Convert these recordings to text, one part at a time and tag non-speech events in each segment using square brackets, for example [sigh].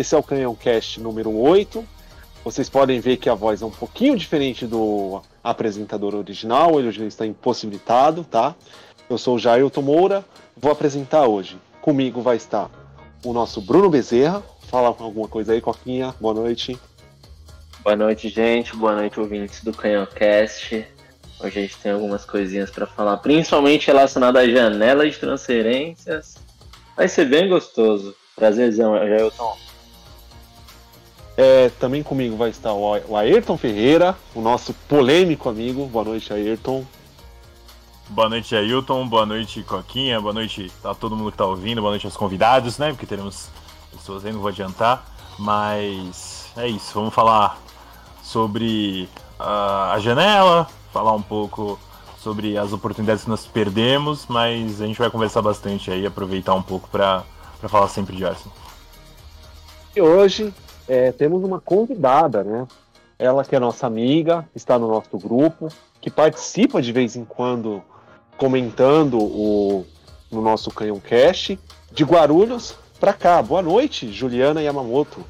esse é o Canhão Cast número 8. Vocês podem ver que a voz é um pouquinho diferente do apresentador original, ele hoje está impossibilitado, tá? Eu sou o Jailton Moura, vou apresentar hoje. Comigo vai estar o nosso Bruno Bezerra. Fala alguma coisa aí, Coquinha. Boa noite. Boa noite, gente. Boa noite, ouvintes do Canhãocast. Hoje a gente tem algumas coisinhas para falar, principalmente relacionado à janela de transferências. Vai ser bem gostoso. Prazerzão, Jailton. É, também comigo vai estar o Ayrton Ferreira, o nosso polêmico amigo. Boa noite, Ayrton. Boa noite, Ailton. Boa noite, Coquinha. Boa noite a todo mundo que está ouvindo. Boa noite aos convidados, né? Porque teremos pessoas aí, não vou adiantar. Mas é isso. Vamos falar sobre uh, a janela, falar um pouco sobre as oportunidades que nós perdemos, mas a gente vai conversar bastante aí, aproveitar um pouco para falar sempre de Arsenal. E hoje é, temos uma convidada, né? Ela que é nossa amiga, está no nosso grupo, que participa de vez em quando comentando o, no nosso Canhão Cash, de Guarulhos para cá. Boa noite, Juliana Yamamoto.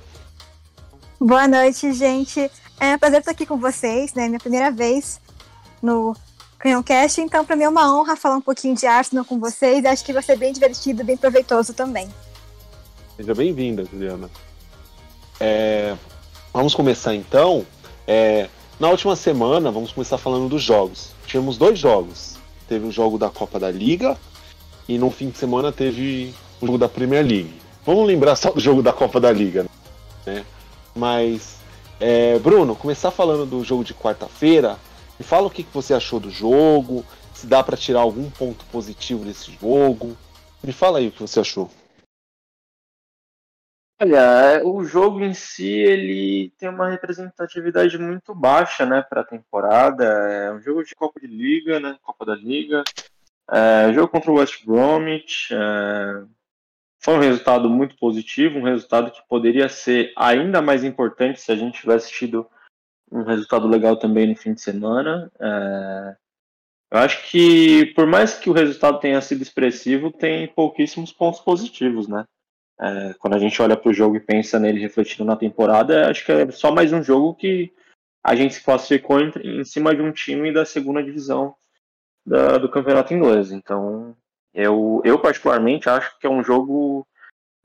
Boa noite, gente. É um prazer estar aqui com vocês, né? Minha primeira vez no Canhão Cash, então para mim é uma honra falar um pouquinho de Arsenal com vocês. Acho que vai ser bem divertido, bem proveitoso também. Seja bem-vinda, Juliana. É, vamos começar então. É, na última semana, vamos começar falando dos jogos. Tivemos dois jogos teve o jogo da Copa da Liga e no fim de semana teve o jogo da Premier League. Vamos lembrar só do jogo da Copa da Liga, né? Mas, é, Bruno, começar falando do jogo de quarta-feira. Me fala o que, que você achou do jogo, se dá para tirar algum ponto positivo desse jogo. Me fala aí o que você achou. Olha, é, o jogo em si ele tem uma representatividade muito baixa, né, para a temporada. É um jogo de Copa de Liga, né, Copa da Liga. É, jogo contra o West Bromwich. É, foi um resultado muito positivo, um resultado que poderia ser ainda mais importante se a gente tivesse tido um resultado legal também no fim de semana. É, eu acho que, por mais que o resultado tenha sido expressivo, tem pouquíssimos pontos positivos, né? É, quando a gente olha para o jogo e pensa nele refletindo na temporada, acho que é só mais um jogo que a gente se classificou em, em cima de um time da segunda divisão da, do campeonato inglês. Então, eu, eu particularmente acho que é um jogo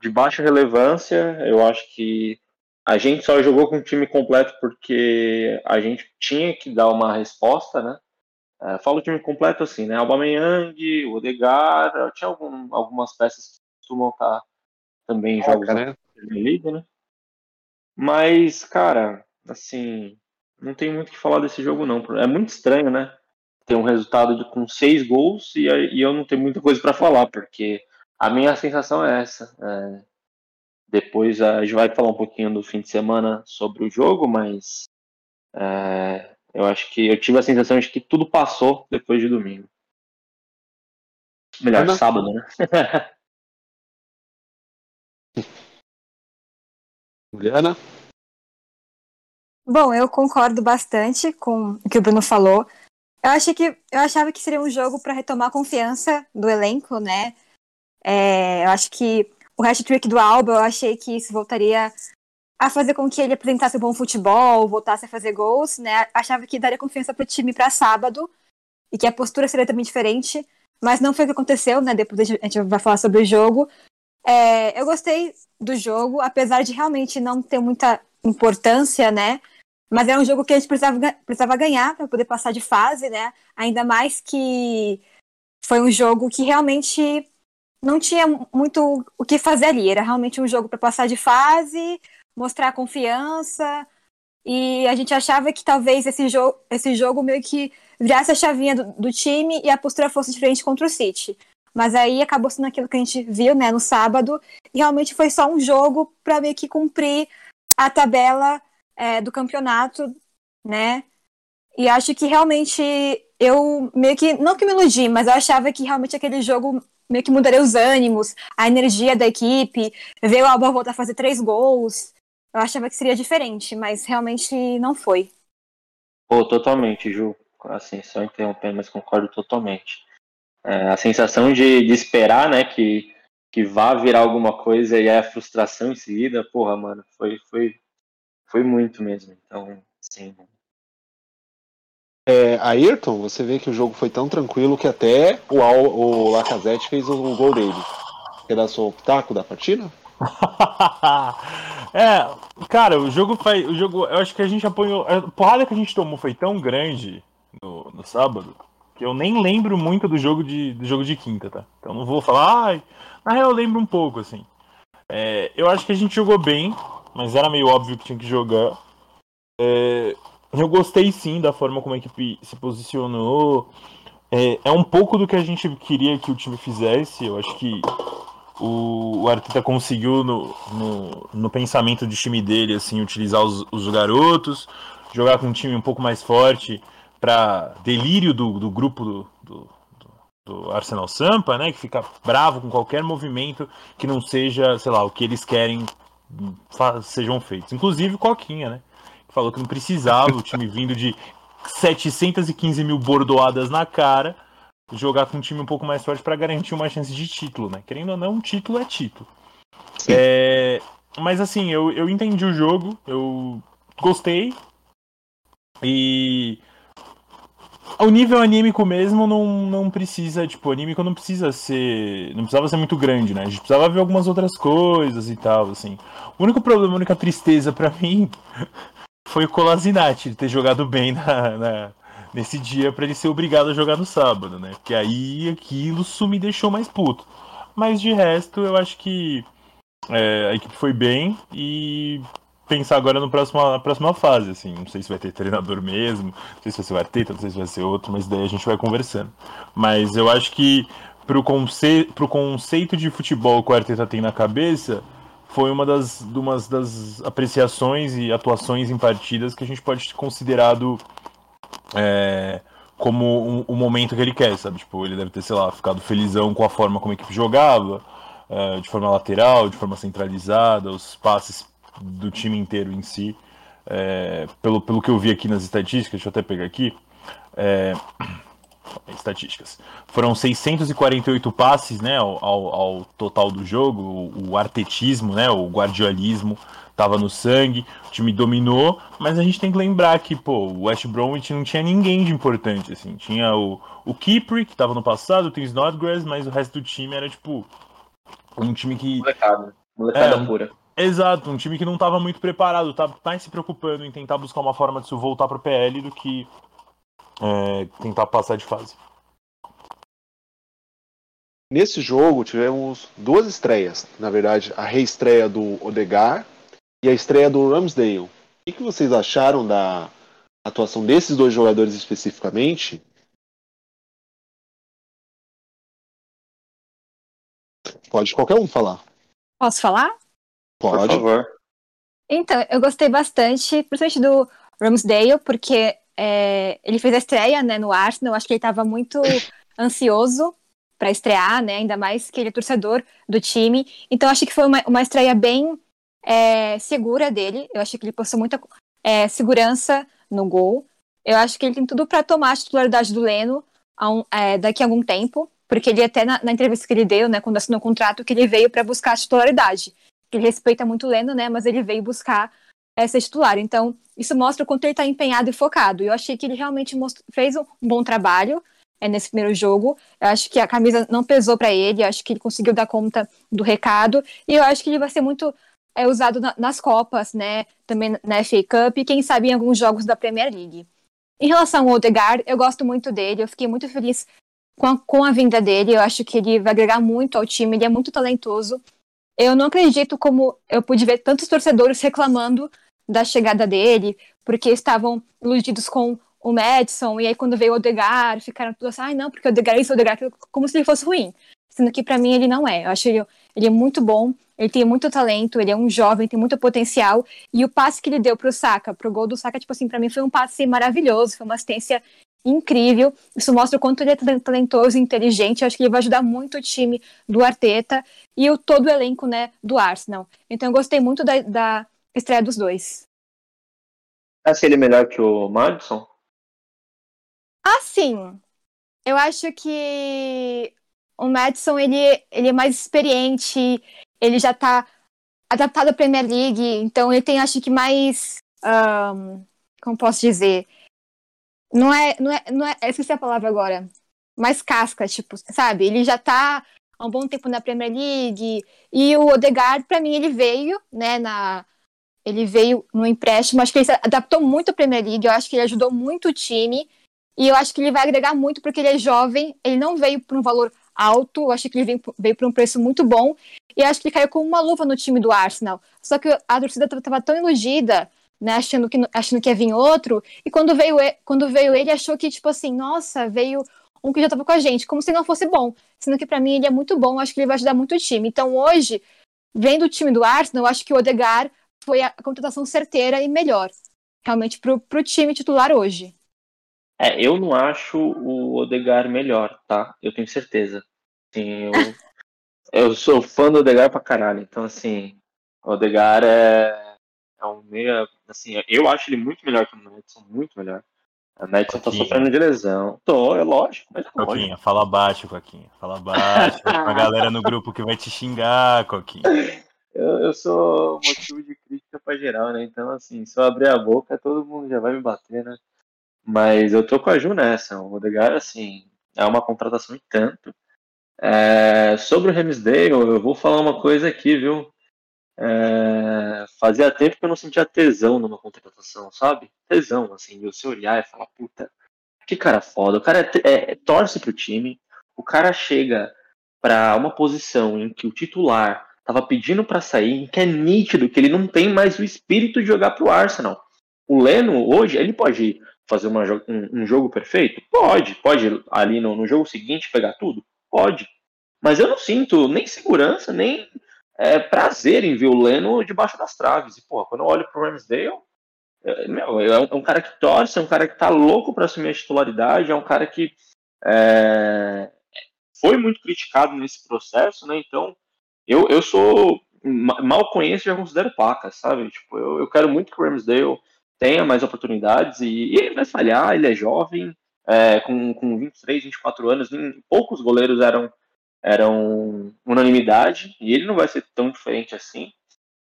de baixa relevância. Eu acho que a gente só jogou com o time completo porque a gente tinha que dar uma resposta, né? É, falo time completo assim, né? Aubameyang, Odegar, tinha algum, algumas peças que costumam estar também Toca, jogos né? League, né? Mas, cara, assim, não tem muito o que falar desse jogo, não. É muito estranho, né? Ter um resultado de, com seis gols e, e eu não tenho muita coisa para falar, porque a minha sensação é essa. É, depois a gente vai falar um pouquinho do fim de semana sobre o jogo, mas é, eu acho que eu tive a sensação de que tudo passou depois de domingo. Melhor, sábado, né? [laughs] Juliana? Bom, eu concordo bastante com o que o Bruno falou. Eu achei que eu achava que seria um jogo para retomar a confiança do elenco, né? É, eu acho que o hat-trick do Alba, eu achei que isso voltaria a fazer com que ele apresentasse bom futebol, voltasse a fazer gols, né? Achava que daria confiança para o time para sábado e que a postura seria também diferente, mas não foi o que aconteceu, né? Depois a gente vai falar sobre o jogo. É, eu gostei do jogo, apesar de realmente não ter muita importância, né? Mas é um jogo que a gente precisava, precisava ganhar para poder passar de fase, né? Ainda mais que foi um jogo que realmente não tinha muito o que fazer ali. Era realmente um jogo para passar de fase, mostrar confiança. E a gente achava que talvez esse, jo esse jogo meio que virasse a chavinha do, do time e a postura fosse diferente contra o City. Mas aí acabou sendo aquilo que a gente viu, né, no sábado. E realmente foi só um jogo para meio que cumprir a tabela é, do campeonato, né? E acho que realmente eu meio que, não que me iludi, mas eu achava que realmente aquele jogo meio que mudaria os ânimos, a energia da equipe, ver o Alba voltar a fazer três gols. Eu achava que seria diferente, mas realmente não foi. Pô, totalmente, Ju. Assim, só interrompendo, mas concordo totalmente. É, a sensação de, de esperar, né, que, que vá virar alguma coisa e é a frustração em seguida, porra, mano, foi, foi, foi muito mesmo. Então, sim. É, Ayrton, você vê que o jogo foi tão tranquilo que até o, Al, o Lacazette fez o, o gol dele. Quer dar seu pitaco da partida? [laughs] é, cara, o jogo foi. O jogo, eu acho que a gente apanhou. A porrada que a gente tomou foi tão grande no, no sábado que eu nem lembro muito do jogo de, do jogo de quinta, tá? Então não vou falar. Ai, na real eu lembro um pouco, assim. É, eu acho que a gente jogou bem, mas era meio óbvio que tinha que jogar. É, eu gostei sim da forma como a equipe se posicionou. É, é, um pouco do que a gente queria que o time fizesse. Eu acho que o, o Arteta conseguiu no, no, no, pensamento de time dele assim utilizar os, os garotos, jogar com um time um pouco mais forte para delírio do, do grupo do, do, do, Arsenal Sampa, né, que fica bravo com qualquer movimento que não seja, sei lá, o que eles querem sejam feitos. Inclusive Coquinha, né? falou que não precisava, o time vindo de 715 mil bordoadas na cara, jogar com um time um pouco mais forte para garantir uma chance de título, né? Querendo ou não, um título é título. É, mas assim, eu, eu entendi o jogo, eu gostei. E o nível anímico mesmo não, não precisa, tipo, anímico não precisa ser. Não precisava ser muito grande, né? A gente precisava ver algumas outras coisas e tal, assim. O único problema, a única tristeza para [laughs] mim foi o Colasinati ter jogado bem na, na nesse dia para ele ser obrigado a jogar no sábado, né? Porque aí aquilo isso me deixou mais puto. Mas de resto, eu acho que é, a equipe foi bem e pensar agora no próximo, na próxima fase, assim. Não sei se vai ter treinador mesmo, não sei se vai ser o Arteta, não sei se vai ser outro, mas daí a gente vai conversando. Mas eu acho que pro, conce pro conceito de futebol que o Arteta tem na cabeça, foi uma das, uma das apreciações e atuações em partidas que a gente pode ter considerado é, como o um, um momento que ele quer, sabe? Tipo, ele deve ter, sei lá, ficado felizão com a forma como a equipe jogava, é, de forma lateral, de forma centralizada, os passes do time inteiro em si. É, pelo, pelo que eu vi aqui nas estatísticas, deixa eu até pegar aqui. É, [clears throat] estatísticas. Foram 648 passes né, ao, ao, total do jogo, o, artetismo, né, o guardiolismo estava no sangue, o time dominou, mas a gente tem que lembrar que pô, o West Bromwich não tinha ninguém de importante, assim, tinha o, o Kipri, que estava no passado, tem o Snodgrass, mas o resto do time era tipo um time que... Molecada, molecada é, pura. Exato, um time que não estava muito preparado, tá mais se preocupando em tentar buscar uma forma de se voltar para o PL do que é, tentar passar de fase. Nesse jogo tivemos duas estreias, na verdade, a reestreia do Odegar e a estreia do Ramsdale. O que vocês acharam da atuação desses dois jogadores especificamente? Pode qualquer um falar. Posso falar? Pode. Por favor. Então, eu gostei bastante, principalmente do Ramsdale, porque é, ele fez a estreia né, no Arsenal, acho que ele estava muito [laughs] ansioso para estrear, né, ainda mais que ele é torcedor do time. Então acho que foi uma, uma estreia bem é, segura dele. Eu acho que ele postou muita é, segurança no gol. Eu acho que ele tem tudo para tomar a titularidade do Leno um, é, daqui a algum tempo, porque ele até na, na, entrevista que ele deu, né, quando assinou o contrato, que ele veio para buscar a titularidade. Ele respeita muito o Leno, né, mas ele veio buscar essa titular. Então, isso mostra o quanto ele está empenhado e focado. Eu achei que ele realmente fez um bom trabalho é, nesse primeiro jogo. Eu acho que a camisa não pesou para ele, eu acho que ele conseguiu dar conta do recado. E eu acho que ele vai ser muito é, usado na, nas Copas, né? Também na FA Cup e quem sabe em alguns jogos da Premier League. Em relação ao Odegaard, eu gosto muito dele, eu fiquei muito feliz com a, com a vinda dele. Eu acho que ele vai agregar muito ao time, ele é muito talentoso. Eu não acredito como eu pude ver tantos torcedores reclamando da chegada dele, porque estavam iludidos com o Madison, e aí quando veio o Odegar, ficaram todos assim, ai ah, não, porque o Odegar é isso, o Odegar é como se ele fosse ruim. Sendo que para mim ele não é. Eu acho ele, ele é muito bom, ele tem muito talento, ele é um jovem, tem muito potencial, e o passe que ele deu pro Saka, pro gol do Saka, tipo assim, para mim foi um passe maravilhoso, foi uma assistência incrível. Isso mostra o quanto ele é talentoso e inteligente. Eu acho que ele vai ajudar muito o time do Arteta e o todo o elenco, né, do Arsenal. Então eu gostei muito da, da estreia dos dois. Acha ele melhor que o Madison? Assim, eu acho que o Madison ele, ele é mais experiente, ele já tá adaptado à Premier League, então ele tem, acho que, mais. Um, como posso dizer? Não é, não é, não é. Esqueci a palavra agora. Mais casca, tipo, sabe? Ele já tá há um bom tempo na Premier League. E o Odegaard, para mim, ele veio, né, na. Ele veio no empréstimo, acho que ele se adaptou muito à Premier League, eu acho que ele ajudou muito o time. E eu acho que ele vai agregar muito porque ele é jovem, ele não veio por um valor alto, eu acho que ele veio, veio por um preço muito bom. E acho que ele caiu como uma luva no time do Arsenal. Só que a torcida estava tão iludida, né, achando que, achando que ia vir outro, e quando veio, quando veio ele, achou que, tipo assim, nossa, veio um que já estava com a gente, como se não fosse bom. Sendo que para mim ele é muito bom, acho que ele vai ajudar muito o time. Então hoje, vendo o time do Arsenal, eu acho que o Odegar foi a contratação certeira e melhor, realmente, para o time titular hoje. É, eu não acho o Odegar melhor, tá? Eu tenho certeza. Sim, eu, [laughs] eu sou fã do Odegar pra caralho. Então, assim, o Odegar é, é um meia. Assim, eu acho ele muito melhor que o Madison, muito melhor. A Madison tá sofrendo de lesão. Tô, é lógico, mas é Coquinha, fala baixo, Coquinha. Fala baixo. a [laughs] galera no grupo que vai te xingar, Coquinha. Eu, eu sou motivo de crítica pra geral, né? Então, assim, se eu abrir a boca, todo mundo já vai me bater, né? Mas eu tô com a Ju nessa. O Odegaard, assim, é uma contratação em tanto. É, sobre o Ramsdale, eu vou falar uma coisa aqui, viu? É, fazia tempo que eu não sentia tesão numa contratação, sabe? Tesão, assim, de você olhar e falar, puta, que cara foda. O cara é, é, torce pro time, o cara chega para uma posição em que o titular tava pedindo para sair, em que é nítido que ele não tem mais o espírito de jogar pro Arsenal. O Leno, hoje, ele pode fazer uma, um, um, jogo perfeito? Pode. Pode ali no, no, jogo seguinte pegar tudo? Pode. Mas eu não sinto nem segurança, nem é, prazer em ver o Leno debaixo das traves. E, pô, quando eu olho pro Ramsdale, é, meu, é, um, é um cara que torce, é um cara que tá louco para assumir a titularidade, é um cara que é, foi muito criticado nesse processo, né? Então, eu, eu sou mal conheço e já considero paca, sabe? Tipo, eu, eu quero muito que o Ramsdale tenha mais oportunidades e, e ele vai falhar, ele é jovem, é, com, com 23, 24 anos, poucos goleiros eram, eram unanimidade e ele não vai ser tão diferente assim,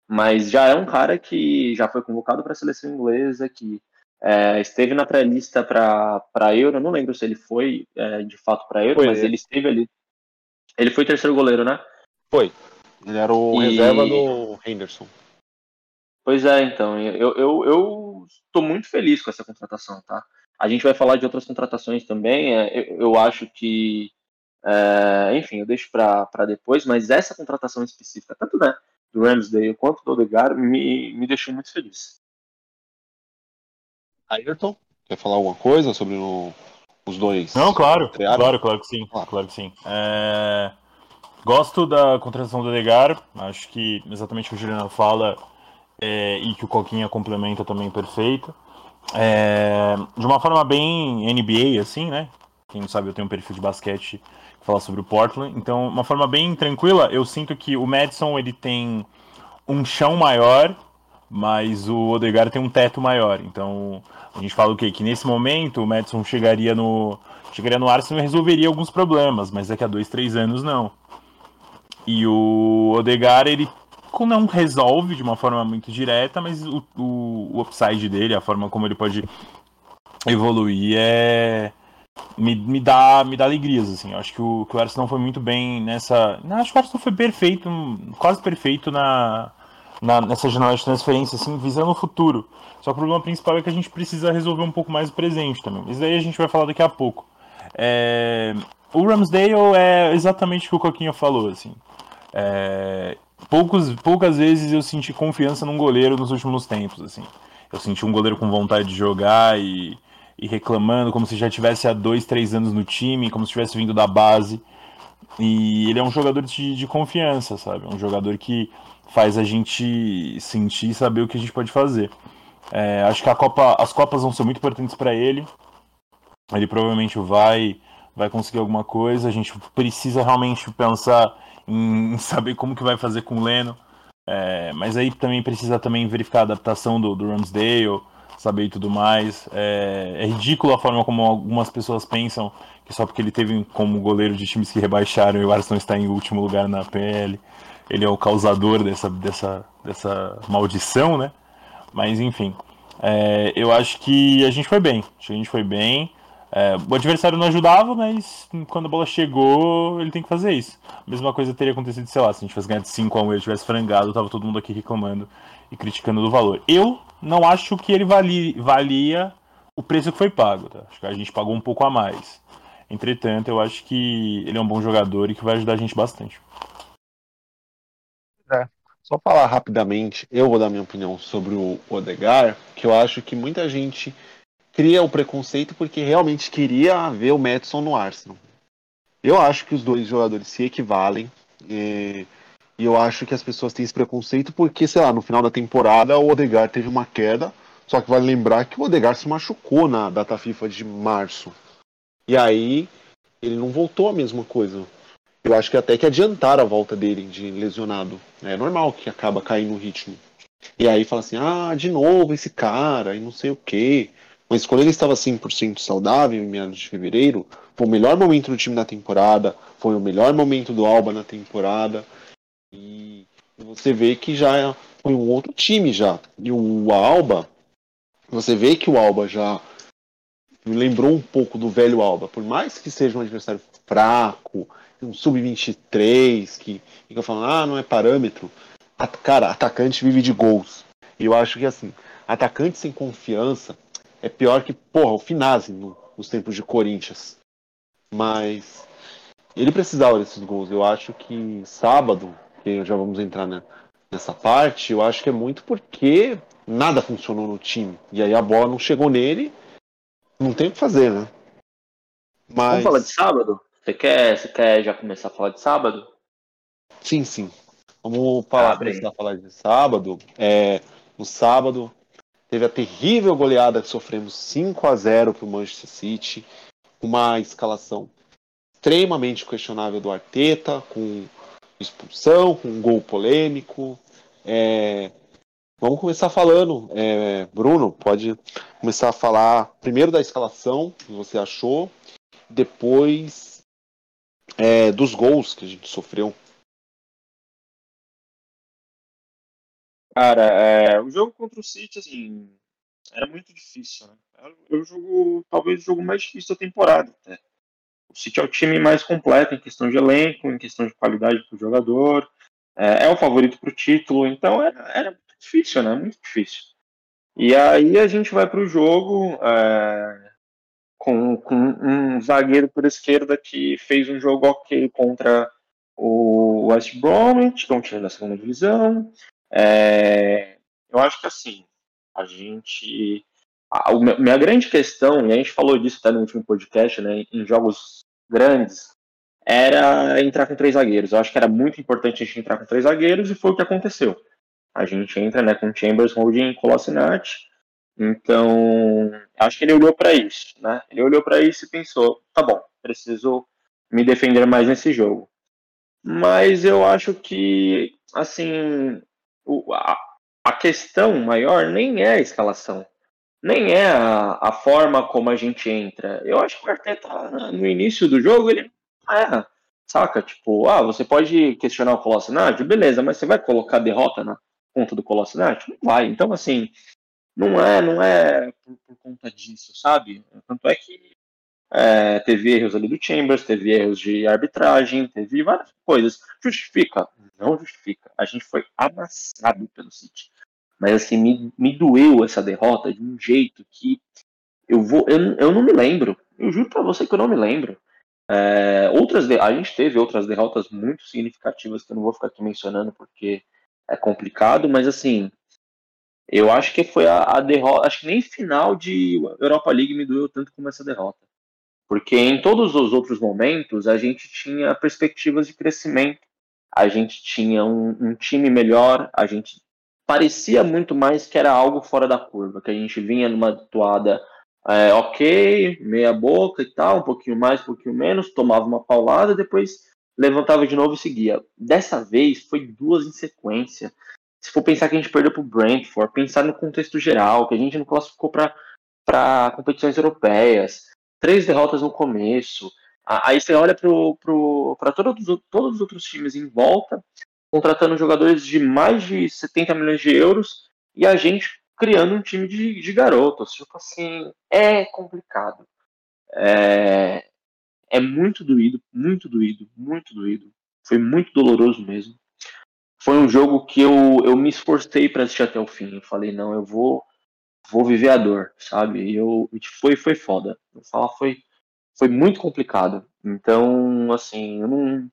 mas já é um cara que já foi convocado para a seleção inglesa, que é, esteve na pré-lista para Euro, não lembro se ele foi é, de fato para Euro, foi mas ele. ele esteve ali. Ele foi terceiro goleiro, né? Foi. Ele era o e... reserva do Henderson. Pois é, então, eu, eu, eu estou muito feliz com essa contratação, tá? A gente vai falar de outras contratações também, é, eu, eu acho que, é, enfim, eu deixo para depois, mas essa contratação específica, tanto né, do Ramsdale quanto do Odegaard, me, me deixou muito feliz. Ayrton, quer falar alguma coisa sobre o, os dois? Não, claro, claro, claro que sim, claro, claro que sim. É... Gosto da contratação do Odegaard, acho que exatamente o que o Juliano fala é, e que o Coquinha complementa também perfeito. É, de uma forma bem NBA, assim, né? Quem não sabe, eu tenho um perfil de basquete que fala sobre o Portland. Então, uma forma bem tranquila, eu sinto que o Madison ele tem um chão maior, mas o Odegaard tem um teto maior. Então, a gente fala o quê? Que nesse momento o Madison chegaria no chegaria no Arsenal e resolveria alguns problemas, mas daqui a dois, três anos não. E o Odegaard ele não resolve de uma forma muito direta, mas o, o, o upside dele, a forma como ele pode evoluir é. Me, me, dá, me dá alegrias, assim. Eu acho que o, que o Arsenal foi muito bem nessa. Não, acho que o Arsenal foi perfeito, quase perfeito na, na, nessa janela de transferência, assim, visando o futuro. Só que o problema principal é que a gente precisa resolver um pouco mais o presente também. Isso daí a gente vai falar daqui a pouco. É... O Ramsdale é exatamente o que o Coquinha falou, assim. É poucos, poucas vezes eu senti confiança num goleiro nos últimos tempos, assim. Eu senti um goleiro com vontade de jogar e, e reclamando, como se já tivesse há dois, três anos no time, como se tivesse vindo da base. E ele é um jogador de, de confiança, sabe? Um jogador que faz a gente sentir e saber o que a gente pode fazer. É, acho que a Copa, as Copas vão ser muito importantes para ele. Ele provavelmente vai, vai conseguir alguma coisa. A gente precisa realmente pensar em saber como que vai fazer com o Leno. É, mas aí também precisa também verificar a adaptação do, do Ramsdale, saber e tudo mais. É, é ridículo a forma como algumas pessoas pensam que só porque ele teve como goleiro de times que rebaixaram e o Arsenal está em último lugar na PL, ele é o causador dessa, dessa, dessa maldição, né? Mas enfim, é, eu acho que a gente foi bem. Acho que a gente foi bem. É, o adversário não ajudava, mas quando a bola chegou, ele tem que fazer isso. A mesma coisa teria acontecido, sei lá, se a gente tivesse ganhado 5x1 e ele tivesse frangado, tava todo mundo aqui reclamando e criticando do valor. Eu não acho que ele valia, valia o preço que foi pago, tá? Acho que a gente pagou um pouco a mais. Entretanto, eu acho que ele é um bom jogador e que vai ajudar a gente bastante. É. Só falar rapidamente, eu vou dar minha opinião sobre o Odegar, que eu acho que muita gente cria o preconceito porque realmente queria ver o Madison no Arsenal. Eu acho que os dois jogadores se equivalem. E, e, eu acho que as pessoas têm esse preconceito porque, sei lá, no final da temporada o Odegar teve uma queda. Só que vale lembrar que o Odegar se machucou na data FIFA de março. E aí ele não voltou a mesma coisa. Eu acho que até que adiantaram a volta dele de lesionado. É normal que acaba caindo o ritmo. E aí fala assim, ah, de novo esse cara, e não sei o quê. Mas quando ele estava 100% saudável em meados de fevereiro, foi o melhor momento do time na temporada, foi o melhor momento do Alba na temporada. E você vê que já foi um outro time já. E o Alba, você vê que o Alba já lembrou um pouco do velho Alba, por mais que seja um adversário fraco, um sub-23, que fica falando, ah, não é parâmetro. Cara, atacante vive de gols. E eu acho que assim, atacante sem confiança é pior que, porra, o Finazzi no, nos tempos de Corinthians. Mas ele precisava desses gols. Eu acho que sábado, que já vamos entrar nessa parte, eu acho que é muito porque nada funcionou no time. E aí a bola não chegou nele, não tem o que fazer, né? Mas... Vamos falar de sábado? Você quer, você quer já começar a falar de sábado? Sim, sim. Vamos falar, começar a falar de sábado. É, no sábado, Teve a terrível goleada que sofremos 5 a 0 para o Manchester City. Uma escalação extremamente questionável do Arteta, com expulsão, com um gol polêmico. É... Vamos começar falando. É... Bruno, pode começar a falar primeiro da escalação, que você achou, depois é, dos gols que a gente sofreu. Cara, é, o jogo contra o City, assim, era muito difícil, né? O jogo, talvez o jogo mais difícil da temporada, até. O City é o time mais completo em questão de elenco, em questão de qualidade para o jogador, é, é, o favorito para o título, então era, era muito difícil, né? Muito difícil. E aí a gente vai para o jogo é, com, com um zagueiro por esquerda que fez um jogo ok contra o West Bromwich, que é um time da segunda divisão, é, eu acho que assim, a gente. A, minha grande questão, e a gente falou disso até no último podcast, né, em jogos grandes, era entrar com três zagueiros. Eu acho que era muito importante a gente entrar com três zagueiros e foi o que aconteceu. A gente entra né, com Chambers, Holding e Kolasinac. Então, acho que ele olhou para isso, né? Ele olhou para isso e pensou: tá bom, preciso me defender mais nesse jogo. Mas eu acho que, assim, a, a questão maior nem é a escalação, nem é a, a forma como a gente entra. Eu acho que o Arteta, no início do jogo, ele é, saca? Tipo, ah, você pode questionar o Colossinati, beleza, mas você vai colocar derrota na conta do Colossinati? Não vai. Então, assim, não é, não é por, por conta disso, sabe? Tanto é que é, teve erros ali do Chambers, teve erros de arbitragem, teve várias coisas. Justifica? Não justifica. A gente foi amassado pelo City. Mas assim, me, me doeu essa derrota de um jeito que eu vou. Eu, eu não me lembro. Eu juro pra você que eu não me lembro. É, outras a gente teve outras derrotas muito significativas que eu não vou ficar aqui mencionando porque é complicado, mas assim, eu acho que foi a, a derrota. Acho que nem final de Europa League me doeu tanto como essa derrota. Porque em todos os outros momentos a gente tinha perspectivas de crescimento, a gente tinha um, um time melhor, a gente parecia muito mais que era algo fora da curva, que a gente vinha numa toada é, ok, meia boca e tal, um pouquinho mais, um pouquinho menos, tomava uma paulada, depois levantava de novo e seguia. Dessa vez foi duas em sequência. se for pensar que a gente perdeu pro Brentford, pensar no contexto geral, que a gente não classificou para competições europeias, três derrotas no começo. Aí você olha para todos, todos os outros times em volta, contratando jogadores de mais de 70 milhões de euros e a gente criando um time de, de garotos. Tipo assim, é complicado. É, é muito doído, muito doído, muito doído. Foi muito doloroso mesmo. Foi um jogo que eu, eu me esforcei para assistir até o fim. Eu falei, não, eu vou vou viver a dor, sabe? E eu foi foi foda. Eu foi foi muito complicado. Então, assim, eu não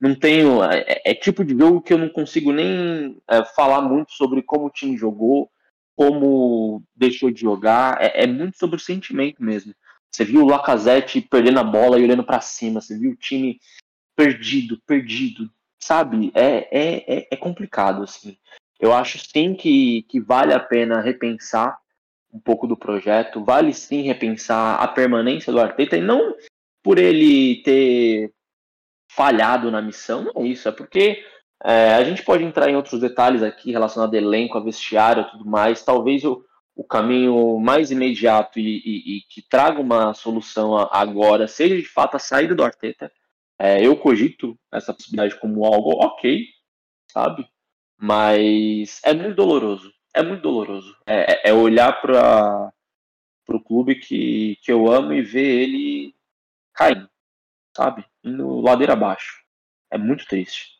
não tenho é, é, tipo de jogo que eu não consigo nem é, falar muito sobre como o time jogou, como deixou de jogar. É, é muito sobre o sentimento mesmo. Você viu o Lacazette perdendo a bola e olhando para cima. Você viu o time perdido, perdido. Sabe? É, é, é, é complicado, assim. Eu acho sim que, que vale a pena repensar um pouco do projeto. Vale sim repensar a permanência do Arteta. E não por ele ter falhado na missão, não é isso. É porque é, a gente pode entrar em outros detalhes aqui relacionado a elenco, a vestiário e tudo mais. Talvez o, o caminho mais imediato e, e, e, que traga uma solução agora seja de fato a saída do Arteta. É, eu cogito essa possibilidade como algo ok, sabe? Mas é muito doloroso. É muito doloroso. É, é, é olhar para o clube que, que eu amo e ver ele caindo, sabe? Indo ladeira abaixo. É muito triste.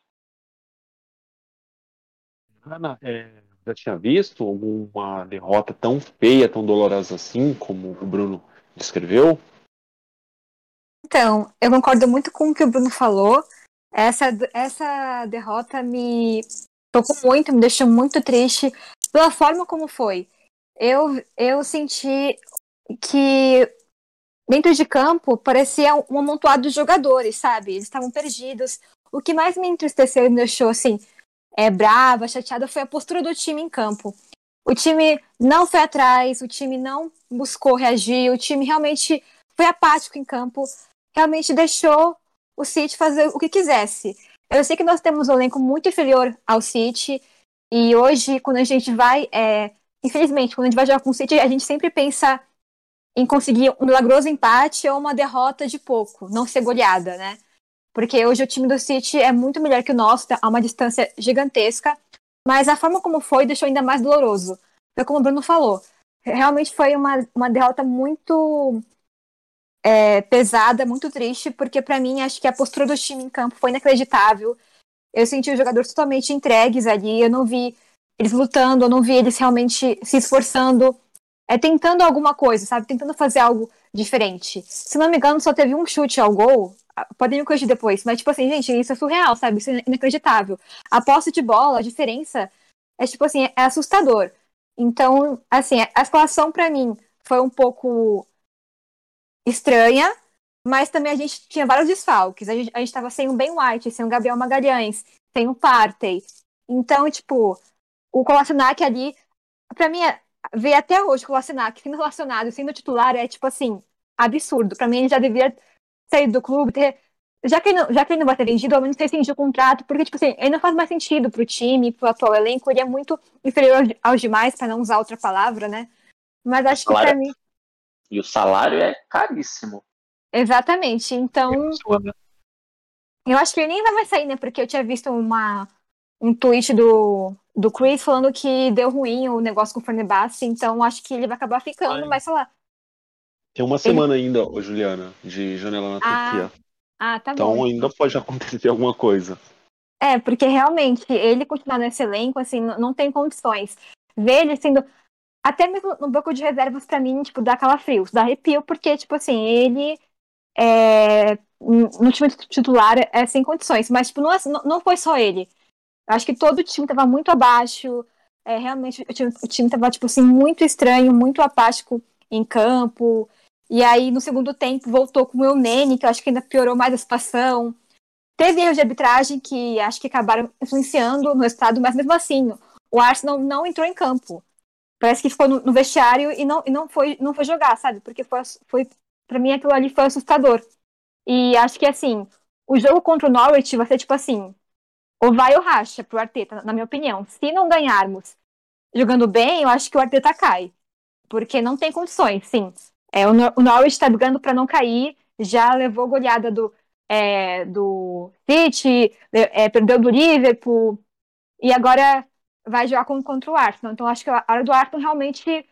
Ana, é, já tinha visto alguma derrota tão feia, tão dolorosa assim, como o Bruno descreveu? Então, eu concordo muito com o que o Bruno falou. Essa, essa derrota me tocou muito, me deixou muito triste pela forma como foi. Eu, eu senti que dentro de campo parecia um amontoado de jogadores, sabe? Eles estavam perdidos. O que mais me entristeceu e me deixou assim é, brava, chateada, foi a postura do time em campo. O time não foi atrás, o time não buscou reagir, o time realmente foi apático em campo, realmente deixou o City fazer o que quisesse. Eu sei que nós temos um elenco muito inferior ao City, e hoje, quando a gente vai, é, infelizmente, quando a gente vai jogar com o City, a gente sempre pensa em conseguir um milagroso empate ou uma derrota de pouco, não ser goleada, né? Porque hoje o time do City é muito melhor que o nosso, tá a uma distância gigantesca. Mas a forma como foi deixou ainda mais doloroso. Foi como o Bruno falou. Realmente foi uma, uma derrota muito é, pesada, muito triste, porque para mim acho que a postura do time em campo foi inacreditável. Eu senti os jogadores totalmente entregues ali, eu não vi eles lutando, eu não vi eles realmente se esforçando, é, tentando alguma coisa, sabe? Tentando fazer algo diferente. Se não me engano, só teve um chute ao gol podem me corrigir depois, mas, tipo assim, gente, isso é surreal, sabe? Isso é inacreditável. A posse de bola, a diferença é, tipo assim, é assustador. Então, assim, a escalação para mim foi um pouco estranha, mas também a gente tinha vários desfalques. A gente, a gente tava sem o Ben White, sem o Gabriel Magalhães, sem o Partey. Então, tipo, o Kolasinac ali, pra mim, é, ver até hoje o Kolasinac sendo relacionado, sendo titular, é, tipo assim, absurdo. Pra mim, ele já devia sair do clube, ter. Já que, ele não, já que ele não vai ter vendido, ao menos rescindir o contrato, porque, tipo assim, ele não faz mais sentido pro time, pro atual elenco, ele é muito inferior aos demais, para não usar outra palavra, né? Mas acho que pra mim. E o salário é caríssimo. Exatamente. Então. Eu acho que ele nem vai mais sair, né? Porque eu tinha visto uma, um tweet do, do Chris falando que deu ruim o negócio com o Fenerbahçe, então acho que ele vai acabar ficando, Ai. mas sei lá, tem uma semana ainda, Juliana, de janela na ah, Turquia. Ah, tá então bom. ainda pode acontecer alguma coisa. É, porque realmente ele continuar nesse elenco, assim, não tem condições. Ver ele sendo. Até mesmo no banco de reservas, pra mim, tipo, dá calafrios, dá arrepio, porque, tipo assim, ele é, no time titular é sem condições. Mas, tipo, não, é, não foi só ele. Acho que todo o time tava muito abaixo. É, realmente, o time, o time tava, tipo assim, muito estranho, muito apático em campo. E aí, no segundo tempo, voltou com o Eunene, que eu acho que ainda piorou mais a situação. Teve erros de arbitragem que acho que acabaram influenciando no resultado, mas mesmo assim, o Arsenal não entrou em campo. Parece que ficou no, no vestiário e não, e não, foi, não foi jogar, sabe? Porque foi, foi para mim aquilo ali foi assustador. E acho que assim, o jogo contra o Norwich vai ser tipo assim, ou vai ou racha pro Arteta, na minha opinião. Se não ganharmos jogando bem, eu acho que o Arteta cai. Porque não tem condições, sim. É, o, Nor o Norwich está brigando para não cair, já levou goleada do, é, do City, é, perdeu do Liverpool, e agora vai jogar contra o Arsenal. Então, acho que a hora do Arsenal realmente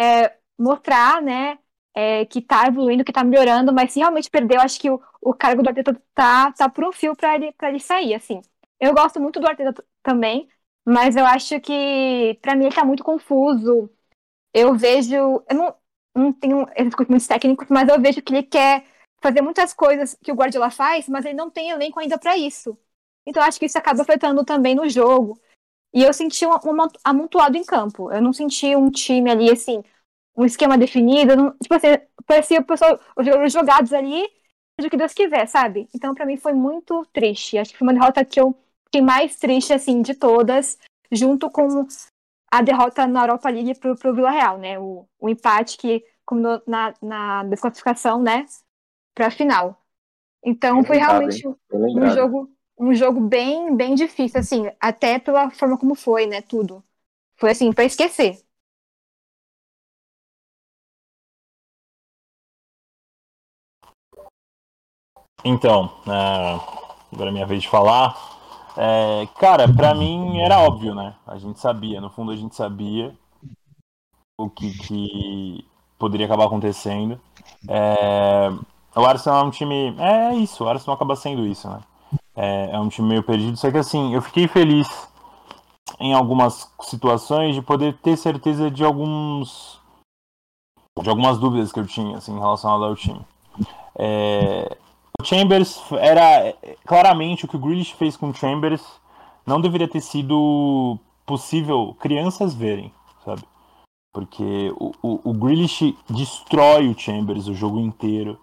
é, mostrar, né, é, que tá evoluindo, que tá melhorando, mas se realmente perdeu, acho que o, o cargo do Arteta tá, tá por um fio para ele, ele sair, assim. Eu gosto muito do Arteta também, mas eu acho que, para mim, ele tá muito confuso. Eu vejo. Eu não, não tenho executivos técnicos, mas eu vejo que ele quer fazer muitas coisas que o Guardiola faz, mas ele não tem elenco ainda para isso. Então acho que isso acaba afetando também no jogo. E eu senti um, um amontoado em campo. Eu não senti um time ali, assim, um esquema definido. Não, tipo assim, parecia o pessoal, os jogados ali, seja o que Deus quiser, sabe? Então para mim foi muito triste. Acho que foi uma derrota que eu fiquei mais triste, assim, de todas, junto com a derrota na Europa League pro, pro Vila Real, né? O, o empate que combinou na, na desclassificação, né? Pra final. Então foi realmente um jogo, um jogo bem, bem difícil, assim, até pela forma como foi, né? Tudo. Foi assim, para esquecer. Então, uh, agora é minha vez de falar. É, cara, para mim era óbvio, né? A gente sabia, no fundo a gente sabia o que, que poderia acabar acontecendo. É, o Arsenal é um time. É isso, o Arsenal acaba sendo isso, né? É, é um time meio perdido. Só que assim, eu fiquei feliz em algumas situações de poder ter certeza de alguns. de algumas dúvidas que eu tinha assim, em relação ao time. É, Chambers era claramente o que o Grealish fez com o Chambers não deveria ter sido possível crianças verem, sabe? Porque o, o, o Grealish destrói o Chambers o jogo inteiro.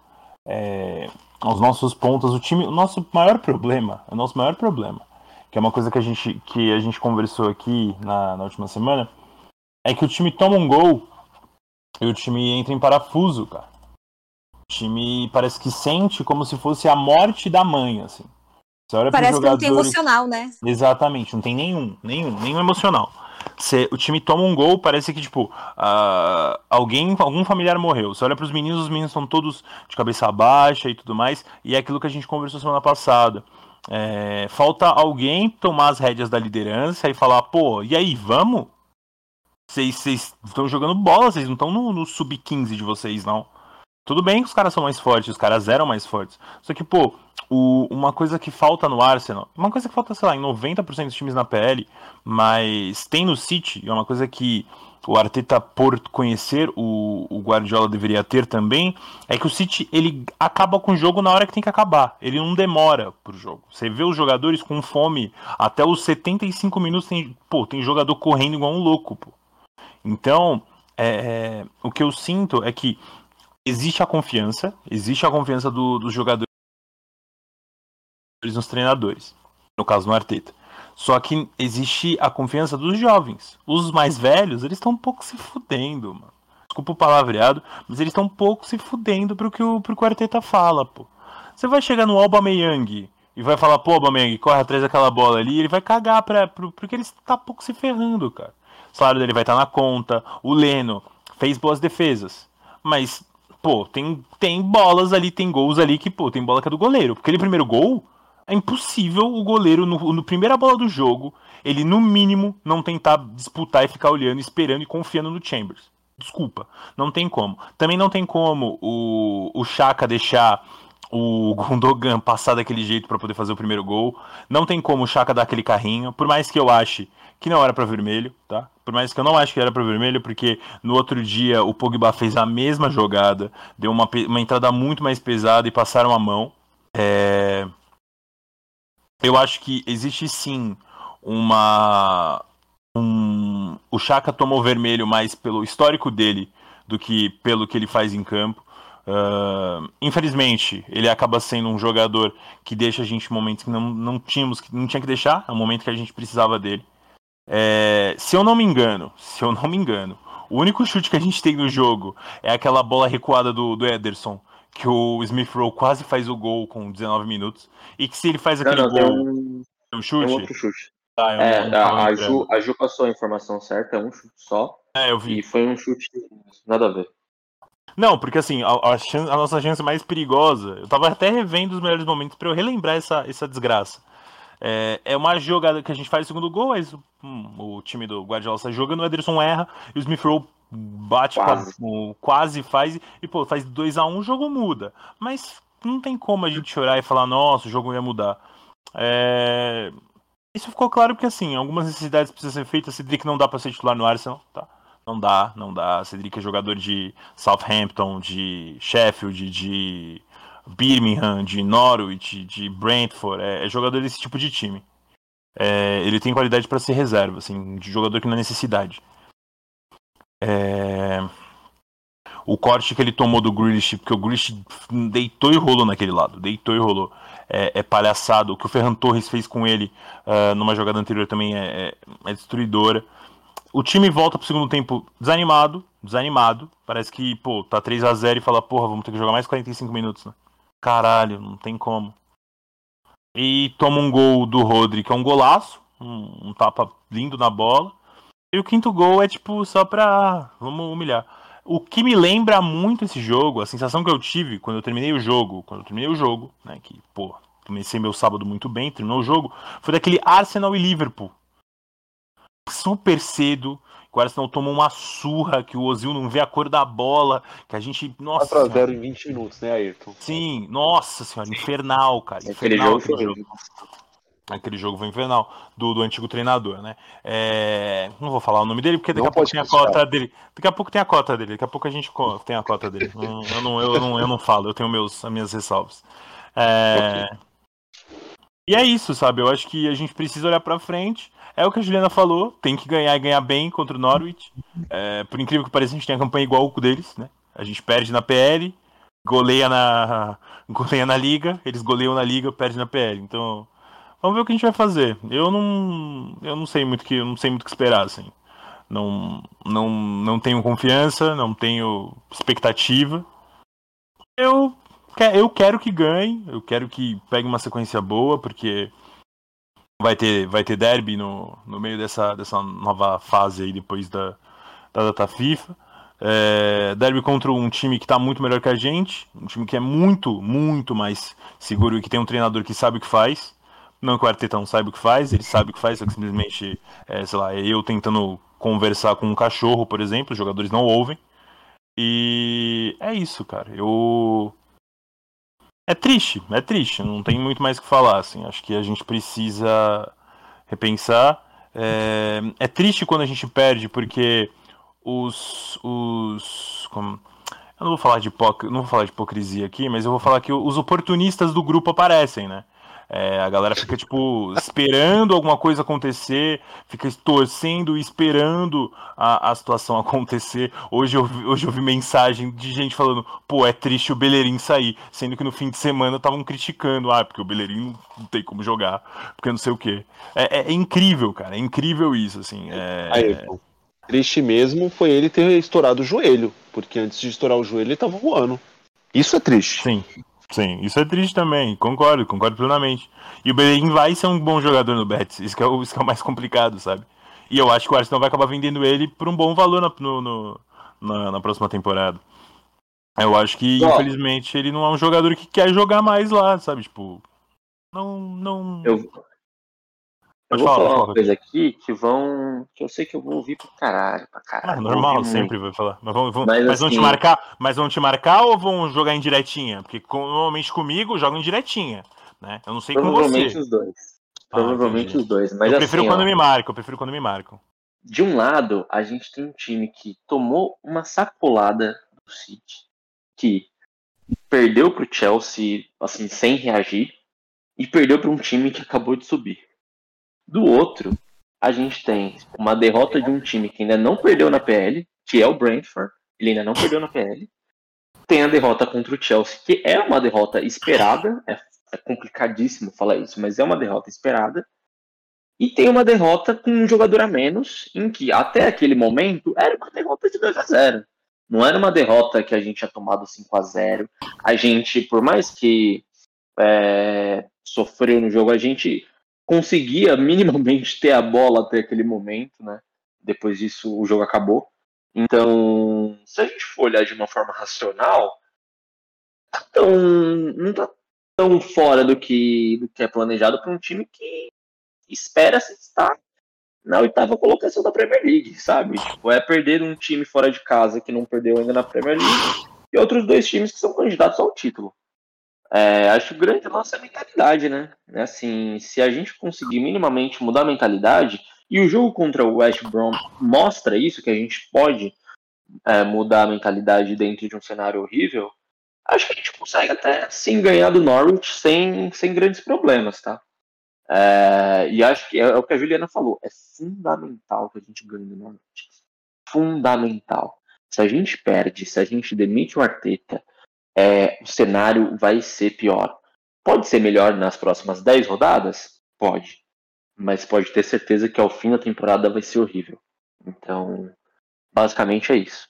É, aos nossos pontos, o time, o nosso maior problema, o nosso maior problema, que é uma coisa que a gente, que a gente conversou aqui na, na última semana, é que o time toma um gol e o time entra em parafuso, cara time parece que sente como se fosse a morte da mãe, assim. parece jogadores... que não tem emocional, né? Exatamente, não tem nenhum, nenhum, nenhum emocional. O time toma um gol, parece que, tipo, uh, alguém, algum familiar morreu. Você olha para os meninos, os meninos estão todos de cabeça baixa e tudo mais, e é aquilo que a gente conversou semana passada. É, falta alguém tomar as rédeas da liderança e falar, pô, e aí, vamos? Vocês estão jogando bola, vocês não estão no, no sub-15 de vocês, não. Tudo bem que os caras são mais fortes, os caras eram mais fortes. Só que, pô, o, uma coisa que falta no Arsenal, uma coisa que falta, sei lá, em 90% dos times na PL, mas tem no City, é uma coisa que o Arteta, por conhecer o, o, Guardiola, deveria ter também, é que o City ele acaba com o jogo na hora que tem que acabar. Ele não demora pro jogo. Você vê os jogadores com fome até os 75 minutos, tem, pô, tem jogador correndo igual um louco, pô. Então, é, é o que eu sinto é que existe a confiança, existe a confiança do, dos jogadores nos treinadores, no caso no Arteta. Só que existe a confiança dos jovens. Os mais velhos, eles estão um pouco se fudendo, mano. Desculpa o palavreado, mas eles estão um pouco se fudendo pro que o, pro que o Arteta fala, pô. Você vai chegar no Aubameyang e vai falar, pô, Aubameyang, corre atrás daquela bola ali, ele vai cagar pra, pro, porque ele um pouco se ferrando, cara. O salário dele vai estar tá na conta, o Leno fez boas defesas, mas pô, tem, tem bolas ali, tem gols ali que, pô, tem bola que é do goleiro. Porque aquele primeiro gol, é impossível o goleiro, no, no primeira bola do jogo, ele no mínimo não tentar disputar e ficar olhando, esperando e confiando no Chambers. Desculpa, não tem como. Também não tem como o, o Chaka deixar o Gundogan passar daquele jeito para poder fazer o primeiro gol. Não tem como o Chaka dar aquele carrinho, por mais que eu ache que não era para vermelho, tá? Por mais que eu não acho que era para vermelho, porque no outro dia o Pogba fez a mesma jogada, deu uma, uma entrada muito mais pesada e passaram a mão. É... Eu acho que existe sim uma. Um... O Chaka tomou vermelho mais pelo histórico dele do que pelo que ele faz em campo. Uh, infelizmente, ele acaba sendo um jogador que deixa a gente em momentos que não, não tínhamos, que não tinha que deixar, é um momento que a gente precisava dele. É, se eu não me engano, [laughs] se eu não me engano, o único chute que a gente tem no jogo é aquela bola recuada do, do Ederson, que o Smith Rowe quase faz o gol com 19 minutos. E que se ele faz aquele não, gol. Tem um, É chute? um outro chute. Tá, eu É, não- a, não a. Ju, a Ju passou a informação certa, é um chute só. É, eu vi. E foi um chute nada a ver. Não, porque assim, a, a chan- a nossa chance mais perigosa. Eu tava até revendo os melhores momentos pra eu relembrar essa, essa desgraça. É, é uma jogada que a gente faz o segundo gol, mas hum, o time do Guardiola sai jogando, o Ederson erra e o Smith Rowe bate Quase. com- quase faz e pô, faz 2 a 1 o jogo muda. Mas não tem como a gente chorar e falar, nossa, o jogo ia mudar. É, Isso ficou claro porque assim, algumas necessidades precisam ser feitas, Cedric não dá pra ser titular no Arsenal, tá? Não dá, não dá. Cedric é jogador de Southampton, de Sheffield, de Birmingham, de Norwich, de Brentford. É, é jogador desse tipo de time. É, ele tem qualidade para ser reserva, assim, de jogador que não é necessidade. É, O corte que ele tomou do Grealish, porque o Grealish deitou e rolou naquele lado, deitou e rolou. É, é palhaçado. O que o Ferran Torres fez com ele ah, numa jogada anterior também é, é- é destruidora. O time volta pro segundo tempo desanimado, desanimado. Parece que, pô, tá 3 a 0 e fala, porra, vamos ter que jogar mais 45 minutos, né? Caralho, não tem como. E toma um gol do Rodri, que é um golaço, um, um tapa lindo na bola. E o quinto gol é tipo só pra. Vamos humilhar. O que me lembra muito esse jogo, a sensação que eu tive quando eu terminei o jogo, quando eu terminei o jogo, né, que, pô, comecei meu sábado muito bem, terminou o jogo, foi daquele Arsenal e Liverpool. Super cedo, que o Arsenal tomou uma surra, que o Ozil não vê a cor da bola, que a gente, nossa, 4x0 em 20 minutos, né, Ayrton? sim, nossa senhora, infernal, cara, Aquele infernal jogo foi aquele jogo. Aquele jogo foi infernal, do, do antigo treinador, né? É, Não vou falar o nome dele, porque daqui Não a pouco tem a cota dele. Daqui a pouco tem a cota dele, daqui a pouco a gente tem a cota dele. Eu, não, eu, não, eu não falo, eu tenho meus, as minhas ressalvas. É, E é isso, sabe? Eu acho que a gente precisa olhar pra frente. É o que a Juliana falou, tem que ganhar e ganhar bem contra o Norwich. É, por incrível que pareça, a gente tem a campanha igual o deles, né? A gente perde na PL, goleia na, [laughs] goleia na Liga, eles goleiam na Liga, perde na PL. Então, vamos ver o que a gente vai fazer. Eu não, eu não sei muito que, eu não sei muito o que esperar, assim. Não, não, não tenho confiança, não tenho expectativa. Eu, eu quero que ganhe, eu quero que pegue uma sequência boa, porque vai ter, vai ter derby no, no meio dessa, dessa nova fase aí depois da, da data FIFA. É, derby contra um time que está muito melhor que a gente, um time que é muito, muito mais seguro e que tem um treinador que sabe o que faz. Não que o Arteta não saiba o que faz, ele sabe o que faz, só que simplesmente, é, sei lá, é eu tentando conversar com um cachorro, por exemplo, os jogadores não ouvem. E é isso, cara. Eu. É triste, é triste, não tem muito mais o que falar, assim. Acho que a gente precisa repensar. É, é triste quando a gente perde, porque os. os como- Eu não vou falar de hipoc... não vou falar de hipocrisia aqui, mas eu vou falar que os oportunistas do grupo aparecem, né? É, a galera fica, tipo, esperando alguma coisa acontecer, fica torcendo e esperando a, a situação [laughs] acontecer. Hoje eu, hoje eu vi mensagem de gente falando, pô, é triste o Bellerin sair, sendo que no fim de semana estavam criticando, ah, porque o Bellerin não, tem como jogar, porque não sei o quê. É, é- é incrível, cara, é incrível isso, assim. É, Ayrton. Triste mesmo foi ele ter estourado o joelho, porque antes de estourar o joelho ele tava voando. Isso é triste. Sim, sim, isso é triste também, concordo, concordo plenamente. E o Bellerin vai ser um bom jogador no Betis, isso que é o, isso que é o mais complicado, sabe? E eu acho que o Arsenal vai acabar vendendo ele por um bom valor na, no- no- na, na próxima temporada. Eu acho que, Ó. infelizmente, ele não é um jogador que quer jogar mais lá, sabe? Tipo, não. não... Eu, eu vou falar, falar fala. uma coisa aqui que vão. que eu sei que eu vou ouvir pra caralho, pra caralho. Ah, normal, sempre vai falar. Mas, vão, vão- Mas, mas vão te assim- marcar, mas vão te marcar ou vão jogar em diretinha? Porque com- normalmente comigo jogam em diretinha, né? Eu não sei com Provavelmente você. os dois. Ah, Provavelmente os dois. Mas eu prefiro assim, quando ó, me marcam, eu prefiro quando me marcam. de um lado, a gente tem um time que tomou uma sacolada do City, que perdeu pro Chelsea, assim, sem reagir, e perdeu para um time que acabou de subir. Do outro, a gente tem uma derrota de um time que ainda não perdeu na PL, que é o Brentford, ele ainda não perdeu na PL. Tem a derrota contra o Chelsea, que é uma derrota esperada, é, é complicadíssimo falar isso, mas é uma derrota esperada. E tem uma derrota com um jogador a menos, em que até aquele momento era uma derrota de 2 a 0 Não era uma derrota que a gente tinha tomado 5 a 0 A gente, por mais que é, sofreu no jogo, a gente conseguia minimamente ter a bola até aquele momento, né? Depois disso, o jogo acabou. Então, se a gente for olhar de uma forma racional, tá tão, não tá tão fora do que, do que é planejado para um time que espera se estar na oitava colocação da Premier League, sabe? Tipo, é perder um time fora de casa que não perdeu ainda na Premier League e outros dois times que são candidatos ao título. É, acho que o grande lance é a mentalidade, né? É assim, se a gente conseguir minimamente mudar a mentalidade, e o jogo contra o West Brom mostra isso, que a gente pode é, mudar a mentalidade dentro de um cenário horrível, acho que a gente consegue até sim ganhar do Norwich sem, sem grandes problemas, tá? É, e acho que é, é, o que a Juliana falou, é fundamental que a gente ganhe do Norwich. Fundamental. Se a gente perde, se a gente demite o Arteta, é, o cenário vai ser pior. Pode ser melhor nas próximas 10 rodadas? Pode. Mas pode ter certeza que ao fim da temporada vai ser horrível. Então, basicamente é isso.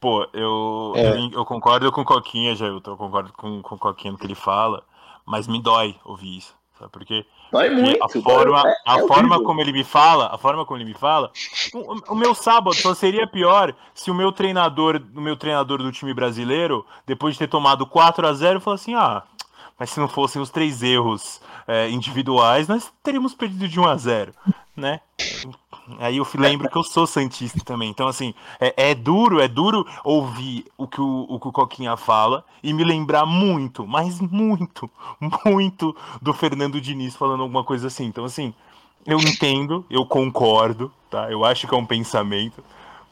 Pô, eu, é. eu, eu, concordo com o Coquinha, Jailton, eu concordo com, com o Coquinha no que ele fala, mas me dói ouvir isso. Sabe por quê? Dói muito. A forma, é, a é forma como ele me fala, a forma como ele me fala, o, o, meu sábado só seria pior se o meu treinador, o meu treinador do time brasileiro, depois de ter tomado 4 a 0 falou assim: "Ah, mas se não fossem os três erros é, individuais, nós teríamos perdido de 1 a 0, né? Aí eu lembro que eu sou santista também. Então, assim, é, é, duro, é duro ouvir o que o, o que o Coquinha fala e me lembrar muito, mas muito, muito do Fernando Diniz falando alguma coisa assim. Então, assim, eu entendo, eu concordo, tá? Eu acho que é um pensamento.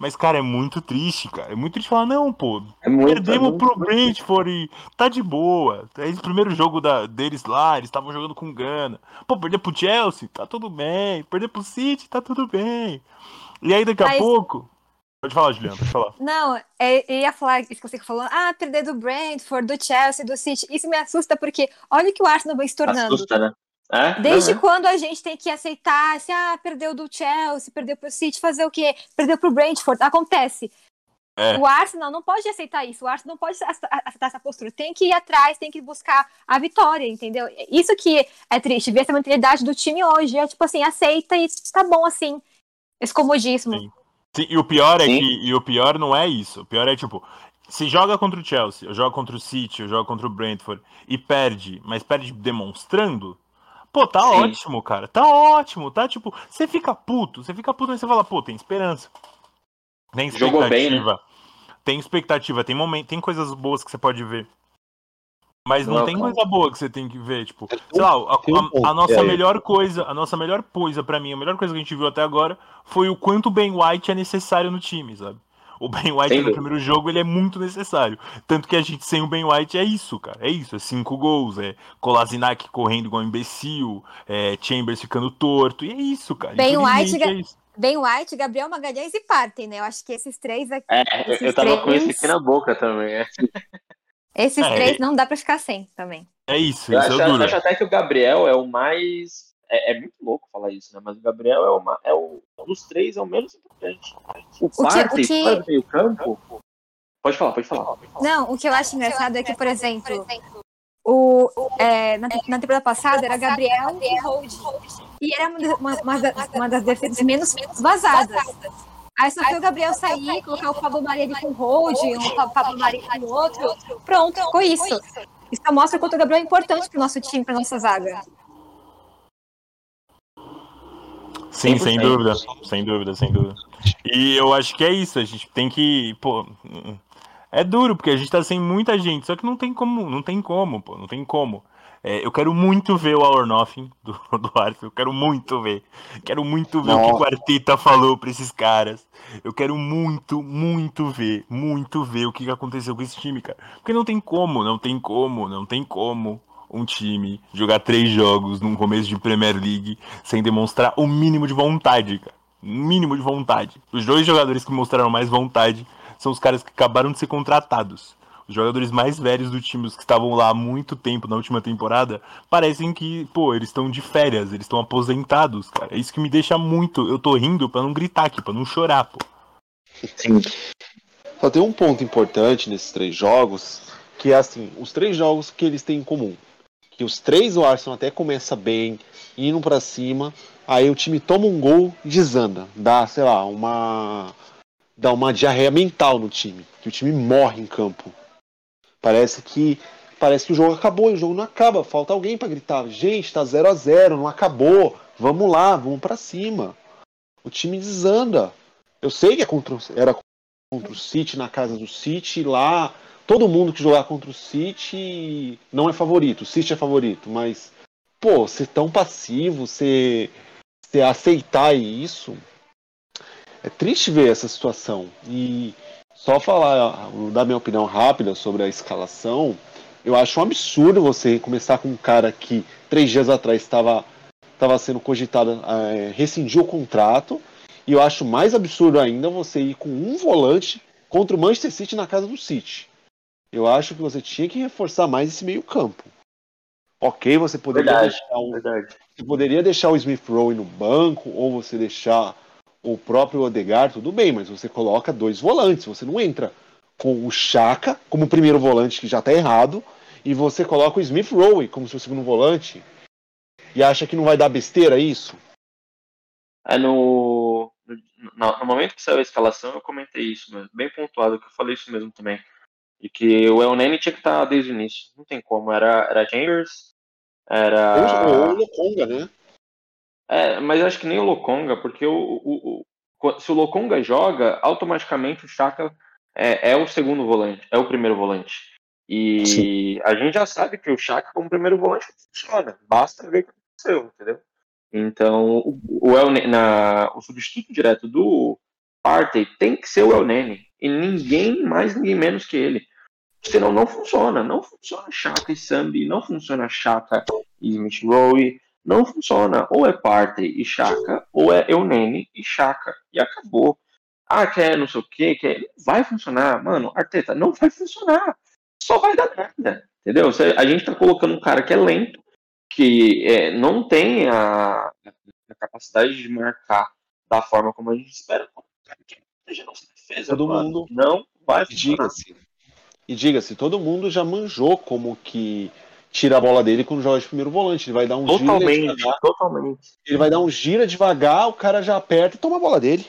Mas, cara, é muito triste, cara. É muito triste falar, não, pô. É muito, perdemos é muito, pro Brentford e tá de boa. É o primeiro jogo da, deles lá, eles estavam jogando com Gana. Pô, perder pro Chelsea, tá tudo bem. Perder pro City, tá tudo bem. E aí, daqui a pouco. Pode falar, Juliana, pode falar. Não, é, eu ia falar isso que você falou. Ah, perder do Brentford, do Chelsea, do City. Isso me assusta porque olha o que o Arsenal vem se tornando. Assusta, né? É? Desde uhum. quando a gente tem que aceitar, se ah, perdeu do Chelsea, perdeu pro City, fazer o quê? Perdeu pro Brentford, acontece. É. O Arsenal não pode aceitar isso, o Arsenal não pode aceitar essa postura, tem que ir atrás, tem que buscar a vitória, entendeu? Isso que é triste, ver essa mentalidade do time hoje, é tipo assim, aceita e tá bom assim, esse comodismo. Sim. Sim, e o pior é Sim. que, e o pior não é isso, o pior é tipo, se joga contra o Chelsea, joga contra o City, joga contra o Brentford e perde, mas perde demonstrando, Pô, tá Sim. ótimo, cara. Tá ótimo. Tá tipo, você fica puto, você fica puto, mas você fala, pô, tem esperança. Tem expectativa. Jogou bem, né? Tem expectativa, tem momento, tem coisas boas que você pode ver. Mas não, não tem coisa boa que você tem que ver, tipo, é sei lá, a, a, a nossa é. melhor coisa, a nossa melhor coisa para mim, a melhor coisa que a gente viu até agora foi o quanto Ben White é necessário no time, sabe? O Ben White no primeiro jogo ele é muito necessário. Tanto que a gente sem o Ben White é isso, cara. É isso. É cinco gols. É Kolasinac correndo igual um imbecil. É Chambers ficando torto. E é isso, cara. Ben White, é isso. Ben White, Gabriel Magalhães e Partem, né? Eu acho que esses três aqui. É, eu tava três... com esse aqui na boca também. É. Esses é, três não dá pra ficar sem também. É isso, eu isso acho, é acho até que o Gabriel é o mais é, é, muito louco falar isso, né? Mas o Gabriel é, uma, é o, dos três, é o menos importante. O, quarto e que... fora meio campo. Pode falar, pode falar, pode falar. Não, o que eu acho engraçado é que, por exemplo, o, é, na, na, temporada passada era Gabriel e Hold. E era uma, uma, uma, das defesas menos vazadas. Aí só foi o Gabriel sair, colocar o Pablo Mari ali com o Hold, o Pablo Mari com o outro. Pronto, ficou isso. Isso mostra o quanto o Gabriel é importante para o nosso time, para nossa zaga. Sim, 100%. sem dúvida, sem dúvida, sem dúvida. E eu acho que é isso, a gente tem que, pô, é duro porque a gente tá sem muita gente, só que não tem como, não tem como, pô, não tem como. É, eu quero muito ver o Our Nothing [laughs] do, do Arthur, eu quero muito ver. Quero muito ver Nossa. o que o Arteta falou pra esses caras. Eu quero muito, muito ver, muito ver o que aconteceu com esse time, cara. Porque não tem como, não tem como, não tem como um time jogar três jogos num começo de Premier League sem demonstrar o mínimo de vontade, cara. O mínimo de vontade. Os dois jogadores que mostraram mais vontade são os caras que acabaram de ser contratados. Os jogadores mais velhos do time, os que estavam lá há muito tempo na última temporada, parecem que, pô, eles estão de férias, eles estão aposentados, cara. É isso que me deixa muito. Eu tô rindo para não gritar aqui, para não chorar, pô. Sim. Só tem um ponto importante nesses três jogos, que é assim, os três jogos que eles têm em comum que os três o Arsenal até começa bem, indo para cima, aí o time toma um gol e desanda, dá, sei lá, uma dá uma diarreia mental no time, que o time morre em campo. Parece que parece que o jogo acabou e o jogo não acaba, falta alguém para gritar, gente, tá 0 a 0, não acabou. Vamos lá, vamos para cima. O time desanda. Eu sei que é contra, era contra o City na casa do City lá todo mundo que jogar contra o City não é favorito. O City é favorito, mas, pô, ser tão passivo, ser, ser aceitar isso. É triste ver essa situação. E só falar, dar minha opinião rápida sobre a escalação, eu acho um absurdo você começar com um cara que três dias atrás estava estava sendo cogitado é, rescindir o contrato. E eu acho mais absurdo ainda você ir com um volante contra o Manchester City na casa do City. Eu acho que você tinha que reforçar mais esse meio campo. Ok, você poderia Verdade, deixar um, verdade. você poderia deixar o Smith Rowe no banco ou você deixar o próprio Odegaard, tudo bem, mas você coloca dois volantes, você não entra com o Chaka como primeiro volante que já está errado e você coloca o Smith Rowe como seu segundo volante e acha que não vai dar besteira isso? É no, no, no momento que saiu a escalação, eu comentei isso, bem pontuado, que eu falei isso mesmo também. E que o El Nene tinha que estar desde o início. Não tem como. Era, era Chambers, era. Ou, ou o Lokonga, né? É, mas acho que nem o Lokonga, porque o, o, o, se o Lokonga joga, automaticamente o Chaka é, é, o segundo volante, é o primeiro volante. E Sim. a gente já sabe que o Chaka como primeiro volante funciona. Basta ver o que aconteceu, entendeu? Então, o, o, El, na, o substituto direto do Partey tem que ser o El Nene. E ninguém mais, ninguém menos que ele. Senão não funciona. Não funciona Chaka e Sambi, não funciona Chaka e Smith Rowe, não funciona. Ou é Partey e Chaka, ou é Eunene e Chaka. E acabou. Ah, quer não sei o que, quer. Vai funcionar. Mano, Arteta, não vai funcionar. Só vai dar merda. Entendeu? A gente tá colocando um cara que é lento, que é, não tem a, a, capacidade de marcar da forma como a gente espera. Defesa, Todo mundo não vai funcionar. Diga-se, e diga-se, todo mundo já manjou como que tira a bola dele quando joga de primeiro volante. Ele vai dar um totalmente, devagar. Totalmente. Ele vai dar um gira devagar, o cara já aperta e toma a bola dele.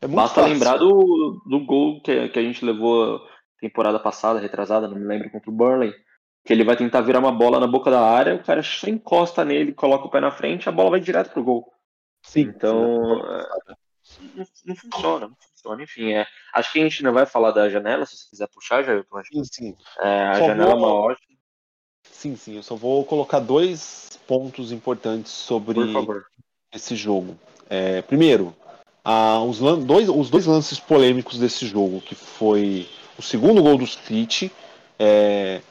É Basta fácil. lembrar do, do gol que, que a gente levou temporada passada, retrasada, não me lembro, contra o Burnley. Que ele vai tentar virar uma bola na boca da área, o cara só encosta nele, coloca o pé na frente, a bola vai direto pro gol. Sim. Então, não, não funciona, não funciona. Enfim, é, acho que a gente não vai falar da janela, se você quiser puxar, já eu Sim, sim. É, a só janela vou... é uma ótima. Sim, sim, eu só vou colocar dois pontos importantes sobre esse jogo. É, primeiro, a, os, dois, os dois lances polêmicos desse jogo, que foi o segundo gol do City, é,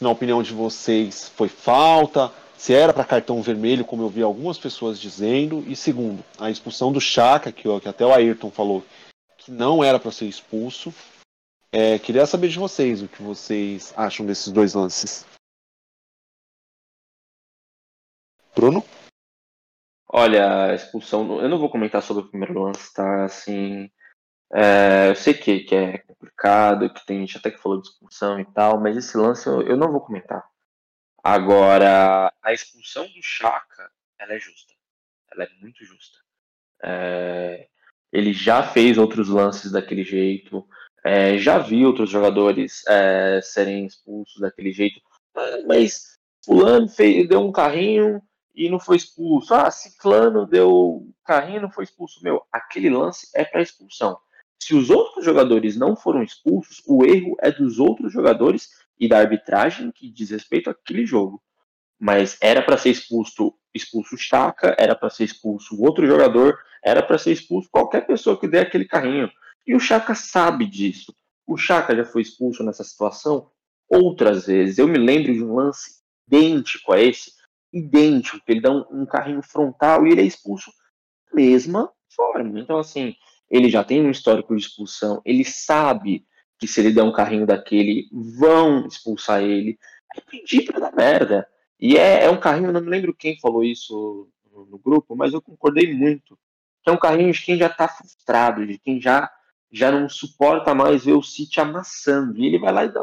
na opinião de vocês, foi falta? Se era para cartão vermelho, como eu vi algumas pessoas dizendo, e segundo, a expulsão do Chaka, que, que até o Ayrton falou que não era para ser expulso. É, queria saber de vocês o que vocês acham desses dois lances. Bruno? Olha, a expulsão. Eu não vou comentar sobre o primeiro lance, tá? Assim. É, eu sei que, que, é complicado, que tem gente até que falou de expulsão e tal, mas esse lance eu, eu não vou comentar. Agora, a expulsão do Chaka, ela é justa. Ela é muito justa. É, ele já fez outros lances daquele jeito, é, já vi outros jogadores é, serem expulsos daquele jeito, mas fulano fez, deu um carrinho e não foi expulso. Ah, ciclano deu carrinho e não foi expulso. Meu, aquele lance é para expulsão. Se os outros jogadores não foram expulsos, o erro é dos outros jogadores e da arbitragem que diz respeito àquele jogo. Mas era para ser expulso expulso o Chaka, era para ser expulso outro jogador, era para ser expulso qualquer pessoa que der aquele carrinho. E o Chaka sabe disso. O Chaka já foi expulso nessa situação outras vezes. Eu me lembro de um lance idêntico a esse, idêntico, que ele dá um, um carrinho frontal e ele é expulso da mesma forma. Então, assim, ele já tem um histórico de expulsão, ele sabe que se ele der um carrinho daquele, vão expulsar ele. É pedir pra dar merda. E é, é um carrinho, não me lembro quem falou isso no, no, grupo, mas eu concordei muito. Que é um carrinho de quem já tá frustrado, de quem já, já não suporta mais ver o City amassando. E ele vai lá e dá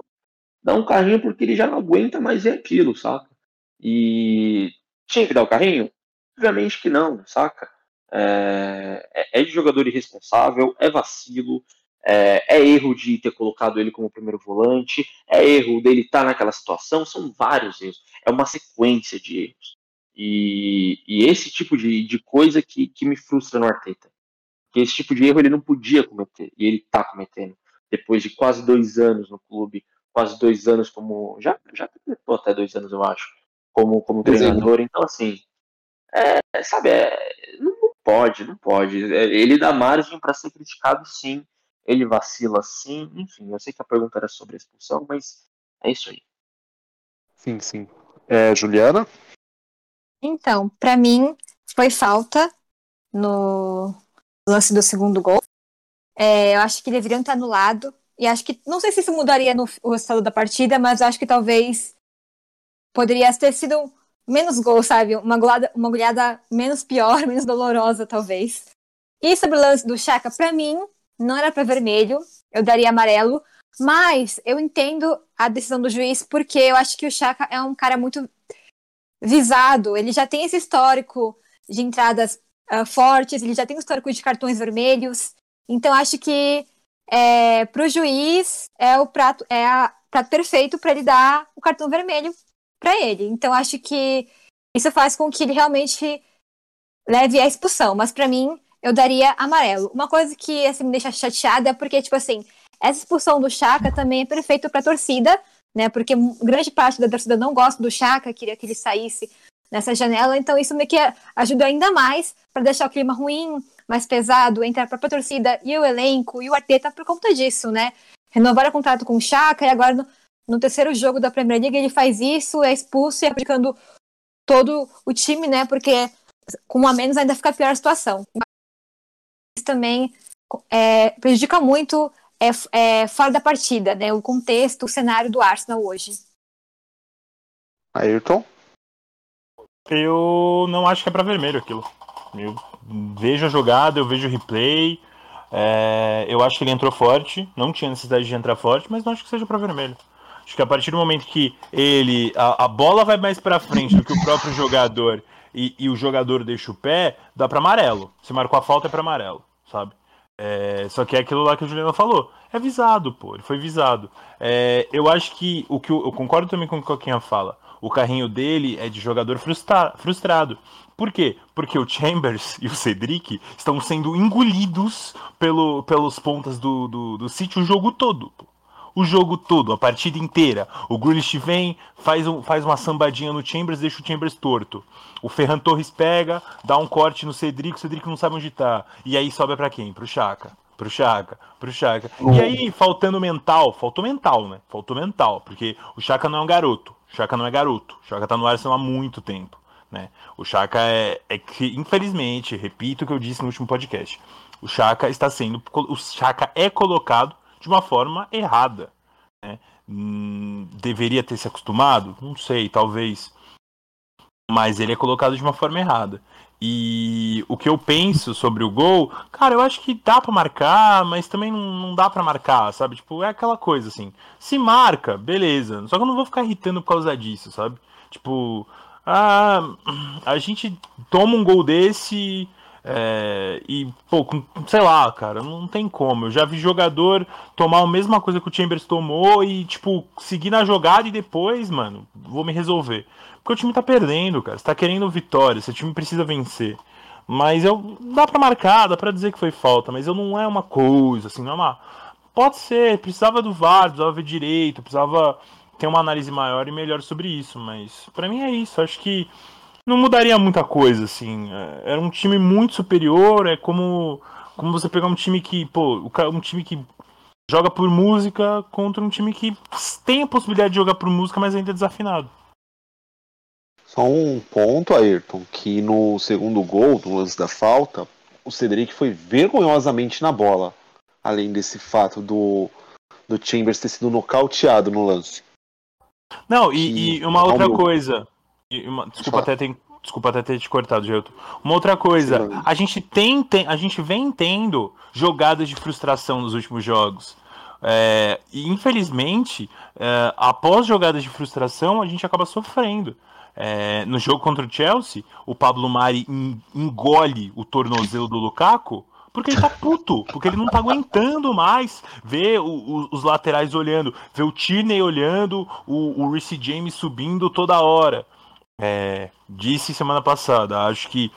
dá um carrinho porque ele já não aguenta mais ver aquilo, saca? E tinha que dar o carrinho? Obviamente que não, saca? É, é, é de jogador irresponsável, é vacilo, é, é, erro de ter colocado ele como primeiro volante, é erro dele estar tá naquela situação, são vários erros, é uma sequência de erros. E, e esse tipo de, de coisa que, que me frustra no Arteta. Que esse tipo de erro ele não podia cometer, e ele está cometendo. Depois de quase dois anos no clube, quase dois anos como. Já, já completou até dois anos, eu acho, como, como treinador. Então, assim, é, sabe, é, não, não, pode, não pode. É, ele dá margem para ser criticado, sim. Ele vacila, sim. Enfim, eu sei que a pergunta era sobre a expulsão, mas é isso aí. Sim, sim. É, Juliana? Então, para mim, foi falta no lance do segundo gol. É, eu acho que deveriam estar anulado. E acho que. Não sei se isso mudaria no, o resultado da partida, mas acho que talvez poderia ter sido menos gol, sabe? Uma goleada, uma goleada menos pior, [laughs] menos dolorosa, talvez. E sobre o lance do Chaka, para mim, não era para vermelho, eu daria amarelo, mas eu entendo a decisão do juiz porque eu acho que o Chaka é um cara muito visado, ele já tem esse histórico de entradas uh, fortes, ele já tem um histórico de cartões vermelhos, então acho que é, para o juiz é o prato é a prato perfeito para ele dar o cartão vermelho para ele. Então acho que isso faz com que ele realmente leve a expulsão, mas para mim eu daria amarelo. Uma coisa que assim, me deixa chateada é porque, tipo assim, essa expulsão do Chaka também é perfeito pra torcida, né? Porque grande parte da torcida não gosta do Chaka, queria que ele saísse nessa janela, então isso meio que ajuda ainda mais para deixar o clima ruim, mais pesado entre a própria torcida e o elenco e o Arteta por conta disso, né? Renovaram o contrato com o Chaka e agora no, no terceiro jogo da Premier League ele faz isso, é expulso e aplicando todo o time, né? Porque com um a menos ainda fica pior a situação também é, prejudica muito é, é, fora da partida, né? O contexto, o cenário do Arsenal hoje. Ayrton? Eu não acho que é para vermelho aquilo. Eu vejo a jogada, eu vejo o replay. É, eu acho que ele entrou forte, não tinha necessidade de entrar forte, mas não acho que seja para vermelho. Acho que a partir do momento que ele a, a bola vai mais para frente do que o próprio jogador e, e, o jogador deixa o pé, dá para amarelo. Se marcou a falta é para amarelo sabe? É, só que é aquilo lá que o Juliano falou. É visado, pô. Ele foi visado. É, eu acho que o que eu, eu, concordo também com o que o Coquinha fala. O carrinho dele é de jogador frustra, frustrado. Por quê? Porque o Chambers [laughs] e o Cedric estão sendo engolidos pelo, pelos pontas do, do, do City o jogo todo. Pô o jogo todo, a partida inteira. O Grealish vem, faz, um, faz uma sambadinha no Chambers, deixa o Chambers torto. O Ferran Torres pega, dá um corte no Cedric, o Cedric não sabe onde tá. E aí sobe para quem? Pro Chaka. Pro Chaka, pro Chaka. Uhum. E aí, faltando mental, faltou mental, né? Faltou mental, porque o Chaka não é um garoto. O Chaka não é garoto. O Chaka tá no Arsenal há muito tempo. Né? O Chaka é, é que, infelizmente, repito o que eu disse no último podcast. O Chaka está sendo. O Chaka é colocado de uma forma errada. Né? Hum, deveria ter se acostumado? Não sei, talvez. Mas ele é colocado de uma forma errada. E o que eu penso sobre o gol, cara, eu acho que dá para marcar, mas também não, não dá para marcar, sabe? Tipo, é aquela coisa assim. Se marca, beleza. Só que eu não vou ficar irritando por causa disso, sabe? Tipo, ah, a gente toma um gol desse é, e, pô, sei lá, cara, não tem como. Eu já vi jogador tomar a mesma coisa que o Chambers tomou e, tipo, seguir na jogada e depois, mano, vou me resolver. Porque o time tá perdendo, cara. Você tá querendo vitória, seu time precisa vencer. Mas eu. Dá pra marcar, dá pra dizer que foi falta, mas eu não é uma coisa, assim, não é uma. Pode ser, precisava do VAR, precisava ver direito, precisava ter uma análise maior e melhor sobre isso, mas para mim é isso. Acho que não mudaria muita coisa, assim. É, era um time muito superior, é como, como você pegar um time que, pô, um time que joga por música contra um time que tem a possibilidade de jogar por música, mas ainda é desafinado. Só um ponto, Ayrton, que no segundo gol, no lance da falta, o Cedric foi vergonhosamente na bola. Além desse fato do, do Chambers ter sido nocauteado no lance. Não, e, e uma outra coisa. Uma, desculpa, até ter, desculpa até ter te cortado, Gelto. Uma outra coisa, a gente tem, tem, a gente vem tendo jogadas de frustração nos últimos jogos. É, e infelizmente, é, após jogadas de frustração, a gente acaba sofrendo. É, no jogo contra o Chelsea, o Pablo Mari engole o tornozelo do Lukaku porque ele tá puto, porque ele não tá aguentando mais ver o, o, os laterais olhando, ver o Tierney olhando, o, o Reece James subindo toda hora. É, disse semana passada, acho que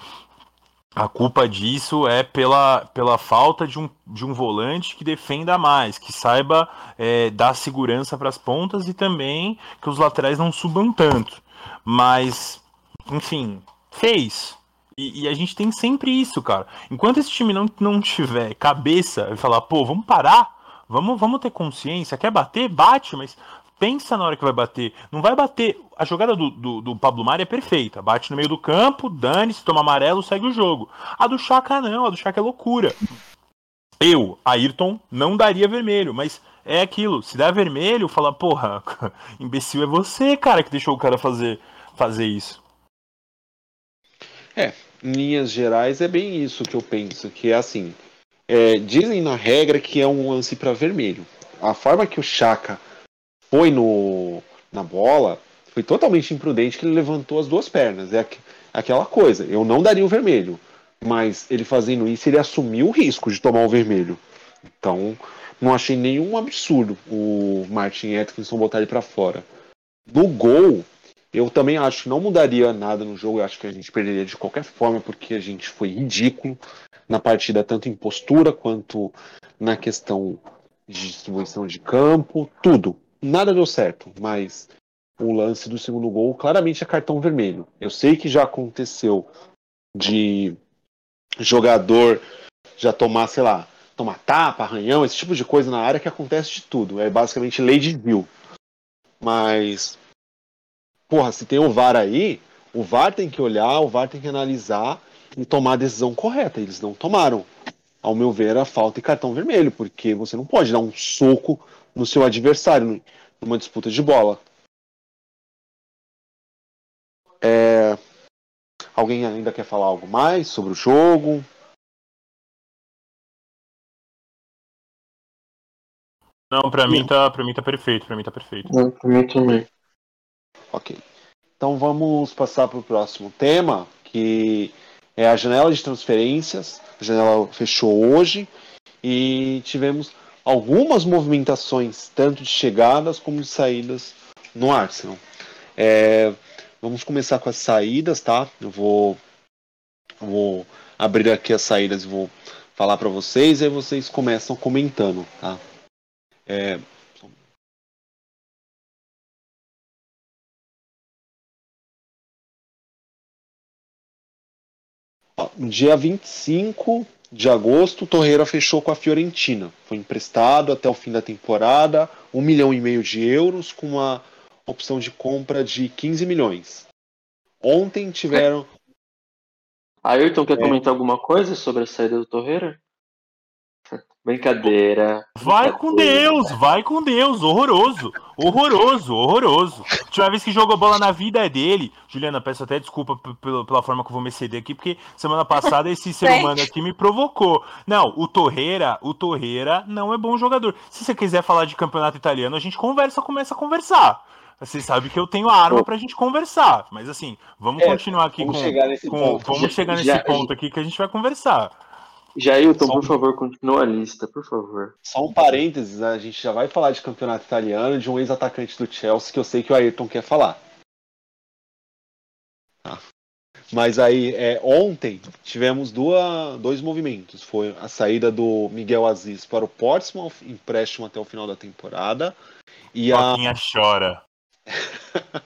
a culpa disso é pela, pela falta de um, de um volante que defenda mais, que saiba é, dar segurança para as pontas e também que os laterais não subam tanto. Mas, enfim, fez. E, e, a gente tem sempre isso, cara. Enquanto esse time não, não tiver cabeça e falar, pô, vamos parar, vamos, vamos ter consciência, quer bater, bate, mas pensa na hora que vai bater. Não vai bater. A jogada do, do, do Pablo Mari é perfeita. Bate no meio do campo, dane-se, toma amarelo, segue o jogo. A do Chaka não, a do Chaka é loucura. Eu, Ayrton, não daria vermelho, mas é aquilo. Se der vermelho, fala, porra, [laughs] imbecil é você, cara, que deixou o cara fazer, fazer isso. É, em linhas gerais é bem isso que eu penso, que é assim. É, dizem na regra que é um lance para vermelho. A forma que o Chaka foi no, na bola foi totalmente imprudente que ele levantou as duas pernas. É aqu aquela coisa. Eu não daria o vermelho, mas ele fazendo isso ele assumiu o risco de tomar o vermelho. Então não achei nenhum absurdo o Martin Atkinson botar ele para fora. No gol, eu também acho que não mudaria nada no jogo. Eu acho que a gente perderia de qualquer forma, porque a gente foi ridículo na partida, tanto em postura quanto na questão de distribuição de campo, tudo. Nada deu certo, mas o lance do segundo gol claramente é cartão vermelho. Eu sei que já aconteceu de jogador já tomar, sei lá, tomar tapa, arranhão, esse tipo de coisa na área que acontece de tudo. É basicamente lei de Bill. Mas porra, se tem o VAR aí, o VAR tem que olhar, o VAR tem que analisar e tomar a decisão correta. Eles não tomaram. Ao meu ver, a falta e cartão vermelho, porque você não pode dar um soco no seu adversário numa disputa de bola. É... Alguém ainda quer falar algo mais sobre o jogo? Não, pra mim tá, pra mim tá perfeito, pra mim tá perfeito. Não, pra mim também. Ok. Então vamos passar para o próximo tema, que é a janela de transferências. A janela fechou hoje e tivemos algumas movimentações, tanto de chegadas como de saídas no Arsenal. É, vamos começar com as saídas, tá? Eu vou, vou abrir aqui as saídas e vou falar para vocês, e aí vocês começam comentando, tá? É, dia 25 de agosto, Torreira fechou com a Fiorentina. Foi emprestado até o fim da temporada, um milhão e meio de euros, com uma opção de compra de 15 milhões. Ontem tiveram. Ayrton quer é. comentar alguma coisa sobre a saída do Torreira? Brincadeira. Vai com Deus, vai com Deus. Horroroso. Horroroso, horroroso. A última vez que jogou bola na vida é dele. Juliana, peço até desculpa pela, forma que eu vou me ceder aqui, porque semana passada esse [laughs] ser humano aqui me provocou. Não, o Torreira, o Torreira não é bom jogador. Se você quiser falar de campeonato italiano, a gente conversa, começa a conversar. Você sabe que eu tenho a arma pra gente conversar. Mas assim, vamos é, continuar aqui vamos com. Chegar nesse com ponto. Vamos chegar nesse já, ponto aqui que a gente vai conversar. Jailton, por um... favor, continua a lista, por favor. Só um parênteses, né? a gente já vai falar de campeonato italiano, de um ex-atacante do Chelsea, que eu sei que o Ayrton quer falar. Ah. Mas aí, é, ontem, tivemos duas, dois movimentos. Foi a saída do Miguel Aziz para o Portsmouth, empréstimo até o final da temporada. E a... chora. [laughs]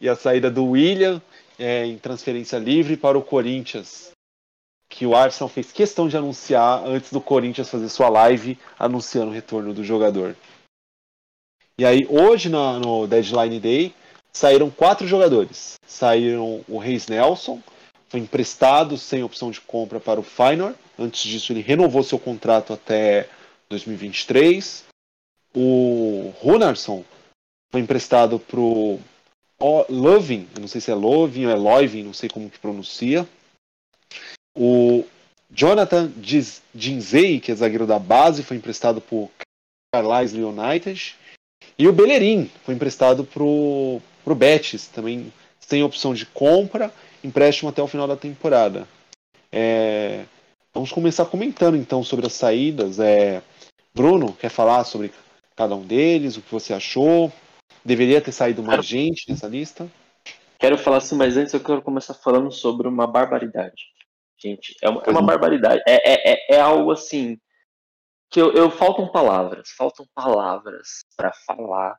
e a saída do William é, em transferência livre para o Corinthians, que o Arsenal fez questão de anunciar antes do Corinthians fazer sua live anunciando o retorno do jogador. E aí, hoje na, no Deadline Day, saíram quatro jogadores. Saíram o Reis Nelson, foi emprestado sem opção de compra para o Feyenoord. Antes disso, ele renovou seu contrato até 2023. O Runarsson foi emprestado para o Loving, não sei se é Loving ou é Loivin, não sei como que pronuncia, o Jonathan Ginzei, que é zagueiro da base, foi emprestado por Carlisle United. E o Bellerin foi emprestado pro, pro Betis, também sem opção de compra, empréstimo até o final da temporada. É, vamos começar comentando então sobre as saídas. É, Bruno, quer falar sobre cada um deles, o que você achou? Deveria ter saído mais gente nessa lista? Quero falar assim, mas antes eu quero começar falando sobre uma barbaridade. Gente, é uma, é uma barbaridade. É, é, é, é algo assim que eu, eu faltam palavras, faltam palavras para falar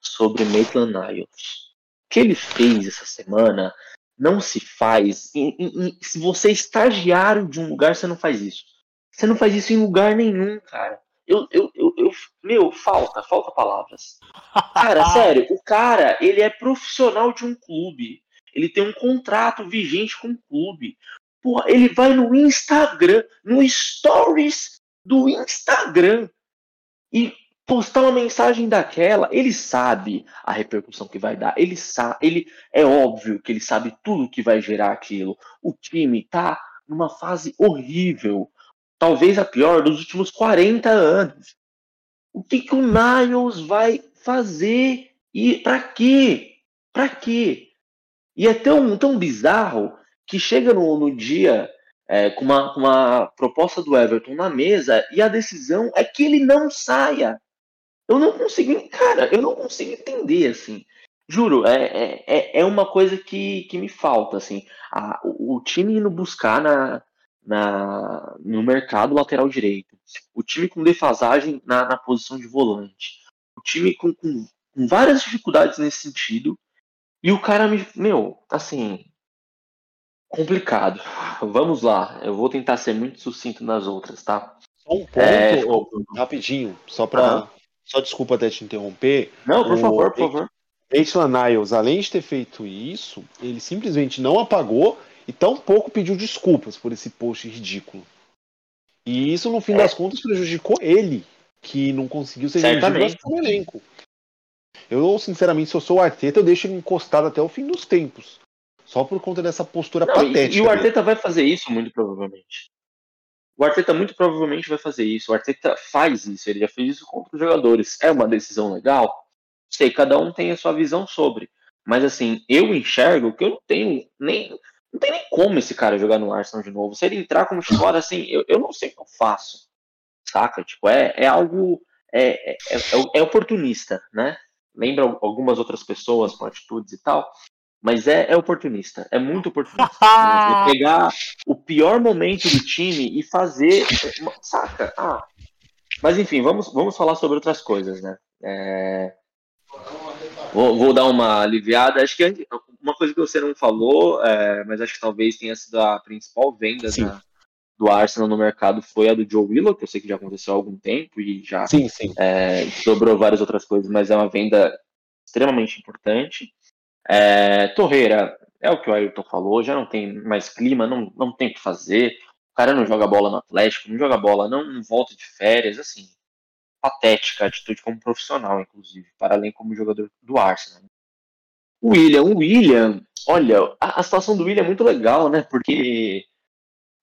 sobre Maitland Niles. O que ele fez essa semana não se faz. Em, em, se você é estagiário de um lugar, você não faz isso. Você não faz isso em lugar nenhum, cara. Eu, eu, eu, eu, meu, falta, falta palavras. Cara, [laughs] sério, o cara, ele é profissional de um clube. Ele tem um contrato vigente com o clube. Porra, ele vai no Instagram, no Stories do Instagram e postar uma mensagem daquela, ele sabe a repercussão que vai dar. Ele sabe, ele é óbvio que ele sabe tudo que vai gerar aquilo. O time tá numa fase horrível talvez a pior dos últimos 40 anos. O que, que o Niles vai fazer e para quê? Para quê? E é tão, tão bizarro que chega no, no dia é, com uma, uma proposta do Everton na mesa e a decisão é que ele não saia. Eu não consigo, cara, eu não consigo entender assim. Juro, é, é, é, é uma coisa que, que me falta, assim. A, o, o time indo buscar na, na, no mercado lateral direito, o time com defasagem na, na posição de volante, o time com, com, com, várias dificuldades nesse sentido, e o cara me. Meu, assim. Complicado. Vamos lá, eu vou tentar ser muito sucinto nas outras, tá? Só um ponto, é, rapidinho, só pra. Uhum. Só desculpa até te interromper. Não, por o, favor, por favor. Maitland Niles, além de ter feito isso, ele simplesmente não apagou e tampouco pediu desculpas por esse post ridículo. E isso, no fim é. das contas, prejudicou ele, que não conseguiu ser no elenco. Eu, sinceramente, se eu sou o Arteta, eu deixo ele encostado até o fim dos tempos. Só por conta dessa postura não, patética. E, e o Arteta vai fazer isso, muito provavelmente. O Arteta muito provavelmente vai fazer isso. O Arteta faz isso, ele já fez isso contra os jogadores. É uma decisão legal? Sei, cada um tem a sua visão sobre. Mas assim, eu enxergo que eu não tenho nem não tem nem como esse cara jogar no Arsenal de novo. Se ele entrar como titular, assim, eu, eu não sei o que eu faço. Saca? Tipo, é, é algo. É, é, é, é oportunista, né? Lembra algumas outras pessoas com atitudes e tal. Mas é, é oportunista, é muito oportunista. [laughs] né? Pegar o pior momento do time e fazer. Saca? Ah. Mas enfim, vamos, vamos falar sobre outras coisas, né? É... Vou, vou, dar uma aliviada. Acho que uma coisa que você não falou, é, mas acho que talvez tenha sido a principal venda da, do Arsenal no mercado foi a do Joe Willow, que eu sei que já aconteceu há algum tempo e já sim, sim. É, sobrou várias outras coisas, mas é uma venda extremamente importante. É, Torreira, é o que o Ayrton falou, já não tem mais clima, não, não tem o que fazer. O cara não joga bola no Atlético, não joga bola, não, não volta de férias, assim patética a atitude como profissional, inclusive, para além como jogador do Arsenal. O William, o William, olha, a, a situação do William é muito legal, né? Porque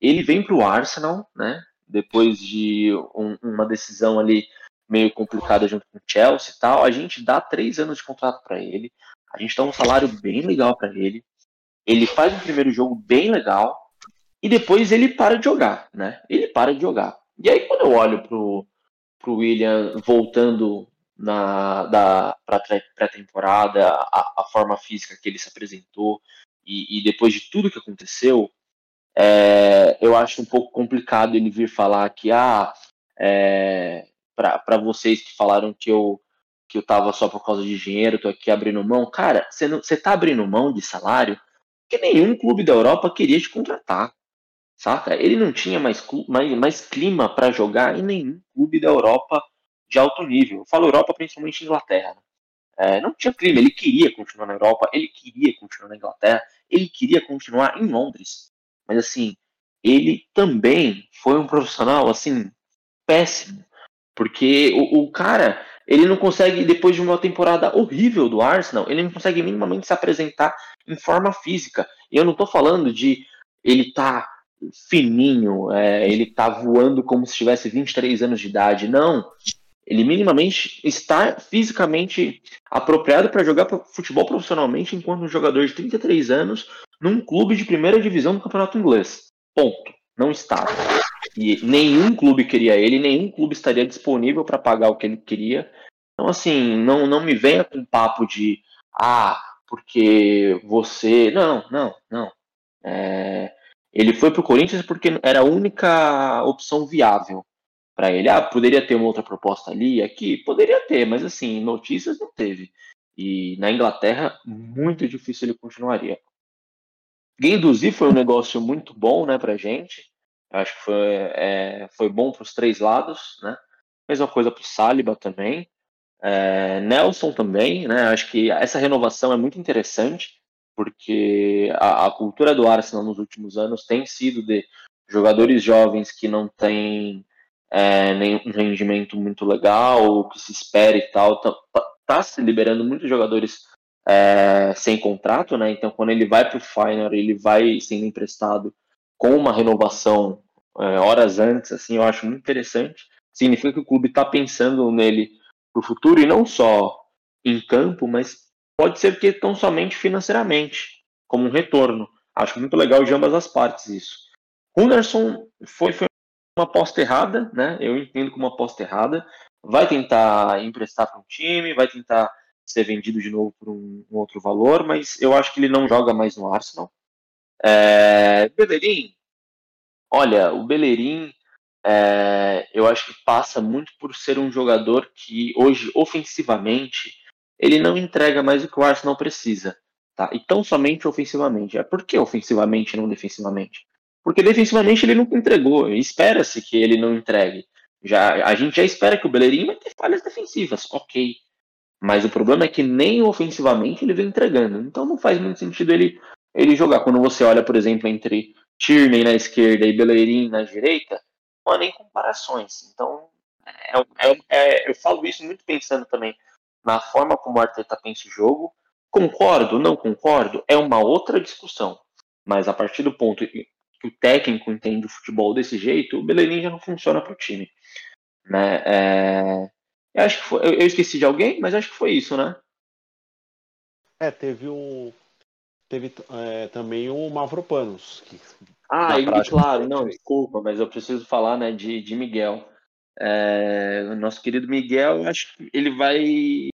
ele vem para o Arsenal, né? Depois de um, uma decisão ali meio complicada junto com o Chelsea e tal, a gente dá três anos de contrato para ele, a gente dá um salário bem legal para ele, ele faz um primeiro jogo bem legal e depois ele para de jogar, né? Ele para de jogar. E aí quando eu olho pro para o William voltando na da pré-temporada, a, a, forma física que ele se apresentou e, e depois de tudo que aconteceu, é, eu acho um pouco complicado ele vir falar que ah, é, para vocês que falaram que eu que eu tava só por causa de dinheiro, tô aqui abrindo mão. Cara, você não, você tá abrindo mão de salário que nenhum clube da Europa queria te contratar saca? Ele não tinha mais, mais, mais clima para jogar em nenhum clube da Europa de alto nível. Eu falo Europa, principalmente Inglaterra. Né? É, não tinha clima, ele queria continuar na Europa, ele queria continuar na Inglaterra, ele queria continuar em Londres. Mas assim, ele também foi um profissional assim péssimo, porque o, o cara ele não consegue depois de uma temporada horrível do Arsenal, ele não consegue minimamente se apresentar em forma física. E eu não estou falando de ele tá fininho, é, ele tá voando como se tivesse 23 anos de idade. Não. ele minimamente está fisicamente apropriado para jogar futebol profissionalmente enquanto um jogador de 33 anos num clube de primeira divisão do campeonato inglês. Ponto. Não está. E nenhum clube queria ele, nenhum clube estaria disponível para pagar o que ele queria. Então, assim, não, não me venha com papo de ah, porque você. Não, não, não. É... Ele foi para o Corinthians porque era a única opção viável para ele. Ah, poderia ter uma outra proposta ali, aqui? Poderia ter, mas assim, notícias não teve. E na Inglaterra, muito difícil ele continuaria. Guendouzi foi um negócio muito bom, né, pra gente. Acho que foi, é, foi bom para os três lados, né? Mesma coisa para o Saliba também. É, Nelson também, né? Acho que essa renovação é muito interessante, porque a, a, cultura do Arsenal nos últimos anos tem sido de jogadores jovens que não têm é, nenhum rendimento muito legal, que se espera e tal. Tá, tá, tá se liberando muitos jogadores é, sem contrato, né? Então, quando ele vai para o Final, ele vai sendo emprestado com uma renovação é, horas antes, assim, eu acho muito interessante. Significa que o clube está pensando nele para o futuro e não só em campo, mas pode ser que tão somente financeiramente, como um retorno. Acho muito legal de ambas as partes isso. Henderson foi, foi uma aposta errada, né? Eu entendo como uma aposta errada. Vai tentar emprestar para um time, vai tentar ser vendido de novo por um, um, outro valor, mas eu acho que ele não joga mais no Arsenal. É, Bellerin, olha, o Bellerin é, eu acho que passa muito por ser um jogador que hoje, ofensivamente, ele não entrega mais o que o Arsenal precisa. Tá? E tão somente ofensivamente. É por que ofensivamente e não defensivamente? Porque defensivamente ele nunca entregou. Espera-se que ele não entregue. Já, a gente já espera que o Bellerin vai ter falhas defensivas, ok. Mas o problema é que nem ofensivamente ele vem entregando. Então não faz muito sentido ele, ele jogar. Quando você olha, por exemplo, entre Tierney na esquerda e Bellerin na direita, não há nem comparações. Então, é, é, é, eu falo isso muito pensando também na forma como o Arteta pensa o jogo. Concordo, não concordo, é uma outra discussão. Mas a partir do ponto que o técnico entende o futebol desse jeito, o Bellerin já não funciona para o time. Né? É... Eu acho que foi... eu esqueci de alguém, mas acho que foi isso, né? É, teve o teve é, também o Mavropanos. Que, ah, e, prática, claro, não, desculpa, mas eu preciso falar né, de, de Miguel. É, o nosso querido Miguel, eu acho que ele vai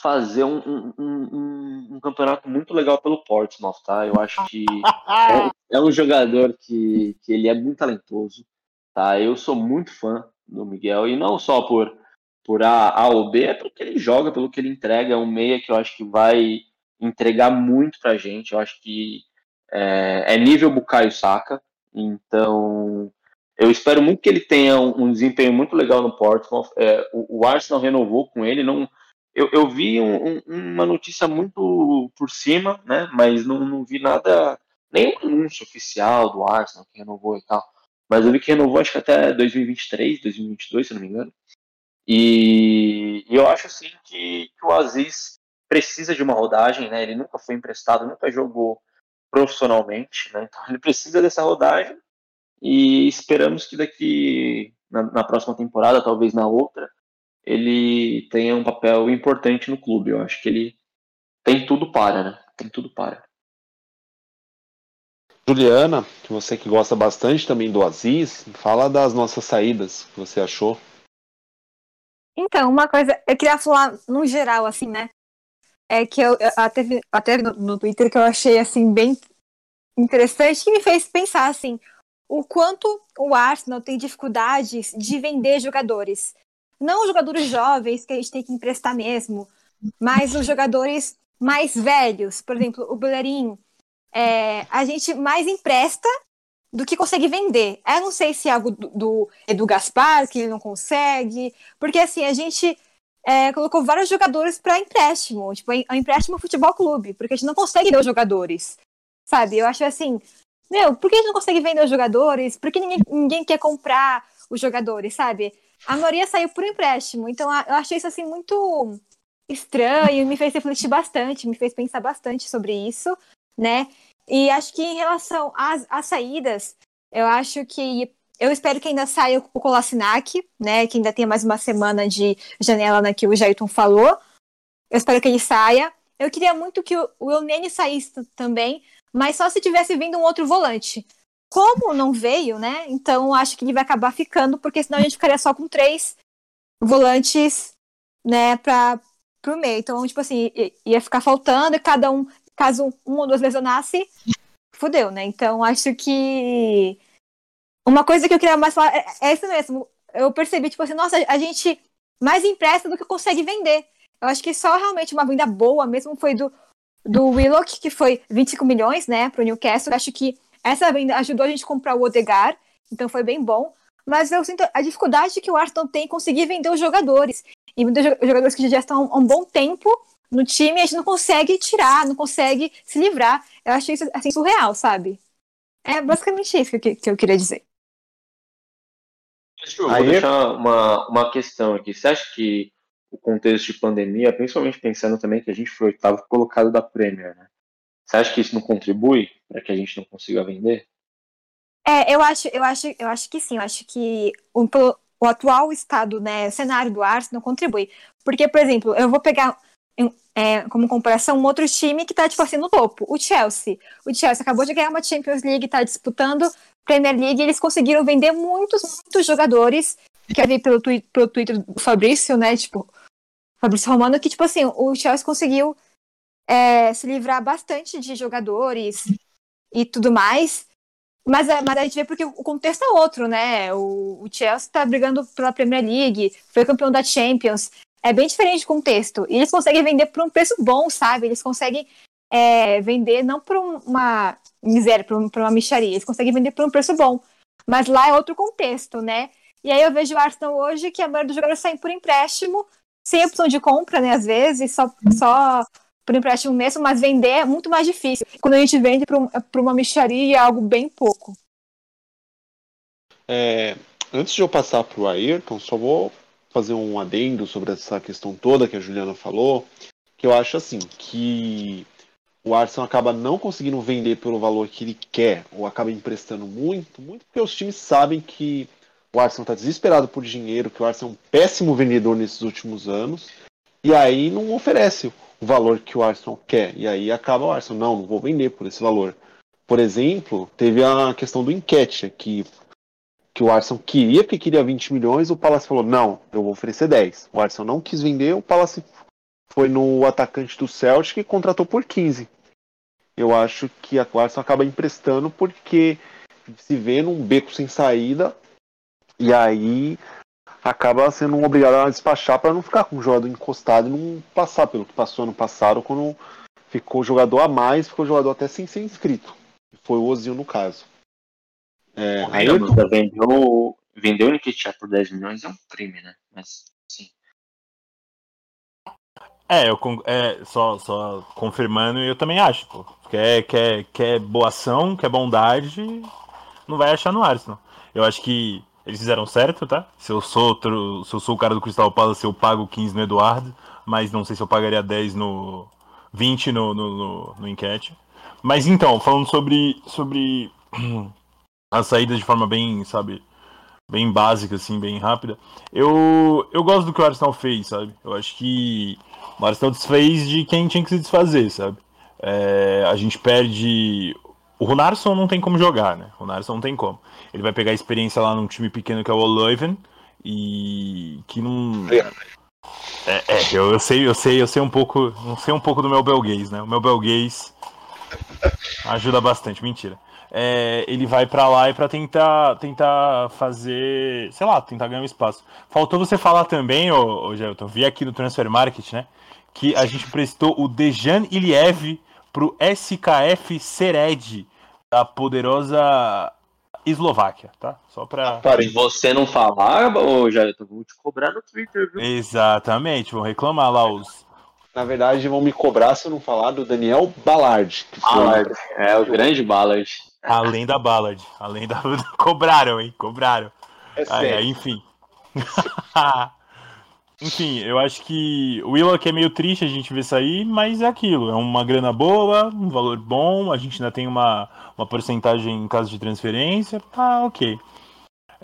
fazer um, um, um, um, campeonato muito legal pelo Portsmouth, tá? Eu acho que é, é, um jogador que, que ele é muito talentoso, tá? Eu sou muito fã do Miguel, e não só por, por A, a ou B, é porque ele joga, pelo que ele entrega, é um meia que eu acho que vai entregar muito pra gente, eu acho que é, é nível Bukayo Saka, então eu espero muito que ele tenha um, um desempenho muito legal no Portsmouth, é, o, o Arsenal renovou com ele, não eu, eu vi um, um, uma notícia muito por cima, né? Mas não, não vi nada, nenhum anúncio oficial do Arsenal que renovou e tal. Mas eu vi que renovou acho que até 2023, 2022, se não me engano. E, e eu acho assim que, que, o Aziz precisa de uma rodagem, né? Ele nunca foi emprestado, nunca jogou profissionalmente, né? Então [laughs] ele precisa dessa rodagem e esperamos que daqui na, na próxima temporada, talvez na outra, ele tenha um papel importante no clube. Eu acho que ele tem tudo para, né? Tem tudo para. Juliana, você que gosta bastante também do Aziz, fala das nossas saídas, que você achou? Então, uma coisa, eu queria falar no geral, assim, né? É que eu, eu até, até no, no Twitter que eu achei, assim, bem interessante, que me fez pensar, assim, o quanto o Arsenal tem dificuldades de vender jogadores. Não os jogadores jovens que a gente tem que emprestar mesmo, mas os jogadores mais velhos. Por exemplo, o Bellerin, é, a gente mais empresta do que consegue vender. Eu não sei se é algo do, do Edu Gaspar, que ele não consegue, porque assim, a gente é, colocou vários jogadores para empréstimo, tipo, é empréstimo futebol clube, porque a gente não consegue vender os jogadores, sabe? Eu acho assim, meu, por que a gente não consegue vender os jogadores? Por que ninguém, ninguém quer comprar os jogadores, sabe? A maioria saiu por empréstimo, então eu achei isso assim muito estranho, me fez refletir bastante, me fez pensar bastante sobre isso, né? E acho que em relação às, às saídas, eu acho que Eu espero que ainda saia o Kolasinac, né? Que ainda tenha mais uma semana de janela na que o Jailton falou. Eu espero que ele saia. Eu queria muito que o Elneny saísse também, mas só se tivesse vindo um outro volante. Como não veio, né? Então acho que ele vai acabar ficando, porque senão a gente ficaria só com três volantes, né, para pro meio. Então, tipo assim, ia ficar faltando e cada um, caso um ou duas lesionasse, fudeu, né? Então acho que uma coisa que eu queria mais falar é, é isso mesmo. Eu percebi, tipo assim, nossa, a gente mais empresta do que consegue vender. Eu acho que só realmente uma venda boa mesmo foi do, do Willock, que foi 25 milhões, né, pro Newcastle. Eu acho que essa venda ajudou a gente a comprar o Odegar, então foi bem bom. Mas eu sinto a dificuldade que o Arsenal tem em conseguir vender os jogadores. E vender os jogadores que já estão há um bom tempo no time, a gente não consegue tirar, não consegue se livrar. Eu acho isso assim, surreal, sabe? É basicamente isso que eu queria dizer. Eu vou Aí... deixar uma, uma questão aqui. Você acha que o contexto de pandemia, principalmente pensando também que a gente foi oitavo colocado da Premier, né? Você acha que isso não contribui para que a gente não consiga vender? É, eu acho, eu acho, eu acho que sim. Eu acho que o, o atual estado, né, cenário do Arsenal contribui. Porque, por exemplo, eu vou pegar é, como comparação, um outro time que está tipo assim, no topo, o Chelsea. O Chelsea acabou de ganhar uma Champions League, está disputando Premier League, e eles conseguiram vender muitos, muitos jogadores, que eu vi pelo, twi pelo Twitter do Fabrício, né, tipo, Fabrício Romano, que, tipo assim, o Chelsea conseguiu é, se livrar bastante de jogadores e tudo mais, mas, é, mas a gente vê porque o contexto é outro, né, o, o Chelsea está brigando pela Premier League, foi campeão da Champions, é bem diferente de contexto. E eles conseguem vender por um preço bom, sabe? Eles conseguem é, vender não por uma miséria, por, uma micharia. Eles conseguem vender por um preço bom. Mas lá é outro contexto, né? E aí eu vejo o Arsenal hoje que a maioria dos jogadores saem por empréstimo, sem opção de compra, né? Às vezes, só, só por empréstimo mesmo, mas vender é muito mais difícil. Quando a gente vende para uma micharia, é algo bem pouco. É, antes de eu passar para o Ayrton, só vou fazer um adendo sobre essa questão toda que a Juliana falou, que eu acho assim, que o Arsenal acaba não conseguindo vender pelo valor que ele quer, ou acaba emprestando muito, muito porque os times sabem que o Arsenal está desesperado por dinheiro, que o Arsenal é um péssimo vendedor nesses últimos anos, e aí não oferece o valor que o Arsenal quer, e aí acaba o Arsenal, não, não vou vender por esse valor. Por exemplo, teve a questão do enquete, que que o Arsenal queria, porque queria 20 milhões, o Palace falou, não, eu vou oferecer 10. O Arsenal não quis vender, o Palace foi no atacante do Celtic e contratou por 15. Eu acho que a Arsenal acaba emprestando porque se vê num beco sem saída e aí acaba sendo obrigado a despachar para não ficar com o jogador encostado e não passar pelo que passou ano passado quando ficou jogador a mais, ficou jogador até sem ser inscrito. Foi o Ozil no caso. É, aí eu... vendeu, vendeu o Nketiah por 10 milhões é um crime, né? Mas, sim. É, eu é, só, só confirmando, eu também acho, pô. Quer, quer, quer boa ação, quer bondade, não vai achar no Arsenal. Eu acho que eles fizeram certo, tá? Se eu sou outro, se eu sou o cara do Crystal Palace, eu pago 15 no Eduardo, mas não sei se eu pagaria 10 no 20 no, no, no, no enquete. Mas então, falando sobre sobre [clears throat] a saída de forma bem, sabe, bem básica, assim, bem rápida. Eu, eu gosto do que o Arsenal fez, sabe? Eu acho que o Arsenal desfez de quem tinha que se desfazer, sabe? É, a gente perde. O Runarsson não tem como jogar, né? O Runarsson não tem como. Ele vai pegar a experiência lá num time pequeno que é o Leuven e que não. É, é eu, eu, sei, eu sei, eu sei um pouco, não sei um pouco do meu belguês, né? O meu belguês ajuda bastante, mentira é, ele vai para lá e para tentar tentar fazer, sei lá, tentar ganhar um espaço. Faltou você falar também, ô, ô Gelton, vi aqui no Transfer Market, né, que a gente prestou o Dejan Iliev pro SKF Sered da poderosa Eslováquia, tá? Só pra. Para você não falar, ô Gelton, vou te cobrar no Twitter, viu? Exatamente, vão reclamar lá os na verdade, vão me cobrar se eu não falar do Daniel Ballard. Ballard, é o grande Ballard. Além da Ballard. Além da. [laughs] Cobraram, hein? Cobraram. É sério. Aí, enfim. [laughs] enfim, eu acho que o Willock é meio triste a gente ver sair, mas é aquilo. É uma grana boa, um valor bom, a gente ainda tem uma, uma porcentagem em caso de transferência. Tá ok.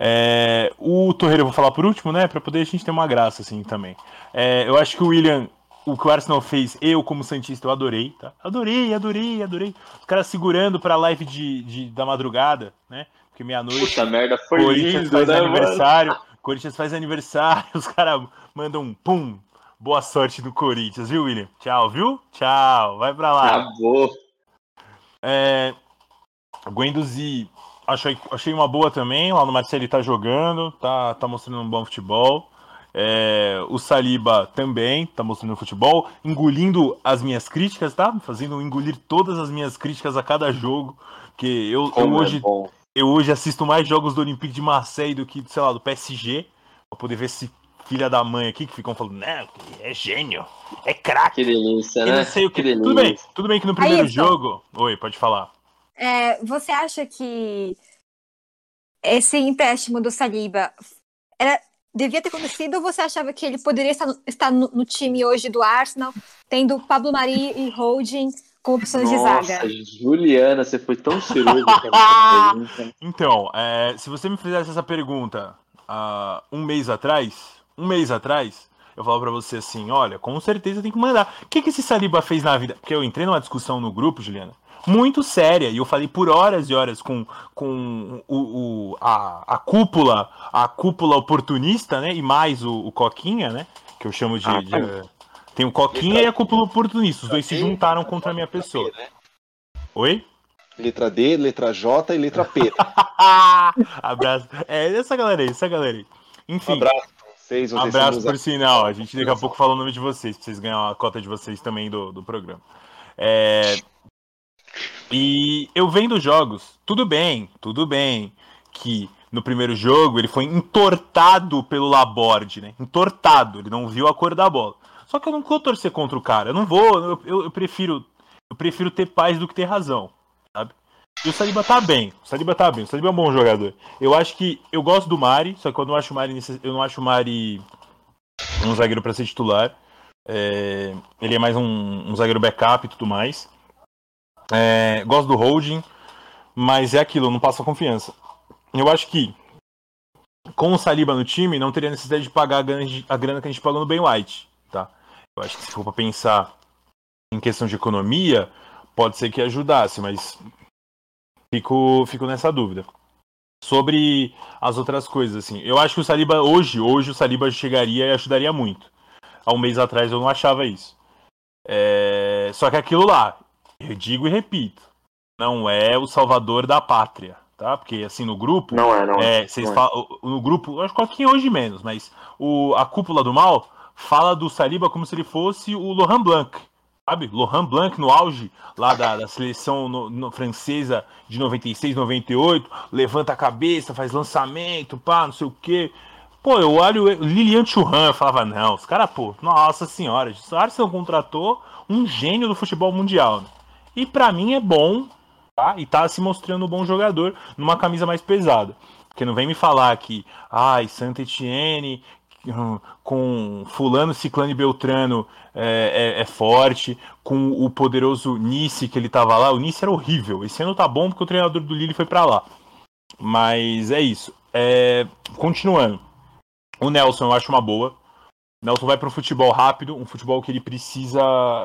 É, o Torreira eu vou falar por último, né? Pra poder a gente ter uma graça, assim, também. É, eu acho que o William, o que o Arsenal fez, eu como Santista, eu adorei, tá? Adorei, adorei, adorei. Os caras segurando pra live de, de da madrugada, né? Porque meia-noite. Puta merda, foi Corinthians lindo, faz né, aniversário. Corinthians faz aniversário, [laughs] os caras mandam um pum. Boa sorte do Corinthians, viu, William? Tchau, viu? Tchau, vai pra lá. Acabou. É, Guendouzi, achei, achei uma boa também. Lá no Marcelo ele tá jogando, tá, tá mostrando um bom futebol. É, o Saliba também tá mostrando futebol, engolindo as minhas críticas, tá? Fazendo engolir todas as minhas críticas a cada jogo. Que eu, eu Como hoje é eu hoje assisto mais jogos do Olympique de Marseille do que, sei lá, do PSG, pra poder ver esse filha da mãe aqui que ficam falando, não, é gênio, é craque, Que delícia, né? não sei o que. delícia. Tudo bem, tudo bem que no primeiro Ayrton. jogo. Oi, pode falar. É, você acha que esse empréstimo do Saliba era, devia ter acontecido ou você achava que ele poderia estar, no- estar no, no time hoje do Arsenal, tendo Pablo Mari e Holding como opções de zaga? Nossa, Juliana, você foi tão cirúrgica nessa [laughs] pergunta. Então, é, se você me fizesse essa pergunta há um mês atrás, um mês atrás, eu falava pra você assim, olha, com certeza tem que mandar. O que, que esse Saliba fez na vida? Porque eu entrei numa discussão no grupo, Juliana, muito séria, e eu falei por horas e horas com, com o, o- a, a cúpula, a cúpula oportunista, né? E mais o, o Coquinha, né? Que eu chamo de. Ah, de- tem o Coquinha e a cúpula oportunista. Os dois se juntaram contra a minha pessoa. né? Oi? Letra D, letra J e letra P. [laughs] Abraço. É, essa galera aí, essa galera aí. Um Enfim, abraço pra vocês. vocês abraço por sinal. A gente daqui a pouco fala o nome de vocês, pra vocês ganharem a cota de vocês também do, do programa. É, E eu vendo jogos, tudo bem, tudo bem, que no primeiro jogo ele foi entortado pelo Laborde, né? Entortado, ele não viu a cor da bola. Só que eu não vou torcer contra o cara, eu não vou, eu, eu- eu prefiro eu prefiro ter paz do que ter razão, sabe? E o Saliba tá bem, o Saliba tá bem, o Saliba é um bom jogador. Eu acho que eu gosto do Mari, só que eu não acho o Mari, eu não acho o Mari um zagueiro pra ser titular. É, ele é mais um, um zagueiro backup e tudo mais. É, gosto do holding, mas é aquilo, não passa confiança. Eu acho que com o Saliba no time, não teria necessidade de pagar a grana, a grana que a gente pagou no Ben White, tá? Eu acho que se for pra pensar em questão de economia, pode ser que ajudasse, mas fico, fico nessa dúvida. Sobre as outras coisas, assim, eu acho que o Saliba hoje, hoje o Saliba chegaria e ajudaria muito. Há um mês atrás eu não achava isso. É, Só que aquilo lá, eu digo e repito, não é o salvador da pátria, tá? Porque assim no grupo, Não é, não é. é, vocês não é. falam no grupo, acho que hoje menos, mas o, a cúpula do mal fala do Saliba como se ele fosse o Laurent Blanc, sabe? Laurent Blanc no auge lá da, da seleção no- no- francesa de 96, 98, levanta a cabeça, faz lançamento, pá, não sei o quê. Pô, eu olho Lilian Churran, eu falava, não, os caras, pô, nossa senhora, o Arsenal contratou um gênio do futebol mundial. né? E pra mim é bom, tá? E tá se mostrando um bom jogador numa camisa mais pesada. Porque não vem me falar que, ai, Santa Etienne com fulano, ciclano e beltrano é, é- é forte, com o poderoso Nice que ele tava lá, o Nice era horrível. Esse ano tá bom porque o treinador do Lille foi pra lá. Mas é isso. É, continuando. O Nelson eu acho uma boa. Nelson vai para um futebol rápido, um futebol que ele precisa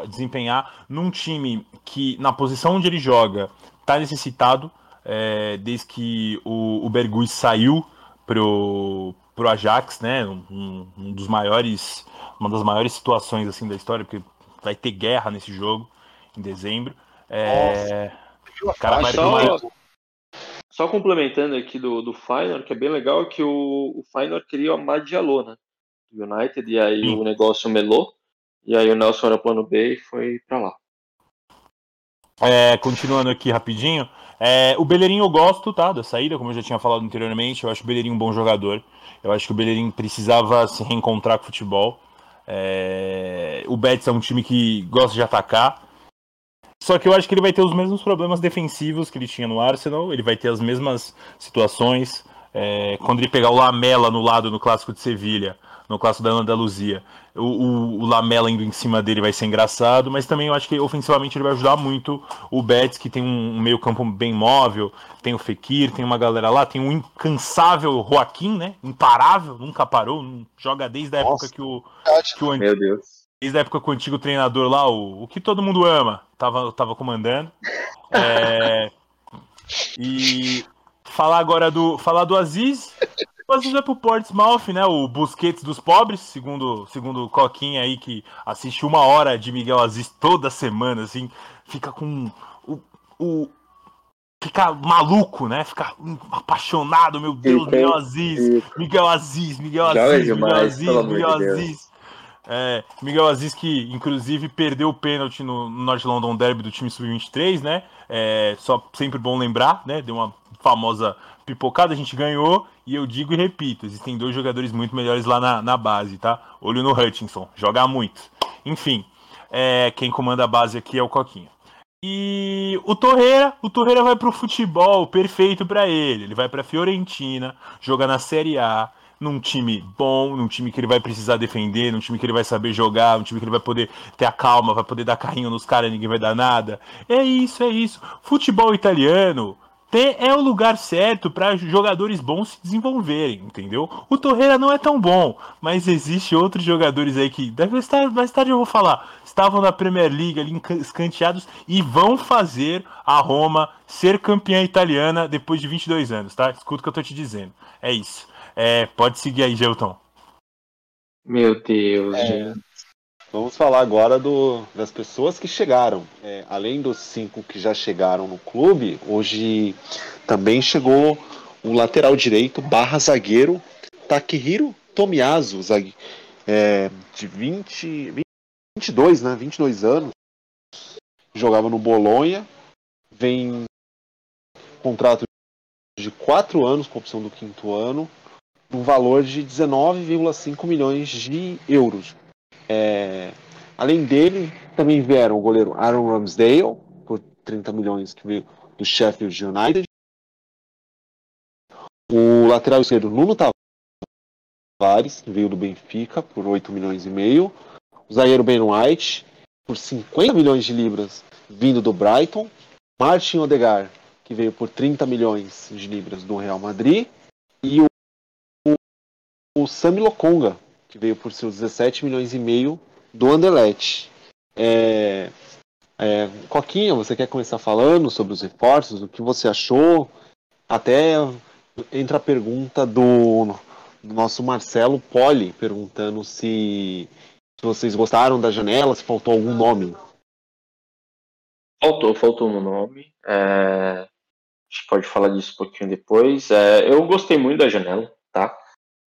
desempenhar num time que, na posição onde ele joga, tá necessitado. é, desde que o, o Bergui saiu pro, pro Ajax, né? Um, um dos maiores, uma das maiores situações assim da história, porque vai ter guerra nesse jogo em dezembro. É, o cara vai Só, pro uma- só complementando aqui do, do Feyenoord, que é bem legal, que o, o Feyenoord queria o Amad Diallo, né? Do United, e aí Sim. o negócio melou, e aí o Nelson era plano B e foi pra lá. É, continuando aqui rapidinho, é, o Bellerin eu gosto, tá, da saída, como eu já tinha falado anteriormente, eu acho o Bellerin um bom jogador, eu acho que o Bellerin precisava se reencontrar com o futebol, É, o Betis é um time que gosta de atacar, só que eu acho que ele vai ter os mesmos problemas defensivos que ele tinha no Arsenal, ele vai ter as mesmas situações, é, quando ele pegar o Lamela no lado no Clássico de Sevilha, no clássico da Andaluzia. O, o, o, Lamela indo em cima dele vai ser engraçado, mas também eu acho que ofensivamente ele vai ajudar muito o Betis, que tem um, um meio campo bem móvel, tem o Fekir, tem uma galera lá, tem um incansável Joaquim, né? Imparável, nunca parou, joga desde a Nossa, época que o, que o Meu Deus. Desde a época que o antigo treinador lá, o, o que todo mundo ama, tava, tava comandando. [laughs] É, e falar agora do falar do Aziz mas vai pro Portsmouth, né? O Busquets dos pobres, segundo segundo Coquinha aí, que assiste uma hora de Miguel Aziz toda semana, assim, fica com o. o fica maluco, né? Fica apaixonado, meu Deus, Miguel Aziz, Miguel Aziz, Miguel Aziz, Miguel Aziz, Miguel Aziz. É, Miguel Aziz, que inclusive perdeu o pênalti no North London Derby do time sub-23, né? É, só sempre bom lembrar, né? Deu uma famosa pipocada, a gente ganhou, e eu digo e repito, existem dois jogadores muito melhores lá na, na base, tá? Olho no Hutchinson, joga muito. Enfim, é, quem comanda a base aqui é o Coquinha. E o Torreira, o Torreira vai pro futebol perfeito para ele. Ele vai pra Fiorentina, joga na Série A, num time bom, num time que ele vai precisar defender, num time que ele vai saber jogar, num time que ele vai poder ter a calma, vai poder dar carrinho nos caras, ninguém vai dar nada. É isso, é isso. Futebol italiano é o lugar certo para jogadores bons se desenvolverem, entendeu? O Torreira não é tão bom, mas existe outros jogadores aí que deve estar mais tarde eu vou falar, estavam na Premier League ali escanteados e vão fazer a Roma ser campeã italiana depois de 22 anos, tá? Escuta o que eu tô te dizendo. É isso. É, pode seguir aí, Gelton. Meu Deus, é, gente. Vamos falar agora do, das pessoas que chegaram. É, além dos cinco que já chegaram no clube, hoje também chegou o lateral direito barra zagueiro Takehiro Tomiyasu, zague, é, de 20, 22, né, 22 anos. Jogava no Bolonha, vem contrato de 4 anos com opção do quinto ano, um valor de 19,5 milhões de euros. É, além dele, também vieram o goleiro Aaron Ramsdale, por 30 milhões, que veio do Sheffield United. O lateral esquerdo Nuno Tavares, que veio do Benfica, por 8 milhões e meio. O zagueiro Ben White, por 50 milhões de libras, vindo do Brighton. Martin Odegar, que veio por 30 milhões de libras do Real Madrid. E o, o, o Sami Lokonga, que veio por seus 17 milhões e meio do Anderlecht. É, é, Coquinha, você quer começar falando sobre os reforços, o que você achou? Até entra a pergunta do, do nosso Marcelo Poli, perguntando se, se, vocês gostaram da janela, se faltou algum nome. Faltou, faltou um nome. É, a gente pode falar disso um pouquinho depois. É, eu gostei muito da janela, tá?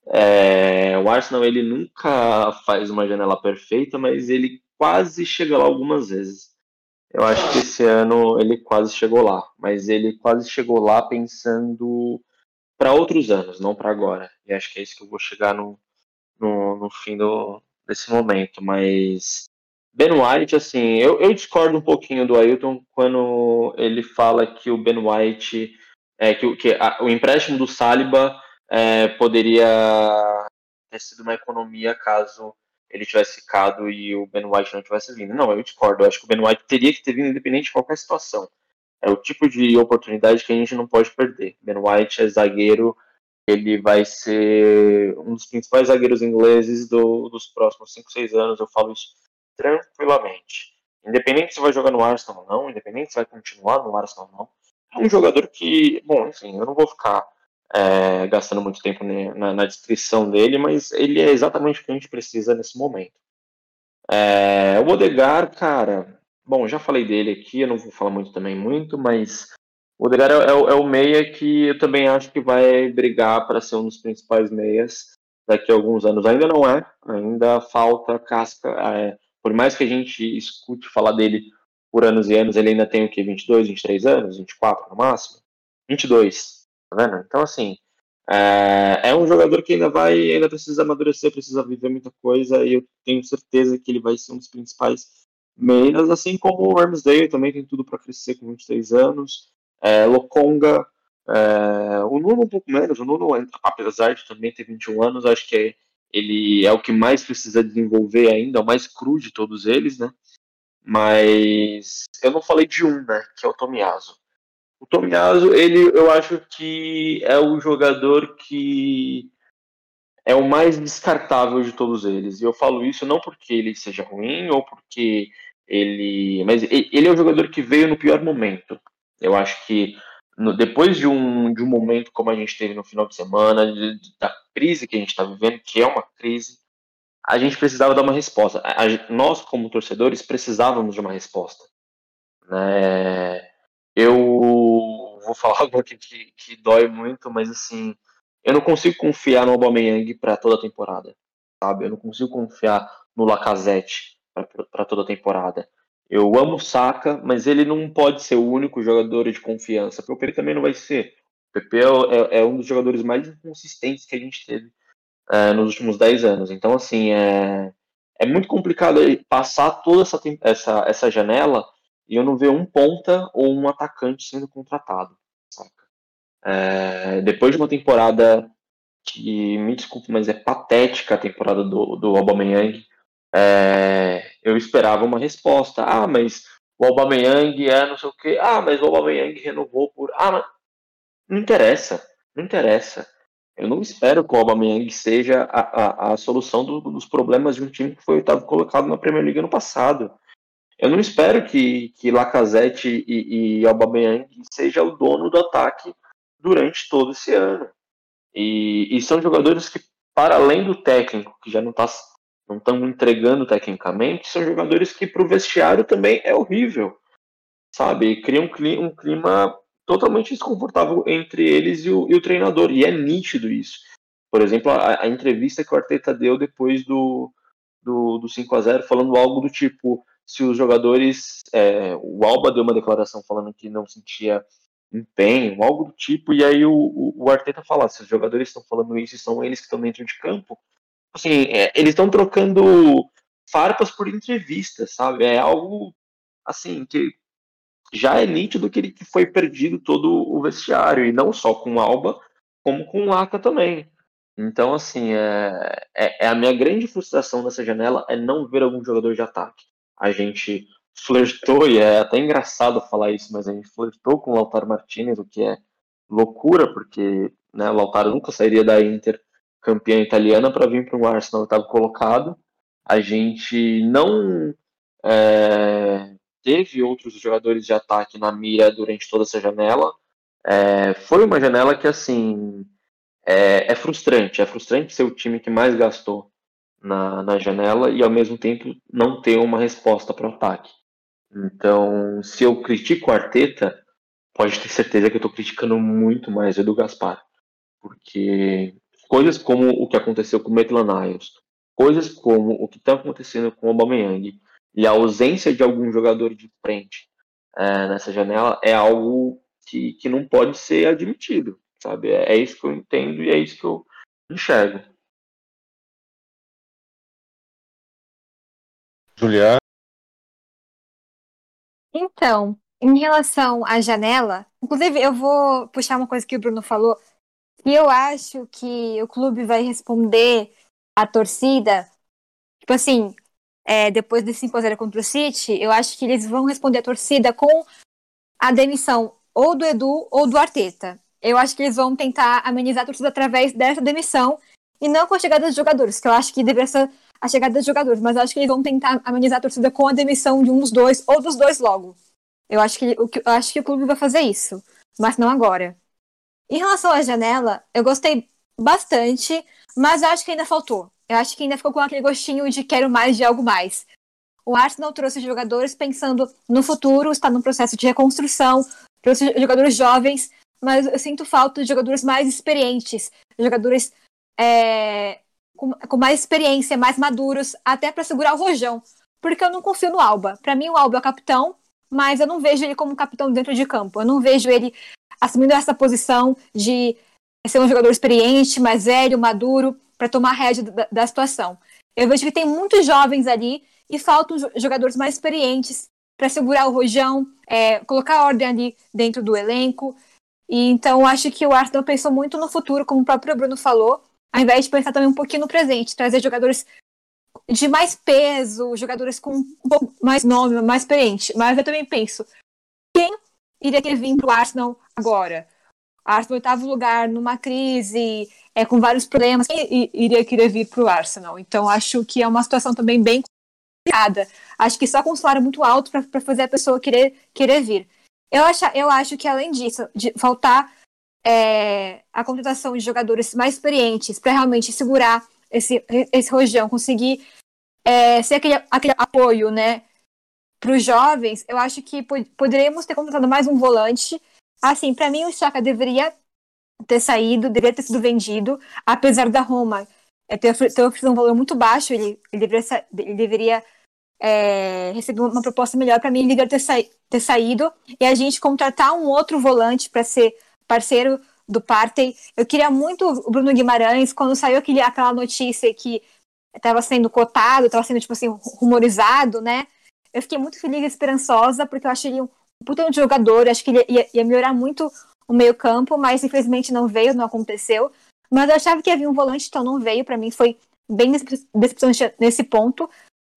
É, o Arsenal ele nunca faz uma janela perfeita, mas ele quase chega lá algumas vezes. Eu acho que esse ano ele quase chegou lá, mas ele quase chegou lá pensando para outros anos, não para agora. E acho que é isso que eu vou chegar no, no, no fim do, desse momento. Mas Ben White, assim, eu, eu discordo um pouquinho do Ailton quando ele fala que o Ben White, é, que, que a, o empréstimo do Saliba é, poderia ter sido uma economia caso ele tivesse ficado e o Ben White não tivesse vindo. Não, eu discordo. Eu acho que o Ben White teria que ter vindo independente de qualquer situação. É o tipo de oportunidade que a gente não pode perder. Ben White é zagueiro, ele vai ser um dos principais zagueiros ingleses do, dos próximos 5, 6 anos. Eu falo isso tranquilamente. Independente se vai jogar no Arsenal ou não, independente se vai continuar no Arsenal ou não, é um jogador que, bom, enfim, eu não vou ficar é, gastando muito tempo na, na, descrição dele, mas ele é exatamente o que a gente precisa nesse momento. É, o Odegar, cara, bom, já falei dele aqui, eu não vou falar muito também muito, mas o Odegar é, é, é o meia que eu também acho que vai brigar para ser um dos principais meias daqui a alguns anos. Ainda não é, ainda falta casca. É, por mais que a gente escute falar dele por anos e anos, ele ainda tem o que? 22, 23 anos? 24 no máximo? 22 tá vendo? Então, assim, é, é, um jogador que ainda vai, ainda precisa amadurecer, precisa viver muita coisa, e eu tenho certeza que ele vai ser um dos principais meias, assim como o Ramsdale também tem tudo para crescer com 23 anos, é, Lokonga, é, o Nuno um pouco menos, o Nuno, apesar de também ter 21 anos, acho que ele é o que mais precisa desenvolver ainda, é o mais cru de todos eles, né? Mas eu não falei de um, né? Que é o Tomiaso. O Tomiaso, ele, eu acho que é o jogador que é o mais descartável de todos eles. E eu falo isso não porque ele seja ruim ou porque ele. Mas ele é o jogador que veio no pior momento. Eu acho que no, depois de um, de um momento como a gente teve no final de semana, de, da crise que a gente está vivendo, que é uma crise, a gente precisava dar uma resposta. A, a, nós, como torcedores, precisávamos de uma resposta. Né? Eu vou falar [laughs] algo aqui que, que dói muito, mas assim, eu não consigo confiar no Aubameyang para toda a temporada, sabe? Eu não consigo confiar no Lacazette para toda a temporada. Eu amo o Saka, mas ele não pode ser o único jogador de confiança, porque o PP também não vai ser. O PP é, é, um dos jogadores mais inconsistentes que a gente teve é, nos últimos 10 anos. Então, assim, é, é muito complicado passar toda essa, essa, essa janela e eu não ver um ponta ou um atacante sendo contratado. É, depois de uma temporada que, me desculpe, mas é patética a temporada do, do Aubameyang, é, eu esperava uma resposta. Ah, mas o Aubameyang é não sei o quê. Ah, mas o Aubameyang renovou por... Ah, mas... não interessa, não interessa. Eu não espero que o Aubameyang seja a, a, a solução do, dos problemas de um time que foi oitavo colocado na Premier League no passado. Eu não espero que, que Lacazette e, e Aubameyang seja o dono do ataque durante todo esse ano. E, e são jogadores que, para além do técnico, que já não está não estão entregando tecnicamente, são jogadores que para o vestiário também é horrível, sabe? Cria um clima, um clima totalmente desconfortável entre eles e o, e o, treinador, e é nítido isso. Por exemplo, a, a entrevista que o Arteta deu depois do, do, do 5 a 0 falando algo do tipo, se os jogadores, é, o Alba deu uma declaração falando que não sentia empenho, algo do tipo, e aí o, o, o Arteta fala, se os jogadores estão falando isso e são eles que estão dentro de campo, assim, é, eles estão trocando farpas por entrevistas, sabe? É algo assim que já é nítido que ele foi perdido todo o vestiário e não só com o Alba, como com o Laca também. Então, assim, é, é, é, a minha grande frustração nessa janela é não ver algum jogador de ataque. A gente flertou, e é até engraçado falar isso, mas a gente flertou com o Lautaro Martinez, o que é loucura, porque né, o Lautaro nunca sairia da Inter campeã italiana para vir para um Arsenal estava colocado. A gente não é, teve outros jogadores de ataque na mira durante toda essa janela. É, foi uma janela que assim é, é, frustrante. É frustrante ser o time que mais gastou na, na janela e ao mesmo tempo não ter uma resposta para o ataque. Então, se eu critico o Arteta, pode ter certeza que eu estou criticando muito mais o Edu Gaspar. Porque coisas como o que aconteceu com o Maitland Niles, coisas como o que está acontecendo com o Aubameyang e a ausência de algum jogador de frente é, nessa janela é algo que, que não pode ser admitido, sabe? É, é isso que eu entendo e é isso que eu enxergo. Juliana? Então, em relação à janela, inclusive eu vou puxar uma coisa que o Bruno falou e eu acho que o clube vai responder à torcida, tipo assim, é, depois desse 5x0 contra o City, eu acho que eles vão responder à torcida com a demissão ou do Edu ou do Arteta. Eu acho que eles vão tentar amenizar a torcida através dessa demissão e não com a chegada dos jogadores, que eu acho que deveria ser a chegada dos jogadores, mas acho que eles vão tentar amenizar a torcida com a demissão de um dos dois ou dos dois logo. Eu acho que, eu acho que o clube vai fazer isso, mas não agora. Em relação à janela, eu gostei bastante, mas acho que ainda faltou. Eu acho que ainda ficou com aquele gostinho de quero mais de algo mais. O Arsenal trouxe jogadores pensando no futuro, está num processo de reconstrução, trouxe jogadores jovens, mas eu sinto falta de jogadores mais experientes, jogadores é, com, com, mais experiência, mais maduros, até para segurar o rojão. Porque eu não confio no Alba. Para mim, o Alba é o capitão, mas eu não vejo ele como capitão dentro de campo. Eu não vejo ele assumindo essa posição de ser um jogador experiente, mais velho, maduro, para tomar rédea da, da, situação. Eu vejo que tem muitos jovens ali e faltam jogadores mais experientes para segurar o rojão, é, colocar ordem ali dentro do elenco. E então acho que o Arsenal pensou muito no futuro, como o próprio Bruno falou. Ao invés de pensar também um pouquinho no presente, trazer jogadores de mais peso, jogadores com um pouco mais nome, mais experiente. Mas eu também penso, quem iria querer vir para o Arsenal agora? Arsenal oitavo lugar, numa crise, é, com vários problemas, quem iria querer vir para o Arsenal? Então acho que é uma situação também bem complicada. Acho que só com um salário muito alto para fazer a pessoa querer, querer vir. Eu acho, eu acho que além disso, de faltar é, a contratação de jogadores mais experientes para realmente segurar esse, esse rojão, conseguir é, ser aquele, aquele apoio, né, para os jovens, eu acho que poderíamos ter contratado mais um volante. Assim, para mim o Chaka deveria ter saído, deveria ter sido vendido, apesar da Roma é, ter, ter oferecido um valor muito baixo, ele, ele deveria, ele deveria é, receber uma proposta melhor. Para mim, ele ter, sa ter saído e a gente contratar um outro volante para ser parceiro do Partey. Eu queria muito o Bruno Guimarães, quando saiu aquele, aquela notícia que estava sendo cotado, estava sendo, tipo assim, rumorizado, né? Eu fiquei muito feliz e esperançosa, porque eu achei ele um puta de jogador, acho que ele ia, ia melhorar muito o meio campo, mas infelizmente não veio, não aconteceu. Mas eu achava que havia um volante, então não veio, para mim foi bem decepcionante nesse ponto,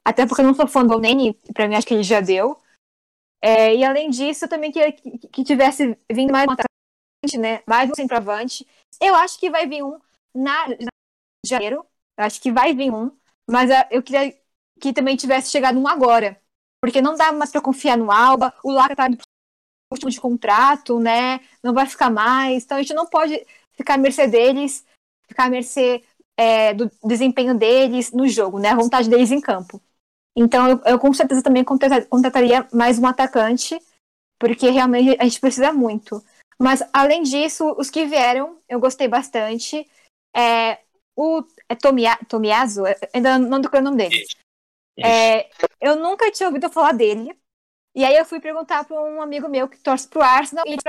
até porque eu não sou fã do Nene, para mim acho que ele já deu. É, e além disso, eu também queria que, que tivesse vindo mais um atacante, né, mais um centroavante. Eu acho que vai vir um na, na janeiro, eu acho que vai vir um, mas ah, eu queria que também tivesse chegado um agora. Porque não dá mais para confiar no Alba, o Laca tá no último de contrato, né? Não vai ficar mais. Então a gente não pode ficar à mercê deles, ficar à mercê é, do desempenho deles no jogo, né? A vontade deles em campo. Então eu, eu com certeza também contrataria mais um atacante, porque realmente a gente precisa muito. Mas além disso, os que vieram, eu gostei bastante. É, o é Tomia, Tomiazo, ainda não tô o nome dele. É, eu nunca tinha ouvido falar dele. E aí eu fui perguntar para um amigo meu que torce pro Arsenal e ele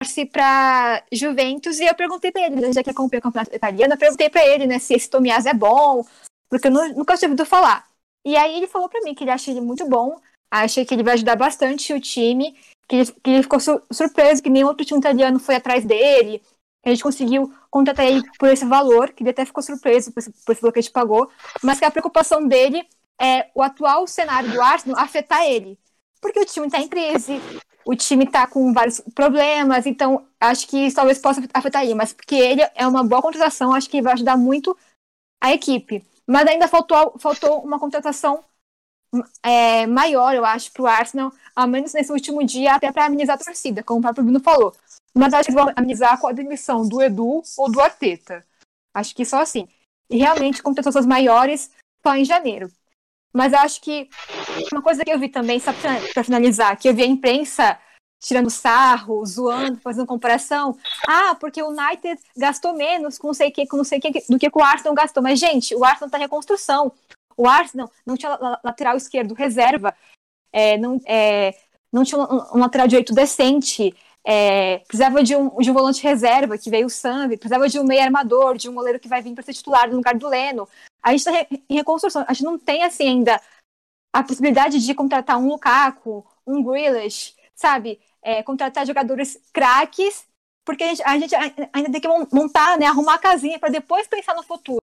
torce pra Juventus e eu perguntei para ele, já que acompanha o campeonato italiano, eu perguntei para ele, né, se esse Tomiazo é bom, porque eu nunca tinha ouvido falar. E aí ele falou para mim que ele acha ele muito bom, acha que ele vai ajudar bastante o time, que ele, que ele ficou surpreso que nenhum outro time italiano foi atrás dele, a gente conseguiu contratar ele por esse valor, que ele até ficou surpreso por esse, por esse valor que a gente pagou, mas que a preocupação dele é o atual cenário do Arsenal afetar ele. Porque o time está em crise, o time está com vários problemas, então acho que isso talvez possa afetar ele, mas porque ele é uma boa contratação, acho que vai ajudar muito a equipe. Mas ainda faltou, faltou uma contratação é, maior, eu acho, para o Arsenal, ao menos nesse último dia, até para amenizar a torcida, como o próprio Bruno falou. Mas acho que vão amenizar com a demissão do Edu ou do Arteta. Acho que só assim. E realmente contratações maiores só em janeiro. Mas acho que uma coisa que eu vi também, só para finalizar, que eu vi a imprensa tirando sarro, zoando, fazendo comparação. Ah, porque o United gastou menos com não sei que, com não sei que do que o Arsenal gastou. Mas, gente, o Arsenal está em reconstrução. O Arsenal não tinha lateral esquerdo reserva, é, não, é, não tinha um, um lateral direito decente. É, precisava de um, de um volante reserva, que veio o Sambi, precisava de um meio armador, de um goleiro que vai vir para ser titular no lugar do Leno. A gente está em reconstrução, a gente não tem assim ainda a possibilidade de contratar um Lukaku, um Grealish, sabe? É, contratar jogadores craques, porque a gente, a gente, ainda tem que montar, né, arrumar a casinha para depois pensar no futuro.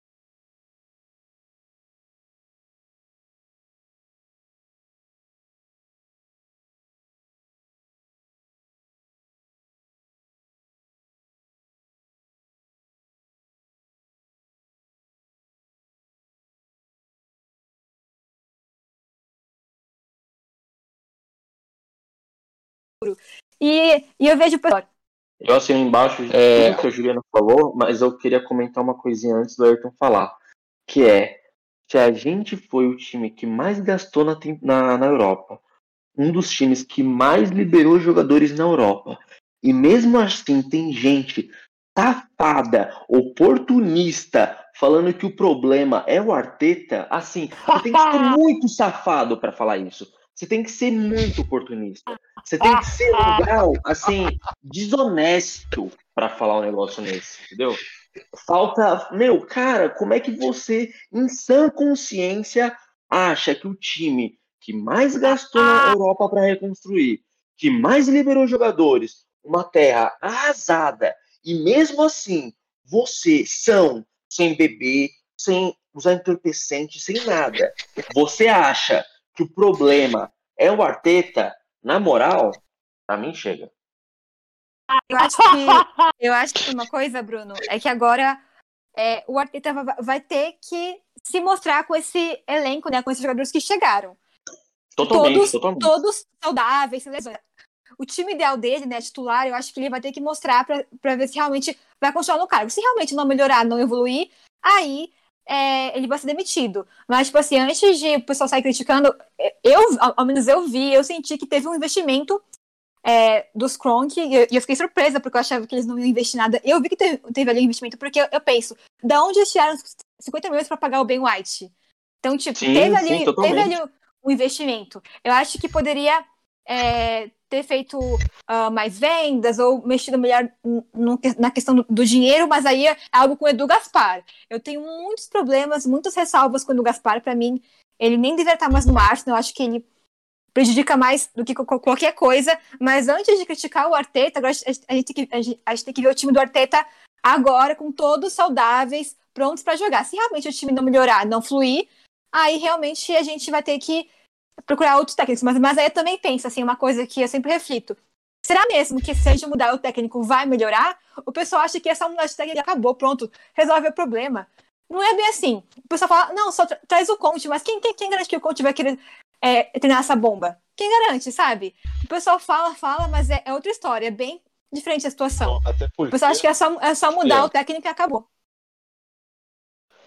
E, e eu vejo. Eu assino embaixo é... tudo que a Juliana falou, mas eu queria comentar uma coisinha antes do Ayrton falar. Que é que a gente foi o time que mais gastou na, na, na Europa. Um dos times que mais liberou jogadores na Europa. E mesmo assim tem gente safada, oportunista, falando que o problema é o Arteta, assim, tem que ser [laughs] muito safado para falar isso. Você tem que ser muito oportunista. Você tem que ser um grau, assim, desonesto para falar um negócio nesse, entendeu? Falta. Meu, cara, como é que você, em sã consciência, acha que o time que mais gastou na Europa para reconstruir, que mais liberou jogadores, uma terra arrasada, e mesmo assim você são sem beber, sem usar entorpecente, sem nada. Você acha que o problema é o Arteta? Na moral, pra mim chega. Eu acho que, eu acho que uma coisa, Bruno, é que agora é, o Arteta va- vai ter que se mostrar com esse elenco, né, com esses jogadores que chegaram. Totalmente, Todos- totalmente. Todos saudáveis, sem lesões. O time ideal dele, né, titular, eu acho que ele vai ter que mostrar pra ver se realmente vai continuar no cargo. Se realmente não melhorar, não evoluir, aí é, ele vai ser demitido. Mas, tipo assim, antes de o pessoal sair criticando, eu, ao, menos eu vi, eu senti que teve um investimento é, dos Kronk, e eu, eu fiquei surpresa, porque eu achava que eles não iam investir nada. Eu vi que teve, teve ali um investimento, porque eu, eu penso, da onde eles tiraram os 50 milhões pra pagar o Ben White? Então, tipo, Sim, teve, sim, ali, teve totalmente. ali um investimento. Eu acho que poderia é, ter feito ah, mais vendas ou mexido melhor na questão do, do dinheiro, mas aí é algo com o Edu Gaspar. Eu tenho muitos problemas, muitas ressalvas com o Edu Gaspar. Para mim, ele nem deveria estar mais no Arsenal. Eu acho que ele prejudica mais do que qualquer coisa. Mas antes de criticar o Arteta, agora a gente tem que, a gente- a gente tem que ver o time do Arteta agora com todos saudáveis, prontos para jogar. Se realmente o time não melhorar, não fluir, aí realmente a gente vai ter que procurar outros técnicos. Mas, mas aí eu também penso, assim, uma coisa que eu sempre reflito. Será mesmo que se a gente mudar o técnico vai melhorar? O pessoal acha que essa mudança de técnico acabou, pronto, resolve o problema. Não é bem assim. O pessoal fala, não, só tra- traz o Conte, mas quem, quem, quem garante que o Conte vai querer é, treinar essa bomba? Quem garante, sabe? O pessoal fala, fala, mas é, é outra história, é bem diferente a situação. Até O porque, pessoal acha que é só, é só mudar É. o técnico e acabou.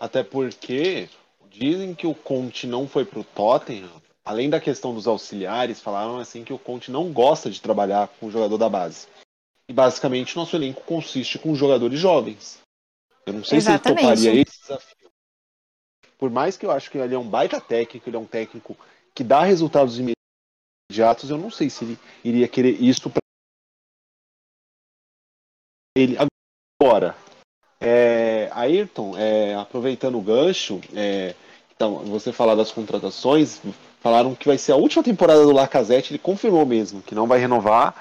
até porque dizem que o Conte não foi pro Tottenham. Além da questão dos auxiliares, falaram assim que o Conte não gosta de trabalhar com o jogador da base. E basicamente nosso elenco consiste com jogadores jovens. Eu não sei Exatamente. se ele toparia esse desafio. Por mais que eu acho que ele é um baita técnico, ele é um técnico que dá resultados imediatos, eu não sei se ele iria querer isso para ele agora. É, Ayrton, é, aproveitando o gancho, é, então, você falar das contratações, falaram que vai ser a última temporada do Lacazette, ele confirmou mesmo que não vai renovar,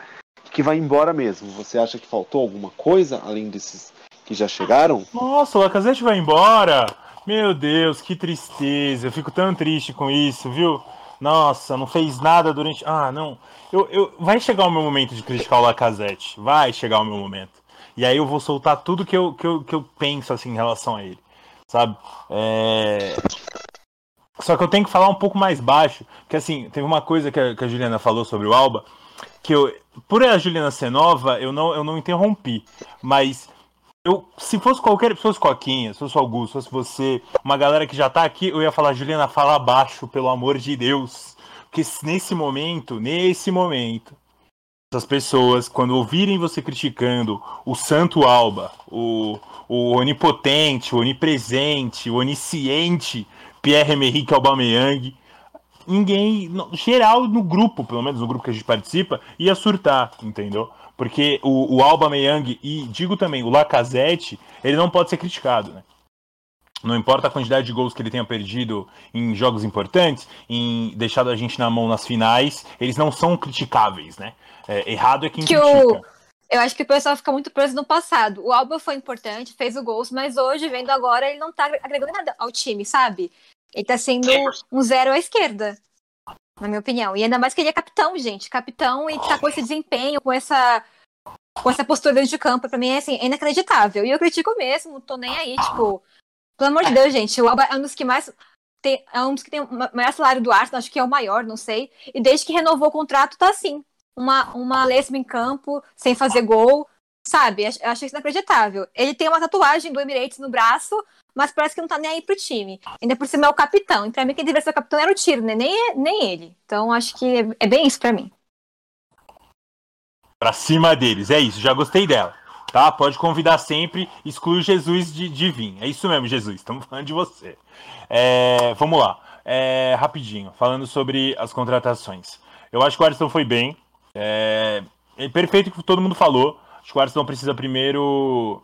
que vai embora mesmo. Você acha que faltou alguma coisa além desses que já chegaram? Nossa, o Lacazette vai embora! Meu Deus, que tristeza. Eu fico tão triste com isso, viu? Nossa, não fez nada durante. Ah, não. Eu, eu... Vai chegar o meu momento de criticar o Lacazette. Vai chegar o meu momento. E aí eu vou soltar tudo que eu, que eu, que eu penso assim em relação a ele. Sabe? É... Só que eu tenho que falar um pouco mais baixo. Porque assim, teve uma coisa que a, que a Juliana falou sobre o Alba. Que eu, por a Juliana ser nova, eu não, eu não interrompi. Mas eu, se fosse qualquer, se fosse Coquinha, se fosse Augusto, se fosse você, uma galera que já tá aqui, eu ia falar, Juliana, fala baixo, pelo amor de Deus. Porque nesse momento, nesse momento, essas pessoas, quando ouvirem você criticando o Santo Alba, o, o onipotente, o onipresente, o onisciente Pierre-Emerick Aubameyang, ninguém, no- geral no grupo, pelo menos no grupo que a gente participa, ia surtar, entendeu? Porque o, o Alba Meyang e digo também, o Lacazette, ele não pode ser criticado, né? Não importa a quantidade de gols que ele tenha perdido em jogos importantes, em deixado a gente na mão nas finais, eles não são criticáveis, né? É, errado é quem Que critica. o- Eu acho que o pessoal fica muito preso no passado. O Alba foi importante, fez o gols, mas hoje, vendo agora, ele não tá agregando nada ao time, sabe? Ele tá sendo um zero à esquerda, na minha opinião. E ainda mais que ele é capitão, gente. Capitão e tá com esse desempenho, com essa com essa postura dentro de campo, pra mim é assim, inacreditável. E eu critico mesmo, tô nem aí, tipo, pelo amor de Deus, gente, o Alba é um dos que mais tem, é um dos que tem o ma- maior salário do Arsenal, acho que é o maior, não sei. E desde que renovou o contrato, tá assim. Uma, uma lesma em campo, sem fazer gol, sabe? Eu achei isso inacreditável. Ele tem uma tatuagem do Emirates no braço, mas parece que não tá nem aí pro time. Ainda por cima é o capitão. E pra mim, quem deveria ser o capitão era o Tiro, né? Nem, nem ele. Então acho que é, é bem isso pra mim. Pra cima deles, é isso, já gostei dela. Tá? Pode convidar sempre, exclui Jesus de, de vir. É isso mesmo, Jesus, [laughs] estamos falando de você. É, vamos lá, É, rapidinho, falando sobre as contratações. Eu acho que o Ariston foi bem. É, é perfeito o que todo mundo falou. Acho que o Ariston precisa primeiro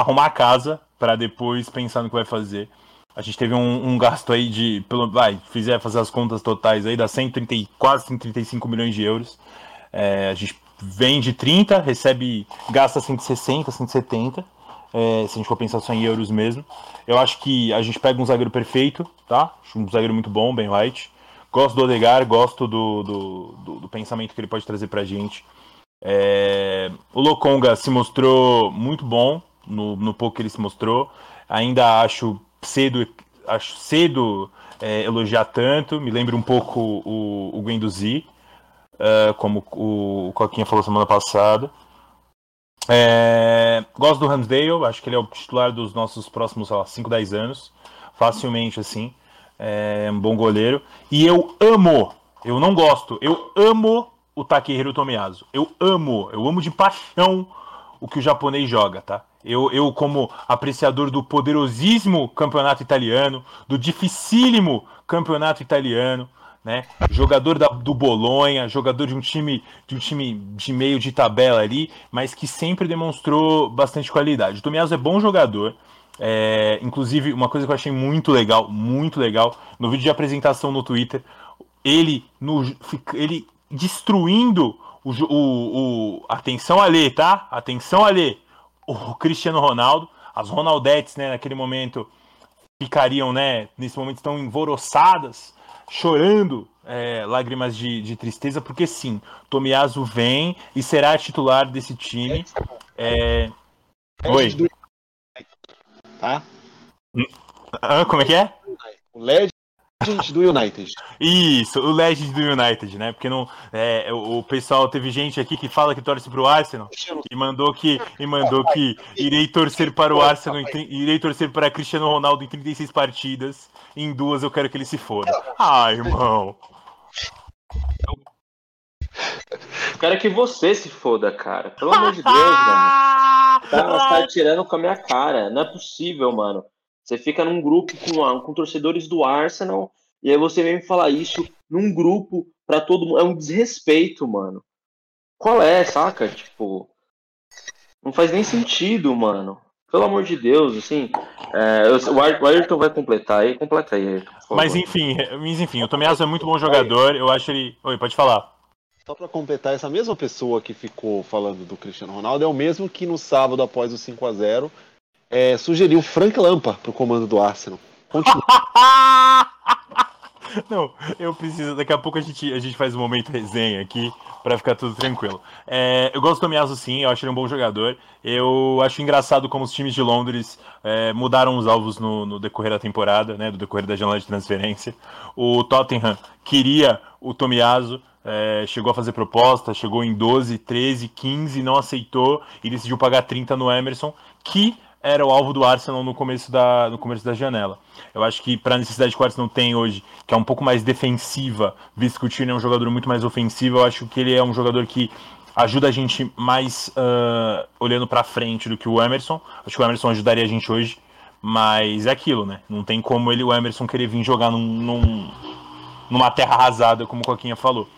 arrumar a casa para depois pensar no que vai fazer. A gente teve um, um gasto aí de, pelo, vai, fizer fazer as contas totais aí, dá 130, e- quase 135 milhões de euros. É, a gente vende 30, recebe, gasta 160, 170. é, se a gente for pensar só em euros mesmo. Eu acho que a gente pega um zagueiro perfeito, tá? Um zagueiro muito bom, bem light. Gosto do Odegar, gosto do, do, do, do pensamento que ele pode trazer pra gente. É, o Lokonga se mostrou muito bom no, no pouco que ele se mostrou. Ainda acho cedo, acho cedo é, elogiar tanto. Me lembra um pouco o, o Guendouzi, uh, como o, o Coquinha falou semana passada. É, gosto do Ramsdale, acho que ele é o titular dos nossos próximos, sei lá, 5, 10 anos. Facilmente, assim. É um bom goleiro. E eu amo, eu não gosto, eu amo o Takehiro Tomiyasu. Eu amo, eu amo de paixão o que o japonês joga, tá? Eu, eu, como apreciador do poderosíssimo campeonato italiano, do dificílimo campeonato italiano, né? Jogador da, do Bolonha, jogador de um time de um time de meio de tabela ali, mas que sempre demonstrou bastante qualidade. O Tomiyasu é bom jogador. É, inclusive, uma coisa que eu achei muito legal, muito legal, no vídeo de apresentação no Twitter, ele, no, ele destruindo o, o, o atenção ali, tá? Atenção ali, o Cristiano Ronaldo, as Ronaldetes, né, naquele momento ficariam, né, nesse momento estão envoroçadas, chorando é, lágrimas de, de, tristeza, porque sim, Tomiyasu vem e será titular desse time. É... Oi. Tá? Ah, como é que é? O Legend do United. Isso, o Legend do United, né? Porque não, é, o pessoal teve gente aqui que fala que torce pro Arsenal e mandou que e mandou que irei torcer para o Arsenal, irei torcer para Cristiano Ronaldo em 36 partidas, em duas eu quero que ele se foda. Ai, irmão. Quero que você se foda, cara. Pelo amor de Deus, mano. [laughs] Tá, tá tirando com a minha cara. Não é possível, mano. Você fica num grupo com, com torcedores do Arsenal e aí você vem me falar isso num grupo para todo mundo. É um desrespeito, mano. Qual é, saca? Tipo, não faz nem sentido, mano. Pelo amor de Deus, assim. É, eu, o Ayrton vai completar aí, completa aí, Ayrton, Mas enfim, mas enfim, o Tomiaso é muito bom jogador. Eu acho ele. Oi, pode falar. Só para completar, essa mesma pessoa que ficou falando do Cristiano Ronaldo é o mesmo que no sábado, após o 5 a 0 é, sugeriu Frank Lampa para o comando do Arsenal. Continua. [laughs] Não, eu preciso. Daqui a pouco a gente, a gente faz um momento resenha aqui para ficar tudo tranquilo. É, eu gosto do Tomiaso sim, eu acho ele um bom jogador. Eu acho engraçado como os times de Londres é, mudaram os alvos no, no, decorrer da temporada, né, do decorrer da janela de transferência. O Tottenham queria o Tomiaso, é, chegou a fazer proposta, chegou em 12, 13, 15, não aceitou e decidiu pagar 30 no Emerson, que era o alvo do Arsenal no começo da, no começo da janela. Eu acho que para a necessidade que o Arsenal tem hoje, que é um pouco mais defensiva, visto que o Tierney é um jogador muito mais ofensivo, eu acho que ele é um jogador que ajuda a gente mais uh, olhando para frente do que o Emerson. Acho que o Emerson ajudaria a gente hoje, mas é aquilo, né? Não tem como ele, o Emerson, querer vir jogar num, num, numa terra arrasada, como o Coquinha falou.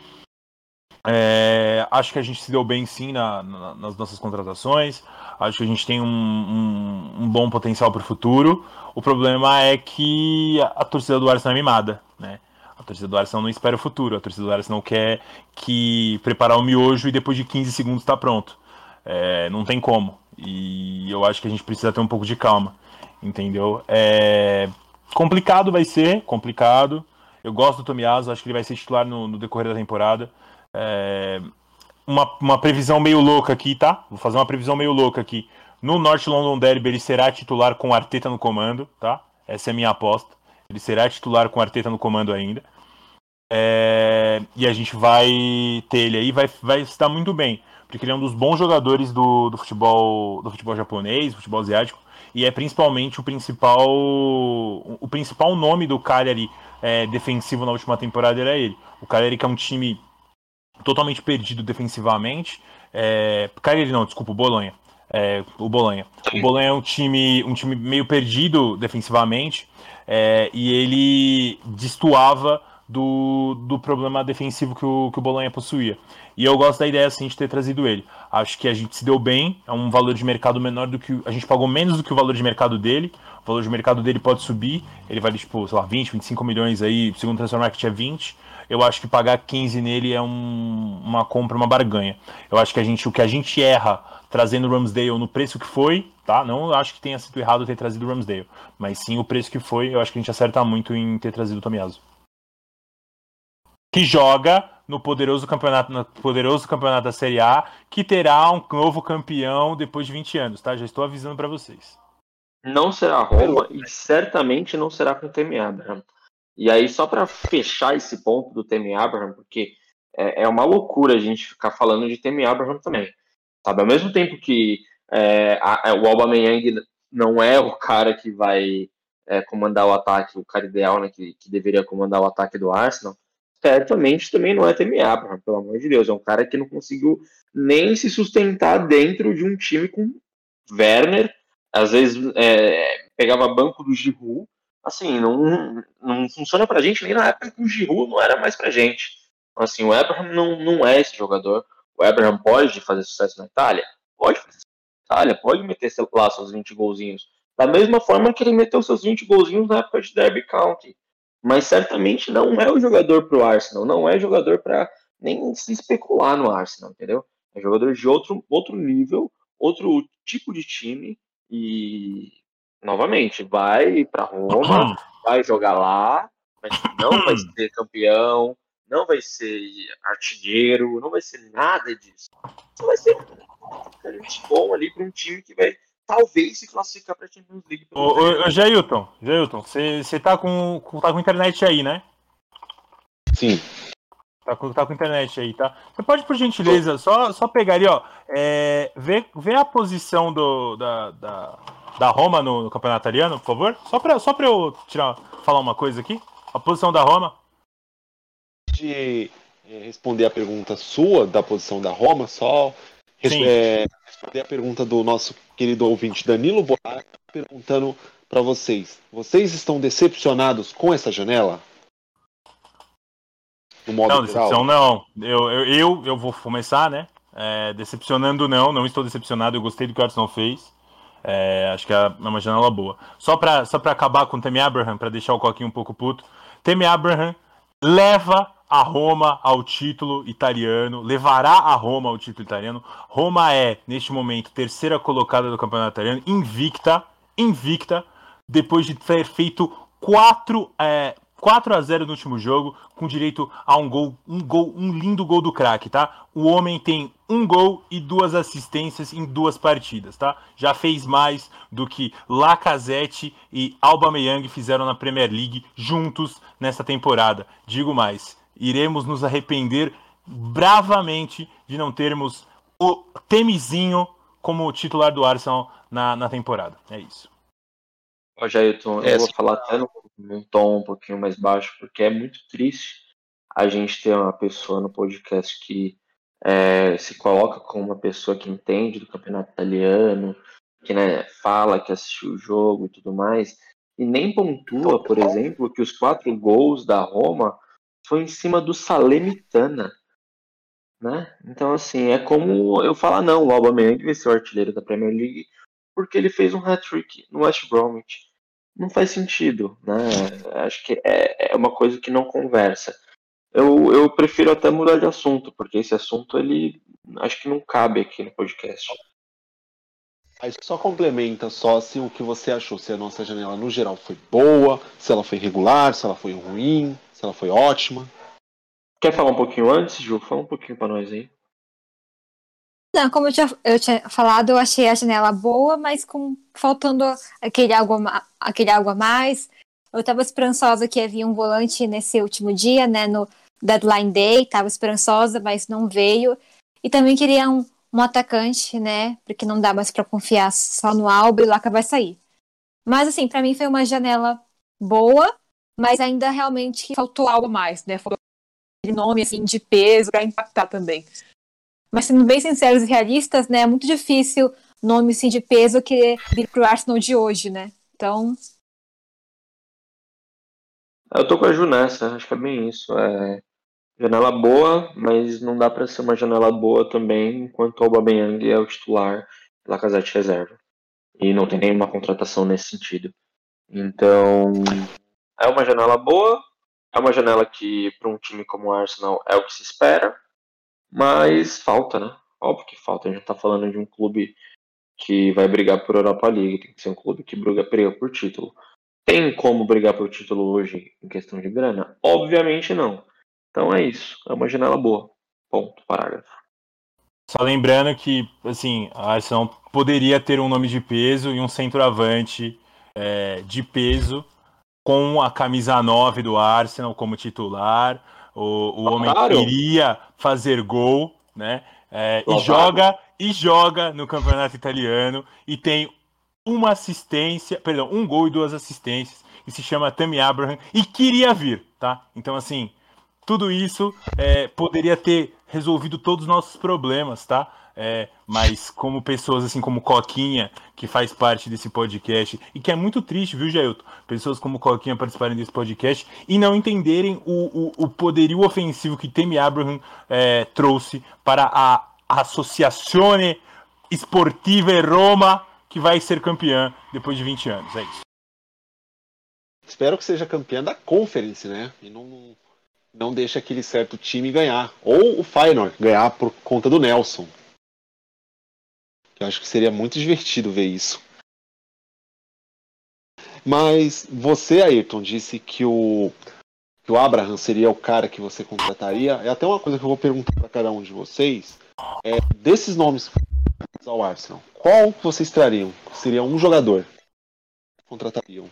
É, acho que a gente se deu bem sim na, na, nas nossas contratações. Acho que a gente tem um, um, um bom potencial para o futuro. O problema é que a, a, torcida do Arsenal é mimada, né? A torcida do Arsenal não espera o futuro. A torcida do Arsenal quer que preparar o miojo e depois de 15 segundos está pronto. É, não tem como. E eu acho que a gente precisa ter um pouco de calma, entendeu? É, complicado vai ser, complicado. Eu gosto do Tomiaso, acho que ele vai ser titular no, no decorrer da temporada. É, uma, uma previsão meio louca aqui, tá? Vou fazer uma previsão meio louca aqui. No North London Derby ele será titular com Arteta no comando, tá? Essa é a minha aposta. Ele será titular com Arteta no comando ainda. É... E a gente vai ter ele aí, vai, vai estar muito bem. Porque ele é um dos bons jogadores do, do futebol do futebol japonês, do futebol asiático. E é principalmente o principal o principal nome do Cagliari é, defensivo na última temporada era ele. O Cagliari que é um time totalmente perdido defensivamente. É, Cagliari não, desculpa, o Bolonha. É, o Bolonha. O Bolonha é um time, um time meio perdido defensivamente é, e ele destoava do, do problema defensivo que o, que o Bolonha possuía. E eu gosto da ideia assim de ter trazido ele. Acho que a gente se deu bem, é um valor de mercado menor do que. A gente pagou menos do que o valor de mercado dele. O valor de mercado dele pode subir, ele vale tipo, sei lá, 20, 25 milhões aí, segundo o Transfer Market é 20. Eu acho que pagar 15 nele é um, uma compra, uma barganha. Eu acho que a gente, o que a gente erra trazendo o Ramsdale no preço que foi, tá? Não acho que tenha sido errado ter trazido o Ramsdale, mas sim o preço que foi, eu acho que a gente acerta muito em ter trazido o Tomiaso. Que joga no poderoso campeonato, no poderoso campeonato da Série A, que terá um novo campeão depois de 20 anos, tá? Já estou avisando para vocês. Não será Roma e certamente não será com o Temi Abraham. E aí, só para fechar esse ponto do Temi Abraham, porque é, é, uma loucura a gente ficar falando de Temi Abraham também. Sabe? Ao mesmo tempo que é, a, a, o Aubameyang não é o cara que vai é, comandar o ataque, o cara ideal né, que, que deveria comandar o ataque do Arsenal, certamente também não é Temi Abraham, pelo amor de Deus. É um cara que não conseguiu nem se sustentar dentro de um time com Werner, às vezes é, pegava banco do Giroud, assim, não, não funciona pra gente nem na época que o Giroud não era mais pra gente. Assim, o Abraham não, não é esse jogador. O Abraham pode fazer sucesso na Itália? Pode fazer sucesso na Itália, pode meter lá seus 20 golzinhos. Da mesma forma que ele meteu seus 20 golzinhos na época de Derby County. Mas certamente não é o jogador pro Arsenal, não é jogador para nem se especular no Arsenal, entendeu? É jogador de outro, outro nível, outro tipo de time, e novamente, vai para Roma, vai jogar lá, mas não vai ser campeão, não vai ser artilheiro, não vai ser nada disso. Só vai ser um bom ali para um time que vai talvez se classificar para a Champions League. Ô, ô, ô Jailton, Jailton, você tá com, tá com internet aí, né? Sim. Tá com, tá com internet aí, tá? Você pode, por gentileza, só, só pegar ali, ó. É, ver, ver a posição do, da, da, da Roma no, no, campeonato italiano, por favor? Só pra, só pra eu tirar, falar uma coisa aqui. A posição da Roma. De é, responder a pergunta sua da posição da Roma, só é, responder a pergunta do nosso querido ouvinte Danilo Borac, perguntando para vocês: vocês estão decepcionados com essa janela? Não, geral? decepção não. Eu, eu, eu, eu, vou começar, né? É, decepcionando não, não estou decepcionado, eu gostei do que o Arsenal fez. É, acho que é uma janela boa. Só para só pra acabar com o Temi Abraham, para deixar o Coquinho um pouco puto. Temi Abraham leva a Roma ao título italiano, levará a Roma ao título italiano. Roma é, neste momento, terceira colocada do campeonato italiano, invicta, invicta, depois de ter feito quatro, é, 4 a 0 no último jogo, com direito a um gol, um gol, um lindo gol do craque, tá? O homem tem um gol e duas assistências em duas partidas, tá? Já fez mais do que Lacazette e Aubameyang fizeram na Premier League juntos nessa temporada. Digo mais, iremos nos arrepender bravamente de não termos o Temizinho como titular do Arsenal na, na temporada. É isso. Ó, Jailton, eu é, vou falar até no num tom um pouquinho mais baixo, porque é muito triste a gente ter uma pessoa no podcast que é, se coloca como uma pessoa que entende do campeonato italiano, que né, fala que assistiu o jogo e tudo mais, e nem pontua, por exemplo, que os quatro gols da Roma foi em cima do Salernitana. Né? Então, assim, é como eu falar, não, o Aubameyang vai ser o artilheiro da Premier League porque ele fez um hat-trick no West Bromwich não faz sentido, né? Acho que é, é uma coisa que não conversa. Eu, eu prefiro até mudar de assunto, porque esse assunto ele acho que não cabe aqui no podcast. Aí só complementa só se o que você achou, se a nossa janela no geral foi boa, se ela foi regular, se ela foi ruim, se ela foi ótima. Quer falar um pouquinho antes, Ju? Fala um pouquinho para nós aí. Não, como eu tinha, eu tinha falado, eu achei a janela boa, mas com faltando aquele algo, aquele algo a mais. Eu estava esperançosa que havia um volante nesse último dia, né, no deadline day, estava esperançosa, mas não veio. E também queria um, um atacante, né, porque não dá mais para confiar só no Alba e o Laca vai sair. Mas assim, para mim foi uma janela boa, mas ainda realmente faltou algo mais, né? Faltou nome assim de peso para impactar também. Mas sendo bem sinceros e realistas, né, é muito difícil nome assim, de peso que vir pro Arsenal de hoje, né? Então. Eu tô com a Ju nessa, acho que é bem isso. É janela boa, mas não dá para ser uma janela boa também enquanto o Aubameyang é o titular e Lacazette reserva. E não tem nenhuma contratação nesse sentido. Então, é uma janela boa, É uma janela que, para um time como o Arsenal, é o que se espera, mas falta, né? Óbvio que falta. A gente está falando de um clube que vai brigar por Europa League, tem que ser um clube que briga por título. Tem como brigar por título hoje em questão de grana? Obviamente não. Então é isso. É uma janela boa. Ponto. Parágrafo. Só lembrando que, assim, a Arsenal poderia ter um nome de peso e um centroavante é, de peso com a camisa 9 do Arsenal como titular. O, o homem queria fazer gol, né? É, e joga e joga no campeonato italiano e tem uma assistência, perdão, um gol e duas assistências e se chama Tammy Abraham e queria vir, tá? Então assim, tudo isso é, poderia ter resolvido todos os nossos problemas, tá? É, mas como pessoas assim como Coquinha, que faz parte desse podcast, e que é muito triste, viu, Jailton? Pessoas como Coquinha participarem desse podcast e não entenderem o, o, o poderio ofensivo que Temi Abraham é, trouxe para a Associazione Sportiva Roma, que vai ser campeã depois de 20 anos. É isso. Espero que seja campeã da Conference, né? E não, não deixe aquele certo time ganhar. Ou o Feyenoord ganhar por conta do Nelson. Eu acho que seria muito divertido ver isso. Mas você, Ayrton, disse que o, que o Abraham seria o cara que você contrataria. É até uma coisa que eu vou perguntar para cada um de vocês. É, desses nomes ao Arsenal, qual vocês trariam? Seria um jogador contratariam?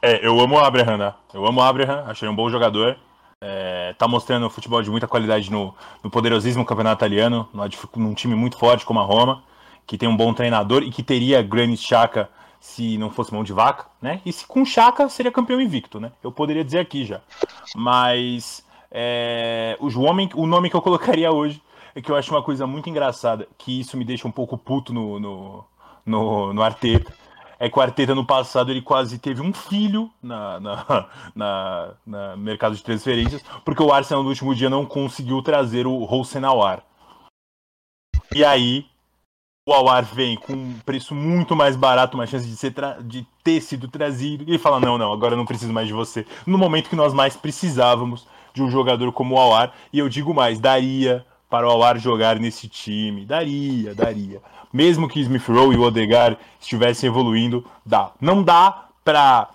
É, eu amo o Abraham, né? Eu amo o Abraham, achei um bom jogador. É, tá mostrando futebol de muita qualidade no, no poderosíssimo campeonato italiano, num time muito forte como a Roma, que tem um bom treinador e que teria Granit Xhaka se não fosse mão de vaca, né? E se com Xhaka seria campeão invicto, né? Eu poderia dizer aqui já. Mas é, o, homem, o nome que eu colocaria hoje é que eu acho uma coisa muito engraçada, que isso me deixa um pouco puto no, no, no, no Arteta. É que o Arteta no passado ele quase teve um filho na, na, [laughs] na, na mercado de transferências, porque o Arsenal no último dia não conseguiu trazer o Hossein Awar. E aí o Awar vem com um preço muito mais barato, uma chance de, ser de ter sido trazido, e ele fala: não, não, agora eu não preciso mais de você. No momento que nós mais precisávamos de um jogador como o Awar, e eu digo mais, daria para o Awar jogar nesse time. Daria, daria. Mesmo que Smith Rowe e o Odegaard estivessem evoluindo, dá. Não dá pra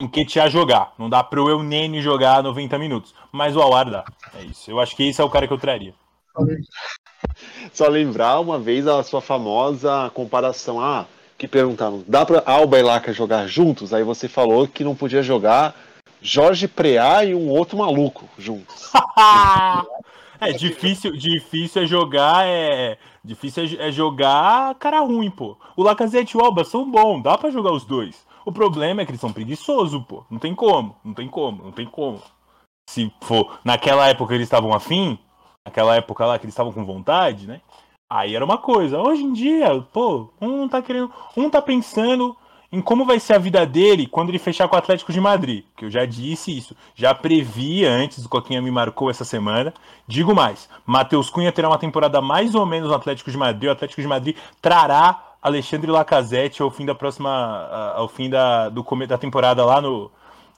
enquetear jogar. Não dá pro Eunene jogar 90 minutos. Mas o Awar dá. É isso. Eu acho que esse é o cara que eu traria. Só lembrar uma vez a sua famosa comparação. Ah, que perguntaram, dá pra Alba e Laca jogar juntos? Aí você falou que não podia jogar Jorge Preá e um outro maluco juntos. [laughs] é difícil, difícil é jogar, é difícil é, é jogar cara ruim, pô. O Lacazette e o Alba são bons, dá pra jogar os dois. O problema é que eles são preguiçosos, pô. Não tem como, não tem como, não tem como. Se for naquela época eles estavam afim, naquela época lá que eles estavam com vontade, né? Aí era uma coisa. Hoje em dia, pô, um tá querendo, um tá pensando em como vai ser a vida dele quando ele fechar com o Atlético de Madrid. Que eu já disse isso, já previ antes, o Coquinha me marcou essa semana. Digo mais, Matheus Cunha terá uma temporada mais ou menos no Atlético de Madrid. O Atlético de Madrid trará Alexandre Lacazette ao fim da próxima, ao fim da, do da temporada lá no,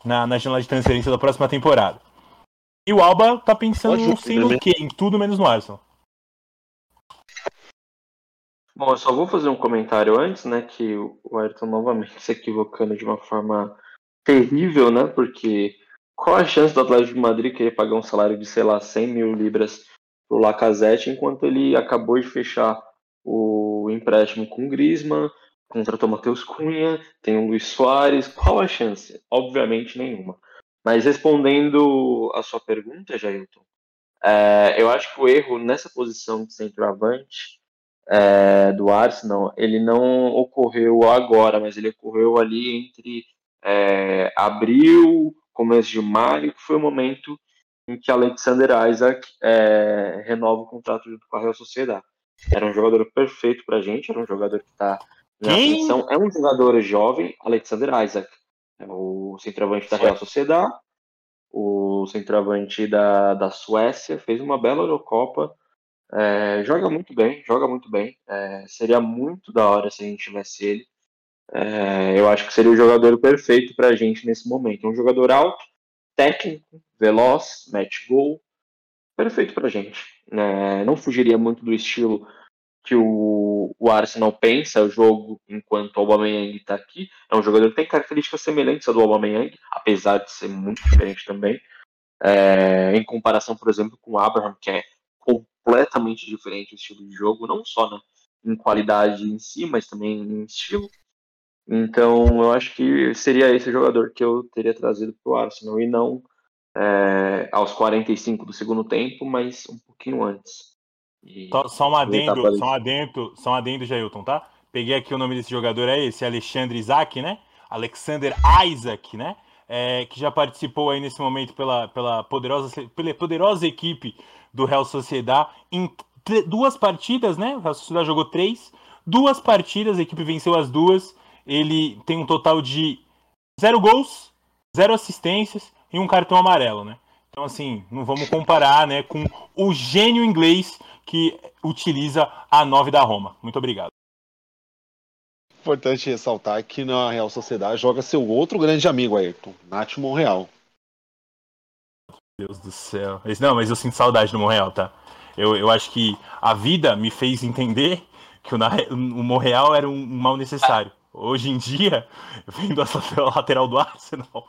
na, na janela de transferência da próxima temporada. E o Alba tá pensando Júlio, sei no que, em tudo menos no Arsenal. Bom, eu só vou fazer um comentário antes, né? Que o Ayrton novamente se equivocando de uma forma terrível, né? Porque qual a chance do Atlético de Madrid querer pagar um salário de, sei lá, 100 mil libras pro Lacazette, enquanto ele acabou de fechar o empréstimo com o Griezmann, contratou Matheus Cunha, tem o Luiz Soares. Qual a chance? Obviamente nenhuma. Mas respondendo a sua pergunta, Jailton, é, eu acho que o erro nessa posição de centroavante é, do Arsenal, ele não ocorreu agora, mas ele ocorreu ali entre é, abril, começo de maio, que foi o momento em que Alexander Isaac é, renova o contrato junto com a Real Sociedade. Era um jogador perfeito pra gente, era um jogador que está na atenção. É um jogador jovem, Alexander Isaac, é o centroavante da Real Sociedade, o centroavante da, da Suécia, fez uma bela Eurocopa, é, joga muito bem, joga muito bem. É, seria muito da hora se a gente tivesse ele. É, eu acho que seria o jogador perfeito pra gente nesse momento. Um jogador alto, técnico, veloz, match goal, perfeito pra gente. É, não fugiria muito do estilo que o, o Arsenal pensa o jogo enquanto o Aubameyang está aqui. É um jogador que tem características semelhantes à do Aubameyang, apesar de ser muito diferente também. É, em comparação, por exemplo, com o Abraham, que é completamente diferente o estilo de jogo, não só né, em qualidade em si, mas também em estilo. Então, eu acho que seria esse jogador que eu teria trazido para o Arsenal, e não é, aos 45 do segundo tempo, mas um pouquinho antes. E só, só um adendo, só um adendo, só um adendo, Jailton, tá? Peguei aqui o nome desse jogador, é esse, Alexandre Isaac, né? Alexander Isaac, né? É, que já participou aí nesse momento pela, pela, poderosa, pela poderosa equipe do Real Sociedad em duas partidas, né? O Real Sociedad jogou três, duas partidas, a equipe venceu as duas. Ele tem um total de zero gols, zero assistências e um cartão amarelo, né? Então, assim, não vamos comparar né, com o gênio inglês que utiliza a 9 da Roma. Muito obrigado. Importante ressaltar que na Real Sociedade joga seu outro grande amigo, Ayrton, Nath Monreal. Deus do céu. Não, mas eu sinto saudade do Monreal, tá? Eu, eu acho que a vida me fez entender que o, o era um mal necessário. Hoje em dia, [laughs] vendo a lateral do Arsenal,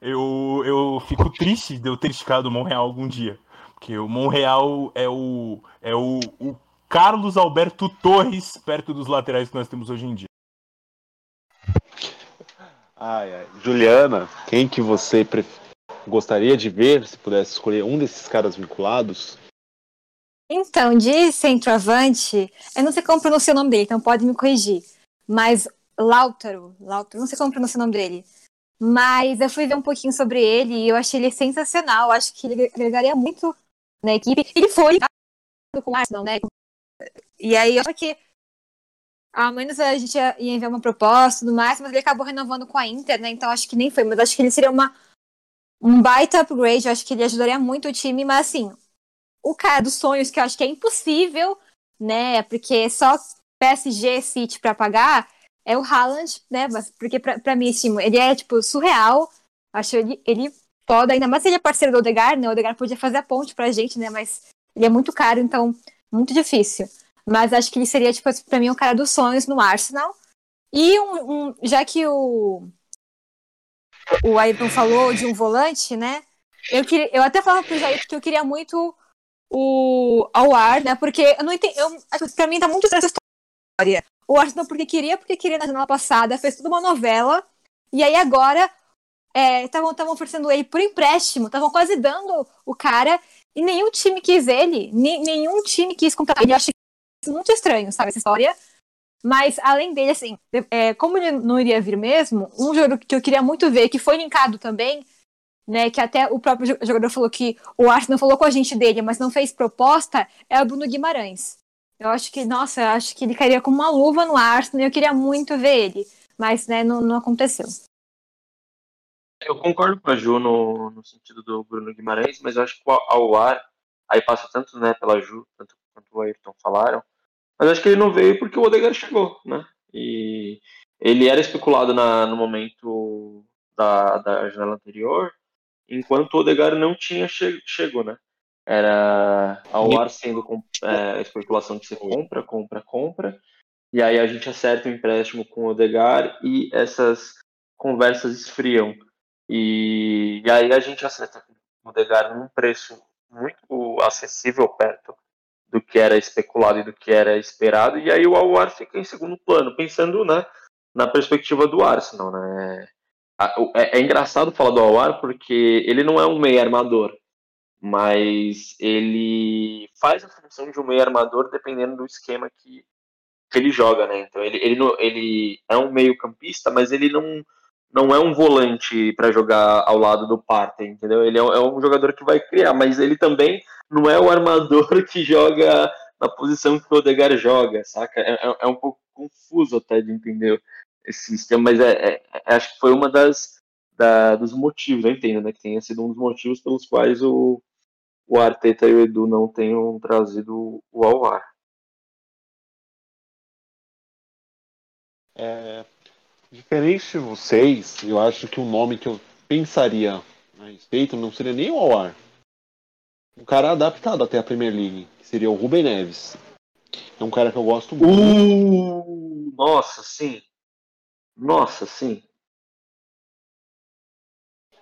eu, eu fico triste de eu ter ficado o Monreal algum dia. Porque o Monreal é o, é o, o Carlos Alberto Torres perto dos laterais que nós temos hoje em dia. Ai, ai. Juliana, quem que você pref... gostaria de ver se pudesse escolher um desses caras vinculados? Então, de centroavante, eu não sei como pronunciar o nome dele, então pode me corrigir. Mas Lautaro, Lautaro, não sei como pronunciar o nome dele. Mas eu fui ver um pouquinho sobre ele e eu achei ele sensacional. Acho que ele agregaria muito na equipe. Ele foi com o Arsenal, né? E aí eu acho que ao menos a gente ia enviar uma proposta e tudo mais, mas ele acabou renovando com a Inter, né? Então acho que nem foi, mas acho que ele seria uma, um baita upgrade, eu acho que ele ajudaria muito o time, mas assim, o cara dos sonhos que eu acho que é impossível, né? Porque só PSG City para pagar é o Haaland, né? Mas porque pra, mim, assim, ele é, tipo, surreal. Acho ele, ele foda, ainda mais se ele é parceiro do Odegar, né? O Odegar podia fazer a ponte pra gente, né? Mas ele é muito caro, então, muito difícil. Mas acho que ele seria, tipo, pra mim, o cara dos sonhos no Arsenal. E um, um já que o o Ayrton falou de um volante, né? Eu, queria, eu até falava pro Jair que eu queria muito o Awar, né? Porque eu não entendo. Pra mim tá muito essa história. O Arsenal porque queria, porque queria na janela passada, fez toda uma novela. E aí agora estavam é, oferecendo ele por empréstimo, estavam quase dando o cara, e nenhum time quis ele, nenhum time quis comprar ele. Eu acho muito estranho, sabe, essa história. Mas, além dele, assim, é, como ele não iria vir mesmo, um jogo que eu queria muito ver, que foi linkado também, né, que até o próprio jogador falou que o Arsenal falou com a gente dele, mas não fez proposta, é o Bruno Guimarães. Eu acho que, nossa, eu acho que ele cairia como uma luva no Arsenal e eu queria muito ver ele. Mas, né, não, não aconteceu. Eu concordo com a Ju no, no sentido do Bruno Guimarães, mas eu acho que ao ar, aí passa tanto né, pela Ju, tanto quanto o Ayrton falaram, mas acho que ele não veio porque o Odegaard chegou, né? E ele era especulado na, no momento da, da janela anterior, enquanto o Odegaard não tinha che chegou, né? Era ao ar sendo é, especulação que você compra, compra, compra. E aí a gente acerta o um empréstimo com o Odegar e essas conversas esfriam. E, e aí a gente acerta com o Odegar num preço muito acessível perto do que era especulado e do que era esperado. E aí o Awar fica em segundo plano, pensando né, na perspectiva do Arsenal. Né? É, é engraçado falar do Awar porque ele não é um meio armador mas ele faz a função de um meio armador dependendo do esquema que, que ele joga, né? Então ele, ele, ele é um meio campista, mas ele não, não é um volante para jogar ao lado do Partey, entendeu? Ele é, é, um jogador que vai criar, mas ele também não é o armador [laughs] que joga na posição que o Odegar joga, saca? É, é, é um pouco confuso até de entender esse sistema, mas é, é, é acho que foi uma das da, dos motivos, eu entendo, né? Que tenha sido um dos motivos pelos quais o, o Arteta e o Edu não tenham trazido o Alvar. É, diferente de vocês, eu acho que o nome que eu pensaria a respeito, não seria nem o Awar. Um cara adaptado até a Premier League, que seria o Ruben Neves. É um cara que eu gosto muito. Uh, nossa, sim. Nossa, sim.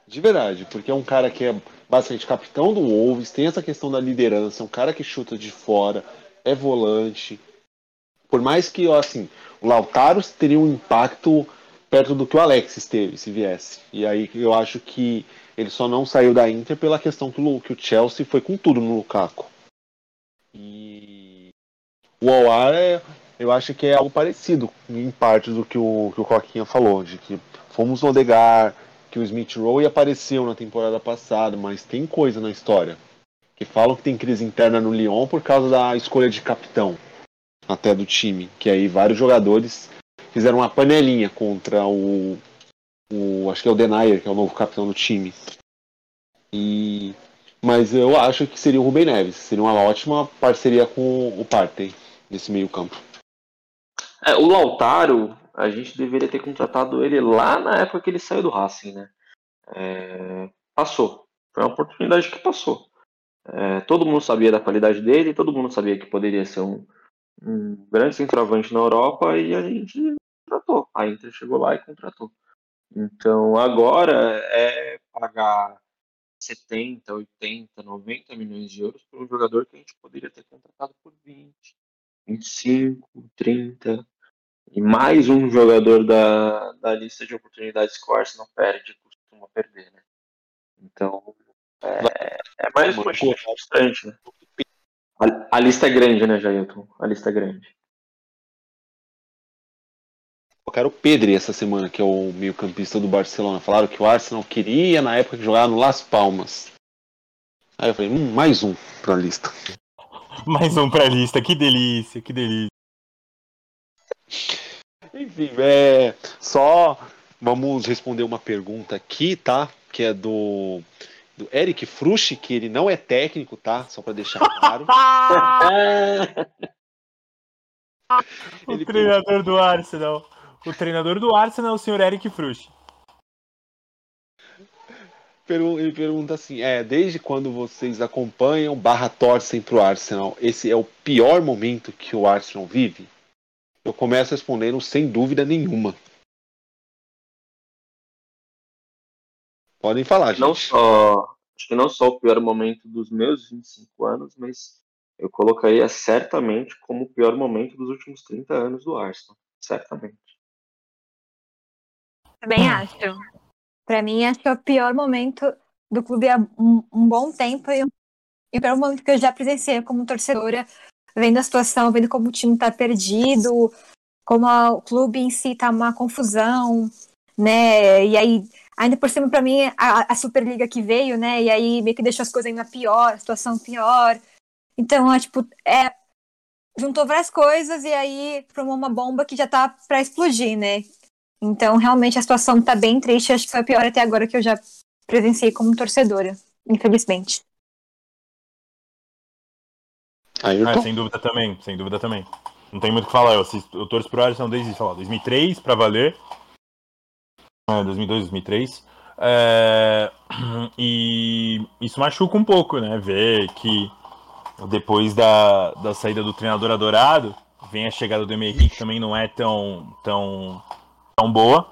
De verdade, porque é um cara que é basicamente capitão do Wolves, tem essa questão da liderança, é um cara que chuta de fora, é volante. Por mais que, assim, o Lautaro teria um impacto perto do que o Alexis teve, se viesse. E aí eu acho que ele só não saiu da Inter pela questão que o, que o Chelsea foi com tudo no Lukaku. E o Awar, é, eu acho que é algo parecido, em parte, do que o, que o Coquinha falou, de que fomos no Odegar, que o Smith Rowe apareceu na temporada passada, mas tem coisa na história. Que falam que tem crise interna no Lyon por causa da escolha de capitão até do time, que aí vários jogadores fizeram uma panelinha contra o, o acho que é o Denayer, que é o novo capitão do time. E mas eu acho que seria o Rubem Neves, seria uma ótima parceria com o Partey nesse meio-campo. É, o Lautaro, a gente deveria ter contratado ele lá na época que ele saiu do Racing, né? É, passou. Foi uma oportunidade que passou. É, todo mundo sabia da qualidade dele, todo mundo sabia que poderia ser um, um grande centroavante na Europa e a gente contratou. A Inter chegou lá e contratou. Então agora é pagar 70, 80, 90 milhões de euros por um jogador que a gente poderia ter contratado por 20, 25, 30. E mais um jogador da, da lista de oportunidades que o Arsenal perde, costuma perder, né? Então, é, é mais uma frustrante, né? A, a, lista é grande, né, Jailton? A lista é grande. Quero o Pedri essa semana, que é o meio-campista do Barcelona. Falaram que o Arsenal queria na época que jogava no Las Palmas. Aí eu falei, hum, mais um pra lista. [laughs] mais um pra lista, que delícia, que delícia. Enfim, é, só vamos responder uma pergunta aqui, tá? Que é do, do Eric Frusch, que ele não é técnico, tá? Só para deixar claro. [laughs] [laughs] o ele treinador do Arsenal. O treinador do Arsenal é o senhor Eric Frusch. Ele pergunta assim: é, desde quando vocês acompanham barra torcem pro Arsenal, esse é o pior momento que o Arsenal vive? Eu começo respondendo sem dúvida nenhuma. Podem falar, gente. Não só, acho que não só o pior momento dos meus 25 anos, mas eu colocaria certamente como o pior momento dos últimos 30 anos do Arsenal. Certamente. Também acho. Para mim, acho que é o pior momento do clube há um, um bom tempo e, e o pior momento que eu já presenciei como torcedora vendo a situação, vendo como o time está perdido, como a, o clube em si está uma confusão, né? E aí, ainda por cima, para mim, a, a, Superliga que veio, né? E aí meio que deixou as coisas ainda pior, a situação pior. Então, é, tipo, é, juntou várias coisas e aí formou uma bomba que já tá para explodir, né? Então, realmente, a situação tá bem triste. Acho que foi a pior até agora que eu já presenciei como torcedora, infelizmente. Ah, sem dúvida também, sem dúvida também. Não tem muito o que falar. Eu, assisto, eu torço pro Arsenal desde, sei lá, 2003 pra valer. É, 2002, 2003. É, [clears throat] e isso machuca um pouco, né? Ver que depois da, da saída do treinador adorado, vem a chegada do Emery, que também não é tão, tão, tão boa.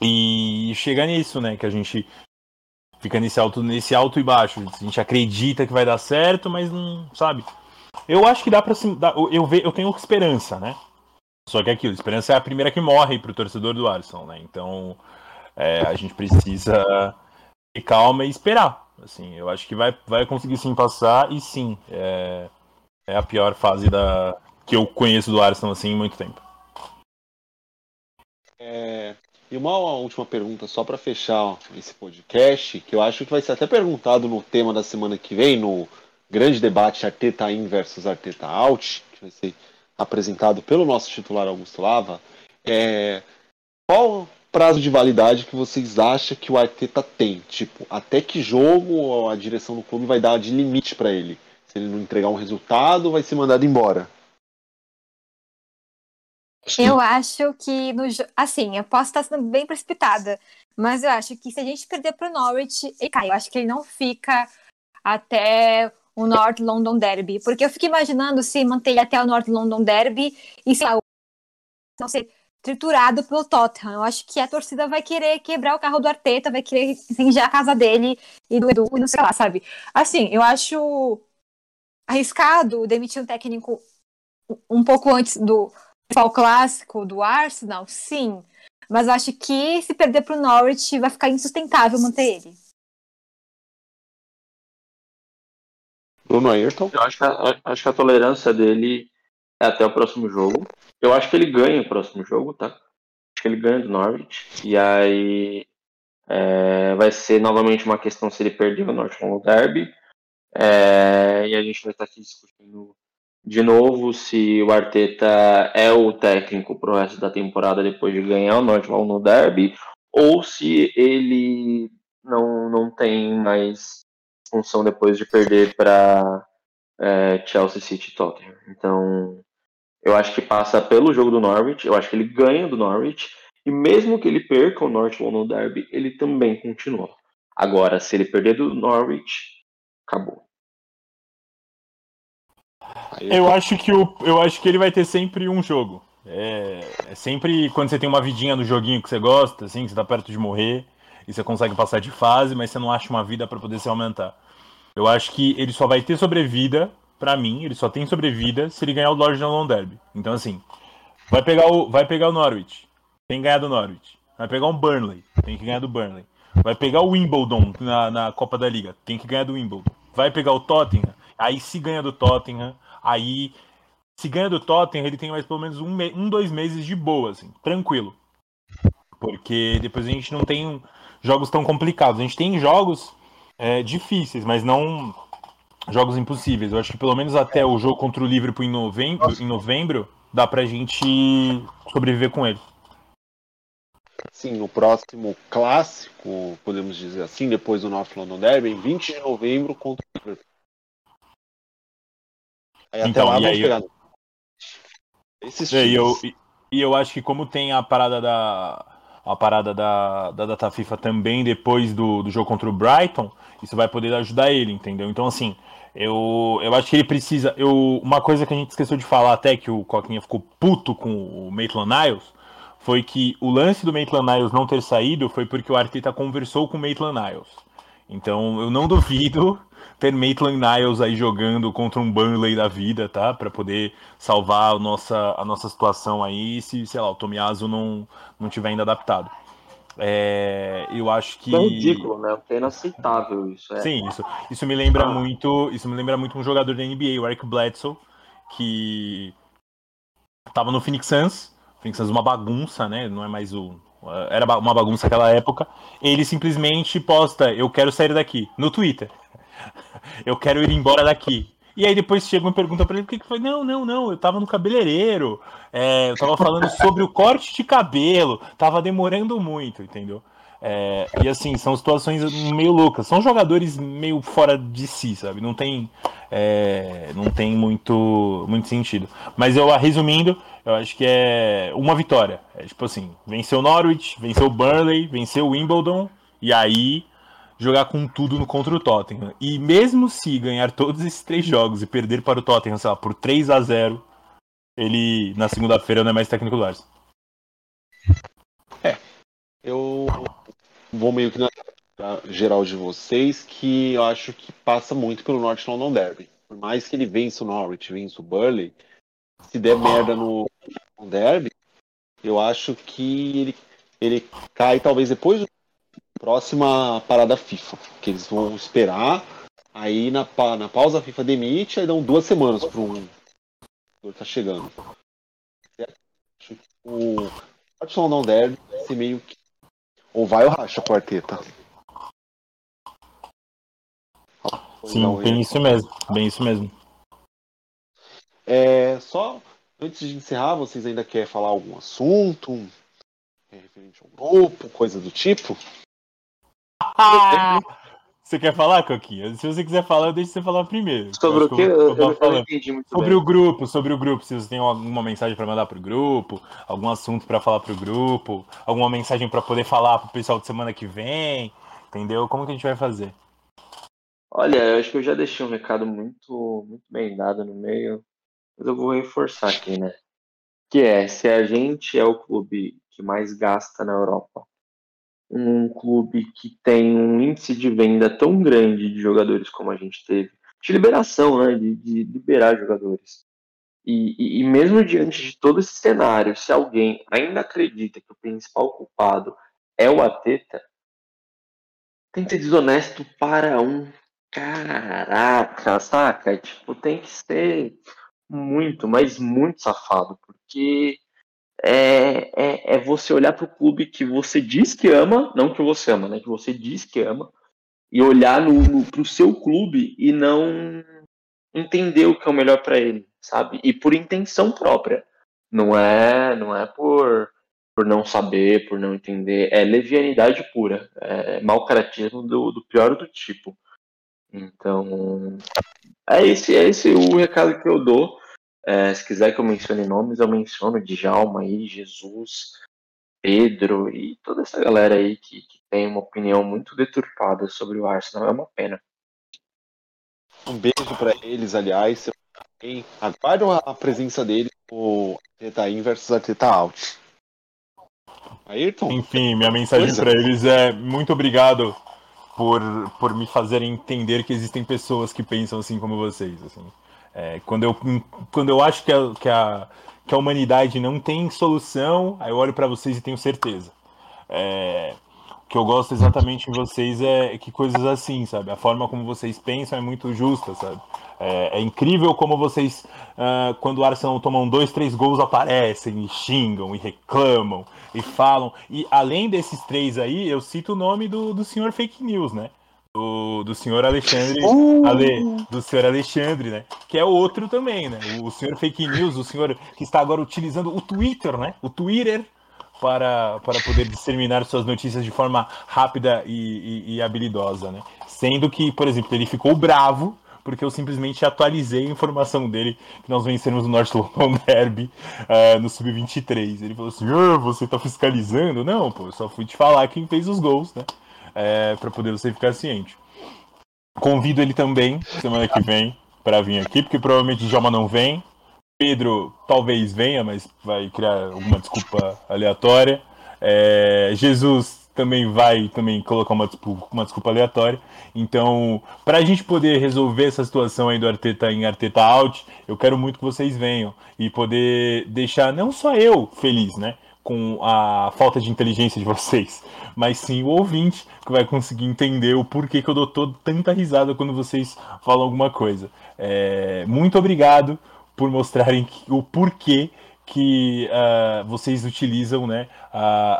E chega nisso, né? Que a gente fica nesse alto, nesse alto e baixo. A gente acredita que vai dar certo, mas não sabe. Eu acho que dá para eu ver, eu tenho esperança, né? Só que é aquilo, esperança é a primeira que morre pro torcedor do Arsenal, né? Então é, a gente precisa ter calma e esperar. Assim, eu acho que vai, vai conseguir sim passar e sim é, é a pior fase da que eu conheço do Arsenal assim em muito tempo. É, e uma última pergunta só para fechar esse podcast, que eu acho que vai ser até perguntado no tema da semana que vem, no grande debate Arteta in versus Arteta out, que vai ser apresentado pelo nosso titular Augusto Lava. É, qual o prazo de validade que vocês acham que o Arteta tem? Tipo, até que jogo a direção do clube vai dar de limite para ele? Se ele não entregar um resultado, vai ser mandado embora. Eu [laughs] acho que no assim, eu posso estar sendo bem precipitada, mas eu acho que se a gente perder pro Norwich, ele cai. Eu acho que ele não fica até o North London Derby, porque eu fico imaginando se manter ele até o North London Derby e sei lá, não ser triturado pelo Tottenham. Eu acho que a torcida vai querer quebrar o carro do Arteta, vai querer incendiar a casa dele e do Edu e não sei lá, sabe? Assim, eu acho arriscado demitir um técnico um pouco antes do futebol clássico do Arsenal, sim. Mas eu acho que se perder pro Norwich vai ficar insustentável manter ele. Bruno Ayrton. Eu acho que, a, acho que a tolerância dele é até o próximo jogo. Eu acho que ele ganha o próximo jogo, tá? Acho que ele ganha do Norwich. E aí é, vai ser novamente uma questão se ele perder o North London Derby. É, e a gente vai estar aqui discutindo de novo se o Arteta é o técnico pro resto da temporada depois de ganhar o North London Derby ou se ele não, não tem mais função depois de perder para é, Chelsea City Tottenham. Então, eu acho que passa pelo jogo do Norwich, eu acho que ele ganha do Norwich, e mesmo que ele perca o North London Derby, ele também continua. Agora, se ele perder do Norwich, acabou. Eu acho que o, eu acho que ele vai ter sempre um jogo. É, é sempre quando você tem uma vidinha no joguinho que você gosta, assim, que você tá perto de morrer e você consegue passar de fase, mas você não acha uma vida para poder se aumentar. Eu acho que ele só vai ter sobrevida, pra mim, ele só tem sobrevida se ele ganhar o Lord London Derby. Então assim, vai pegar o vai pegar o Norwich, tem que ganhar do Norwich. Vai pegar um Burnley, tem que ganhar do Burnley. Vai pegar o Wimbledon na, na Copa da Liga, tem que ganhar do Wimbledon. Vai pegar o Tottenham, aí se ganha do Tottenham, aí se ganha do Tottenham, ele tem mais pelo menos um, um dois meses de boa, assim, tranquilo. Porque depois a gente não tem jogos tão complicados. A gente tem jogos é, difíceis, mas não jogos impossíveis. Eu acho que pelo menos até o jogo contra o Liverpool em novembro, em novembro dá pra gente sobreviver com ele. Sim, no próximo clássico, podemos dizer assim, depois do North London Derby, em 20 de novembro contra o Liverpool. Aí até Então, lá e vamos aí- pegar. Esses É, e, eu, e, e eu acho que como tem a parada da a parada da, da data FIFA também depois do, do jogo contra o Brighton, isso vai poder ajudar ele, entendeu? Então assim, eu, eu acho que ele precisa. Eu, uma coisa que a gente esqueceu de falar até que o Coquinha ficou puto com o Maitland Niles foi que o lance do Maitland Niles não ter saído foi porque o Arteta conversou com o Maitland Niles. Então eu não duvido ter Maitland Niles aí jogando contra um Burnley da vida, tá? Pra poder salvar a nossa, a nossa situação aí se, sei lá, o Tomiyasu não, não tiver ainda adaptado. É, eu acho que. É ridículo, né? É inaceitável isso. É. Sim, isso, isso me lembra Ah. muito. Isso me lembra muito um jogador da NBA, o Eric Bledsoe, que tava no Phoenix Suns. Phoenix Suns uma bagunça, né? Não é mais o. Era uma bagunça naquela época. Ele simplesmente posta, eu quero sair daqui, no Twitter. Eu quero ir embora daqui. E aí depois chega e pergunta pra ele o que, que foi. Não, não, não, eu tava no cabeleireiro. é, eu tava falando sobre o corte de cabelo. Tava demorando muito, entendeu? É, e assim, são situações meio loucas. São jogadores meio fora de si, sabe? Não tem, é, não tem muito, muito sentido. Mas eu, resumindo, eu acho que é uma vitória. É tipo assim, venceu Norwich, venceu Burnley, venceu Wimbledon, e aí jogar com tudo no contra o Tottenham. E mesmo se ganhar todos esses três jogos e perder para o Tottenham, sei lá, por 3 a 0 ele na segunda-feira não é mais técnico do Arsenal. Eu vou meio que na geral de vocês, que eu acho que passa muito pelo North London Derby. Por mais que ele vença o Norwich, vença o Burley, se der merda no Derby, eu acho que ele, ele cai talvez depois da próxima parada FIFA, que eles vão esperar, aí na, pa- na pausa a FIFA demite, aí dão duas semanas para um tá chegando. Acho que o London Derby vai ser meio que ou vai ou racha com o Arteta. Sim, Não, bem isso mesmo, bem isso mesmo. É, só antes de encerrar, vocês ainda querem falar algum assunto é, referente ao grupo, coisa do tipo? [laughs] Você quer falar, Coquinha? Se você quiser falar, eu deixo você falar primeiro. Sobre o que? Eu, eu, eu não entendi muito Sobre bem. o grupo, sobre o grupo, se você tem alguma mensagem para mandar pro grupo, algum assunto para falar pro grupo, alguma mensagem para poder falar pro pessoal de semana que vem, entendeu? Como que a gente vai fazer? Olha, eu acho que eu já deixei um recado muito, muito bem dado no meio, mas eu vou reforçar aqui, né? Que é, se a gente é o clube que mais gasta na Europa, um clube que tem um índice de venda tão grande de jogadores como a gente teve, de liberação, né? De, de liberar jogadores. E, e, e mesmo diante de todo esse cenário, se alguém ainda acredita que o principal culpado é o Ateta, tem que ser desonesto para um caraca, saca? Tipo, tem que ser muito, mas muito safado, porque é, é, é você olhar para o clube que você diz que ama, não que você ama, né? Que você diz que ama, e olhar no, no, pro seu clube e não entender o que é o melhor para ele, sabe? E por intenção própria. Não é, não é por, por não saber, por não entender. É levianidade pura. É mau caratismo do, do pior do tipo. Então, é esse, é esse o recado que eu dou. É, se quiser que eu mencione nomes, eu menciono Djalma aí, Jesus, Pedro e toda essa galera aí que, que tem uma opinião muito deturpada sobre o Arsenal. É uma pena. Um beijo para eles, aliás. Aguardam a presença deles no Arteta In versus Arteta Out. Ayrton? Enfim, minha mensagem para eles é muito obrigado por, por me fazerem entender que existem pessoas que pensam assim como vocês. Assim. É, quando, eu, quando eu acho que a, que, a, que a humanidade não tem solução, aí eu olho para vocês e tenho certeza. É, o que eu gosto exatamente em vocês é que coisas assim, sabe? A forma como vocês pensam é muito justa, sabe? É, é incrível como vocês, uh, quando o Arsenal tomam dois, três gols, aparecem e xingam e reclamam e falam. E além desses três aí, eu cito o nome do, do senhor fake news, né? Do, do senhor Alexandre, Uh! Ale, do senhor Alexandre, né? Que é outro também, né? O, o senhor fake news, o senhor que está agora utilizando o Twitter, né? O Twitter para, para poder disseminar suas notícias de forma rápida e, e, e, habilidosa, né? Sendo que, por exemplo, ele ficou bravo porque eu simplesmente atualizei a informação dele que nós vencemos o North London [laughs] Derby uh, no Sub-23. Ele falou assim, ah, você tá fiscalizando? Não, pô, eu só fui te falar quem fez os gols, né? É, para poder você ficar ciente. Convido ele também, semana que vem, para vir aqui, porque provavelmente Djalma não vem, Pedro talvez venha, mas vai criar alguma desculpa aleatória. É, Jesus também vai também colocar uma uma desculpa aleatória. Então, para a gente poder resolver essa situação aí do Arteta em Arteta out, eu quero muito que vocês venham e poder deixar não só eu feliz, né? Com a falta de inteligência de vocês, mas sim o ouvinte que vai conseguir entender o porquê que eu dou todo, tanta risada quando vocês falam alguma coisa. É, muito obrigado por mostrarem que, o porquê que uh, vocês utilizam, né,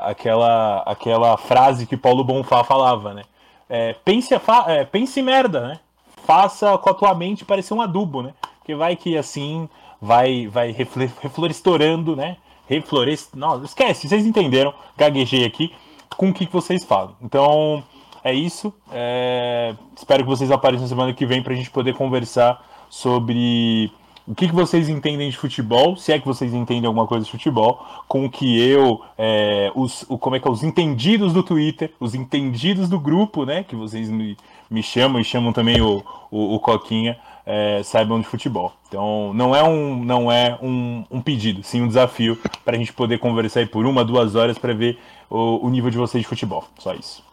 aquela, aquela frase que Paulo Bonfá falava, né? É, pense, é, pense merda, né? Faça com a tua mente parecer um adubo, né? Porque vai que assim vai vai reflorestorando, né? Reflorest... Não, esquece, vocês entenderam, gaguejei aqui com o que vocês falam. Então, é isso. É... Espero que vocês apareçam semana que vem para a gente poder conversar sobre o que, que vocês entendem de futebol, se é que vocês entendem alguma coisa de futebol, com o que eu, é, os, o, como é que é, os entendidos do Twitter, os entendidos do grupo, né, que vocês me, me chamam e chamam também o, o, o Coquinha, é, saibam de futebol. Então, não é um, não é um, um pedido, sim um desafio para a gente poder conversar aí por uma, duas horas para ver o, o nível de vocês de futebol. Só isso.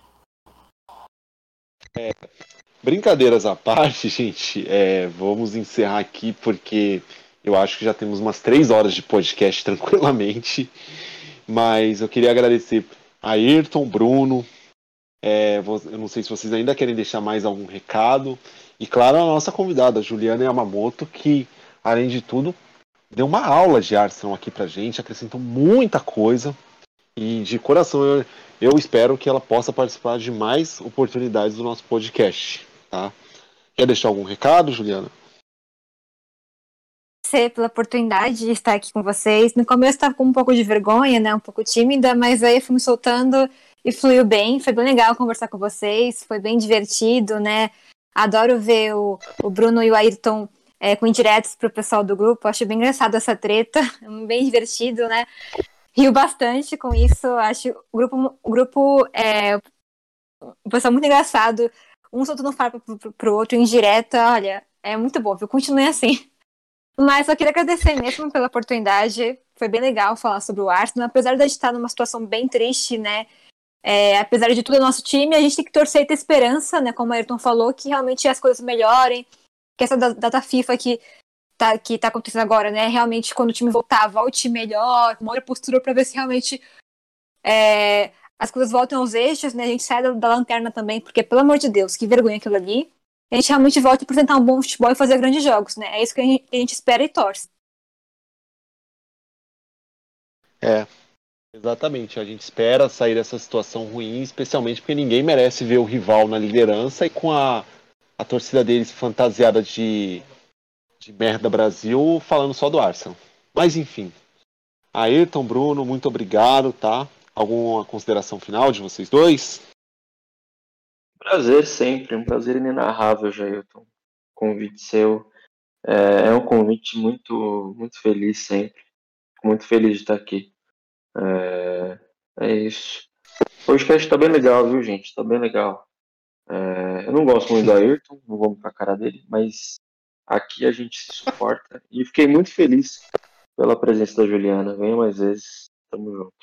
É, Brincadeiras à parte, [laughs] gente, é, vamos encerrar aqui porque eu acho que já temos umas três horas de podcast [laughs] tranquilamente. Mas eu queria agradecer a Ayrton, Bruno. É, eu não sei se vocês ainda querem deixar mais algum recado. E claro, a nossa convidada, Juliana Yamamoto, que, além de tudo, deu uma aula de Arsenal aqui pra gente, acrescentou muita coisa. E de coração eu, eu espero que ela possa participar de mais oportunidades do nosso podcast. Tá? Quer deixar algum recado, Juliana? pela oportunidade de estar aqui com vocês. No começo estava com um pouco de vergonha, né, um pouco tímida, mas aí fui me soltando e fluiu bem. Foi bem legal conversar com vocês, foi bem divertido, né? Adoro ver o, o Bruno e o Ayrton é, com indiretos pro pessoal do grupo. Acho bem engraçado essa treta, [laughs] bem divertido, né? Rio bastante com isso. Acho o grupo, o grupo é um pessoal muito engraçado. Um soltando farpa pro, pro outro, indireta. Olha, é muito bom, viu? Continue assim. Mas só queria agradecer mesmo pela oportunidade. Foi bem legal falar sobre o Arsenal. Apesar de a gente estar numa situação bem triste, né? É, apesar de tudo, é nosso time, a gente tem que torcer e ter esperança, né? Como o Ayrton falou, que realmente as coisas melhorem. Que essa data FIFA que tá, que tá acontecendo agora, né? Realmente, quando o time voltar, volte melhor, uma postura para ver se realmente é, as coisas voltam aos eixos, né? A gente sai da, da, lanterna também, porque, pelo amor de Deus, que vergonha aquilo ali. A gente realmente volta a apresentar um bom futebol e fazer grandes jogos, né? É isso que a gente, a gente espera e torce. É, exatamente. A gente espera sair dessa situação ruim, especialmente porque ninguém merece ver o rival na liderança e com a, a torcida deles fantasiada de de merda Brasil falando só do Arsenal. Mas enfim. Ayrton, Bruno, muito obrigado, tá? Alguma consideração final de vocês dois? Prazer sempre, um prazer inenarrável, Jailton. Convite seu. É, é um convite muito, muito feliz sempre. Muito feliz de estar aqui. É, é isso. O podcast tá bem legal, viu, gente? Tá bem legal. É, eu não gosto muito do [laughs] Ayrton, não vou com a cara dele, mas Aqui a gente se suporta. E fiquei muito feliz pela presença da Juliana. Venha mais vezes. Tamo junto.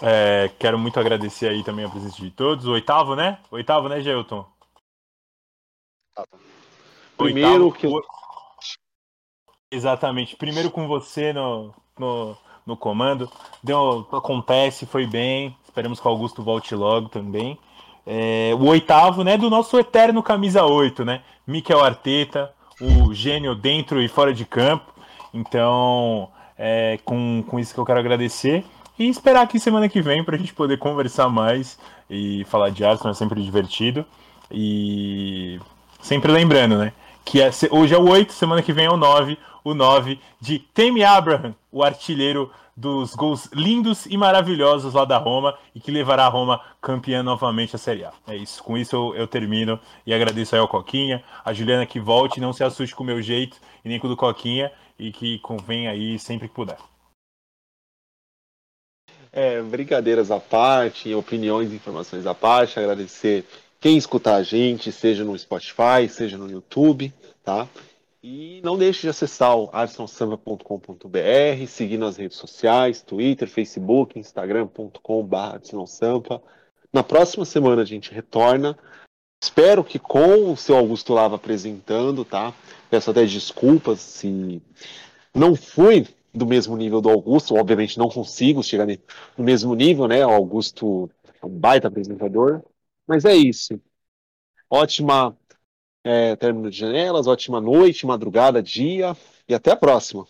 É, quero muito agradecer aí também a presença de todos. O oitavo, né? Oitavo, né, Gelton? Primeiro oitavo, que eu... Exatamente. Primeiro com você no, no, no comando. Deu, acontece, foi bem. Esperamos que o Augusto volte logo também. É, o oitavo, né, do nosso eterno camisa 8, né? Mikel Arteta, o gênio dentro e fora de campo. Então, é com, com isso que eu quero agradecer e esperar aqui semana que vem para a gente poder conversar mais e falar de Arsenal, é sempre divertido. E sempre lembrando, né? Que é, hoje é o 8, semana que vem é o 9, o 9 de Temi Abraham, o artilheiro dos gols lindos e maravilhosos lá da Roma e que levará a Roma campeã novamente a Série A. É isso. Com isso eu, eu termino e agradeço aí ao Coquinha, a Juliana que volte, não se assuste com o meu jeito e nem com o do Coquinha e que convém aí sempre que puder. É, brincadeiras à parte, opiniões e informações à parte, agradecer quem escutar a gente, seja no Spotify, seja no YouTube, tá? E não deixe de acessar o arsenalsamba.com.br, seguir nas redes sociais, Twitter, Facebook, Instagram.com.br. Na próxima semana a gente retorna. Espero que com o seu Augusto Lava apresentando, tá? Peço até desculpas se não fui do mesmo nível do Augusto, obviamente não consigo chegar no mesmo nível, né? O Augusto é um baita apresentador, mas é isso. Ótima é, término de janelas, ótima noite, madrugada, dia e até a próxima.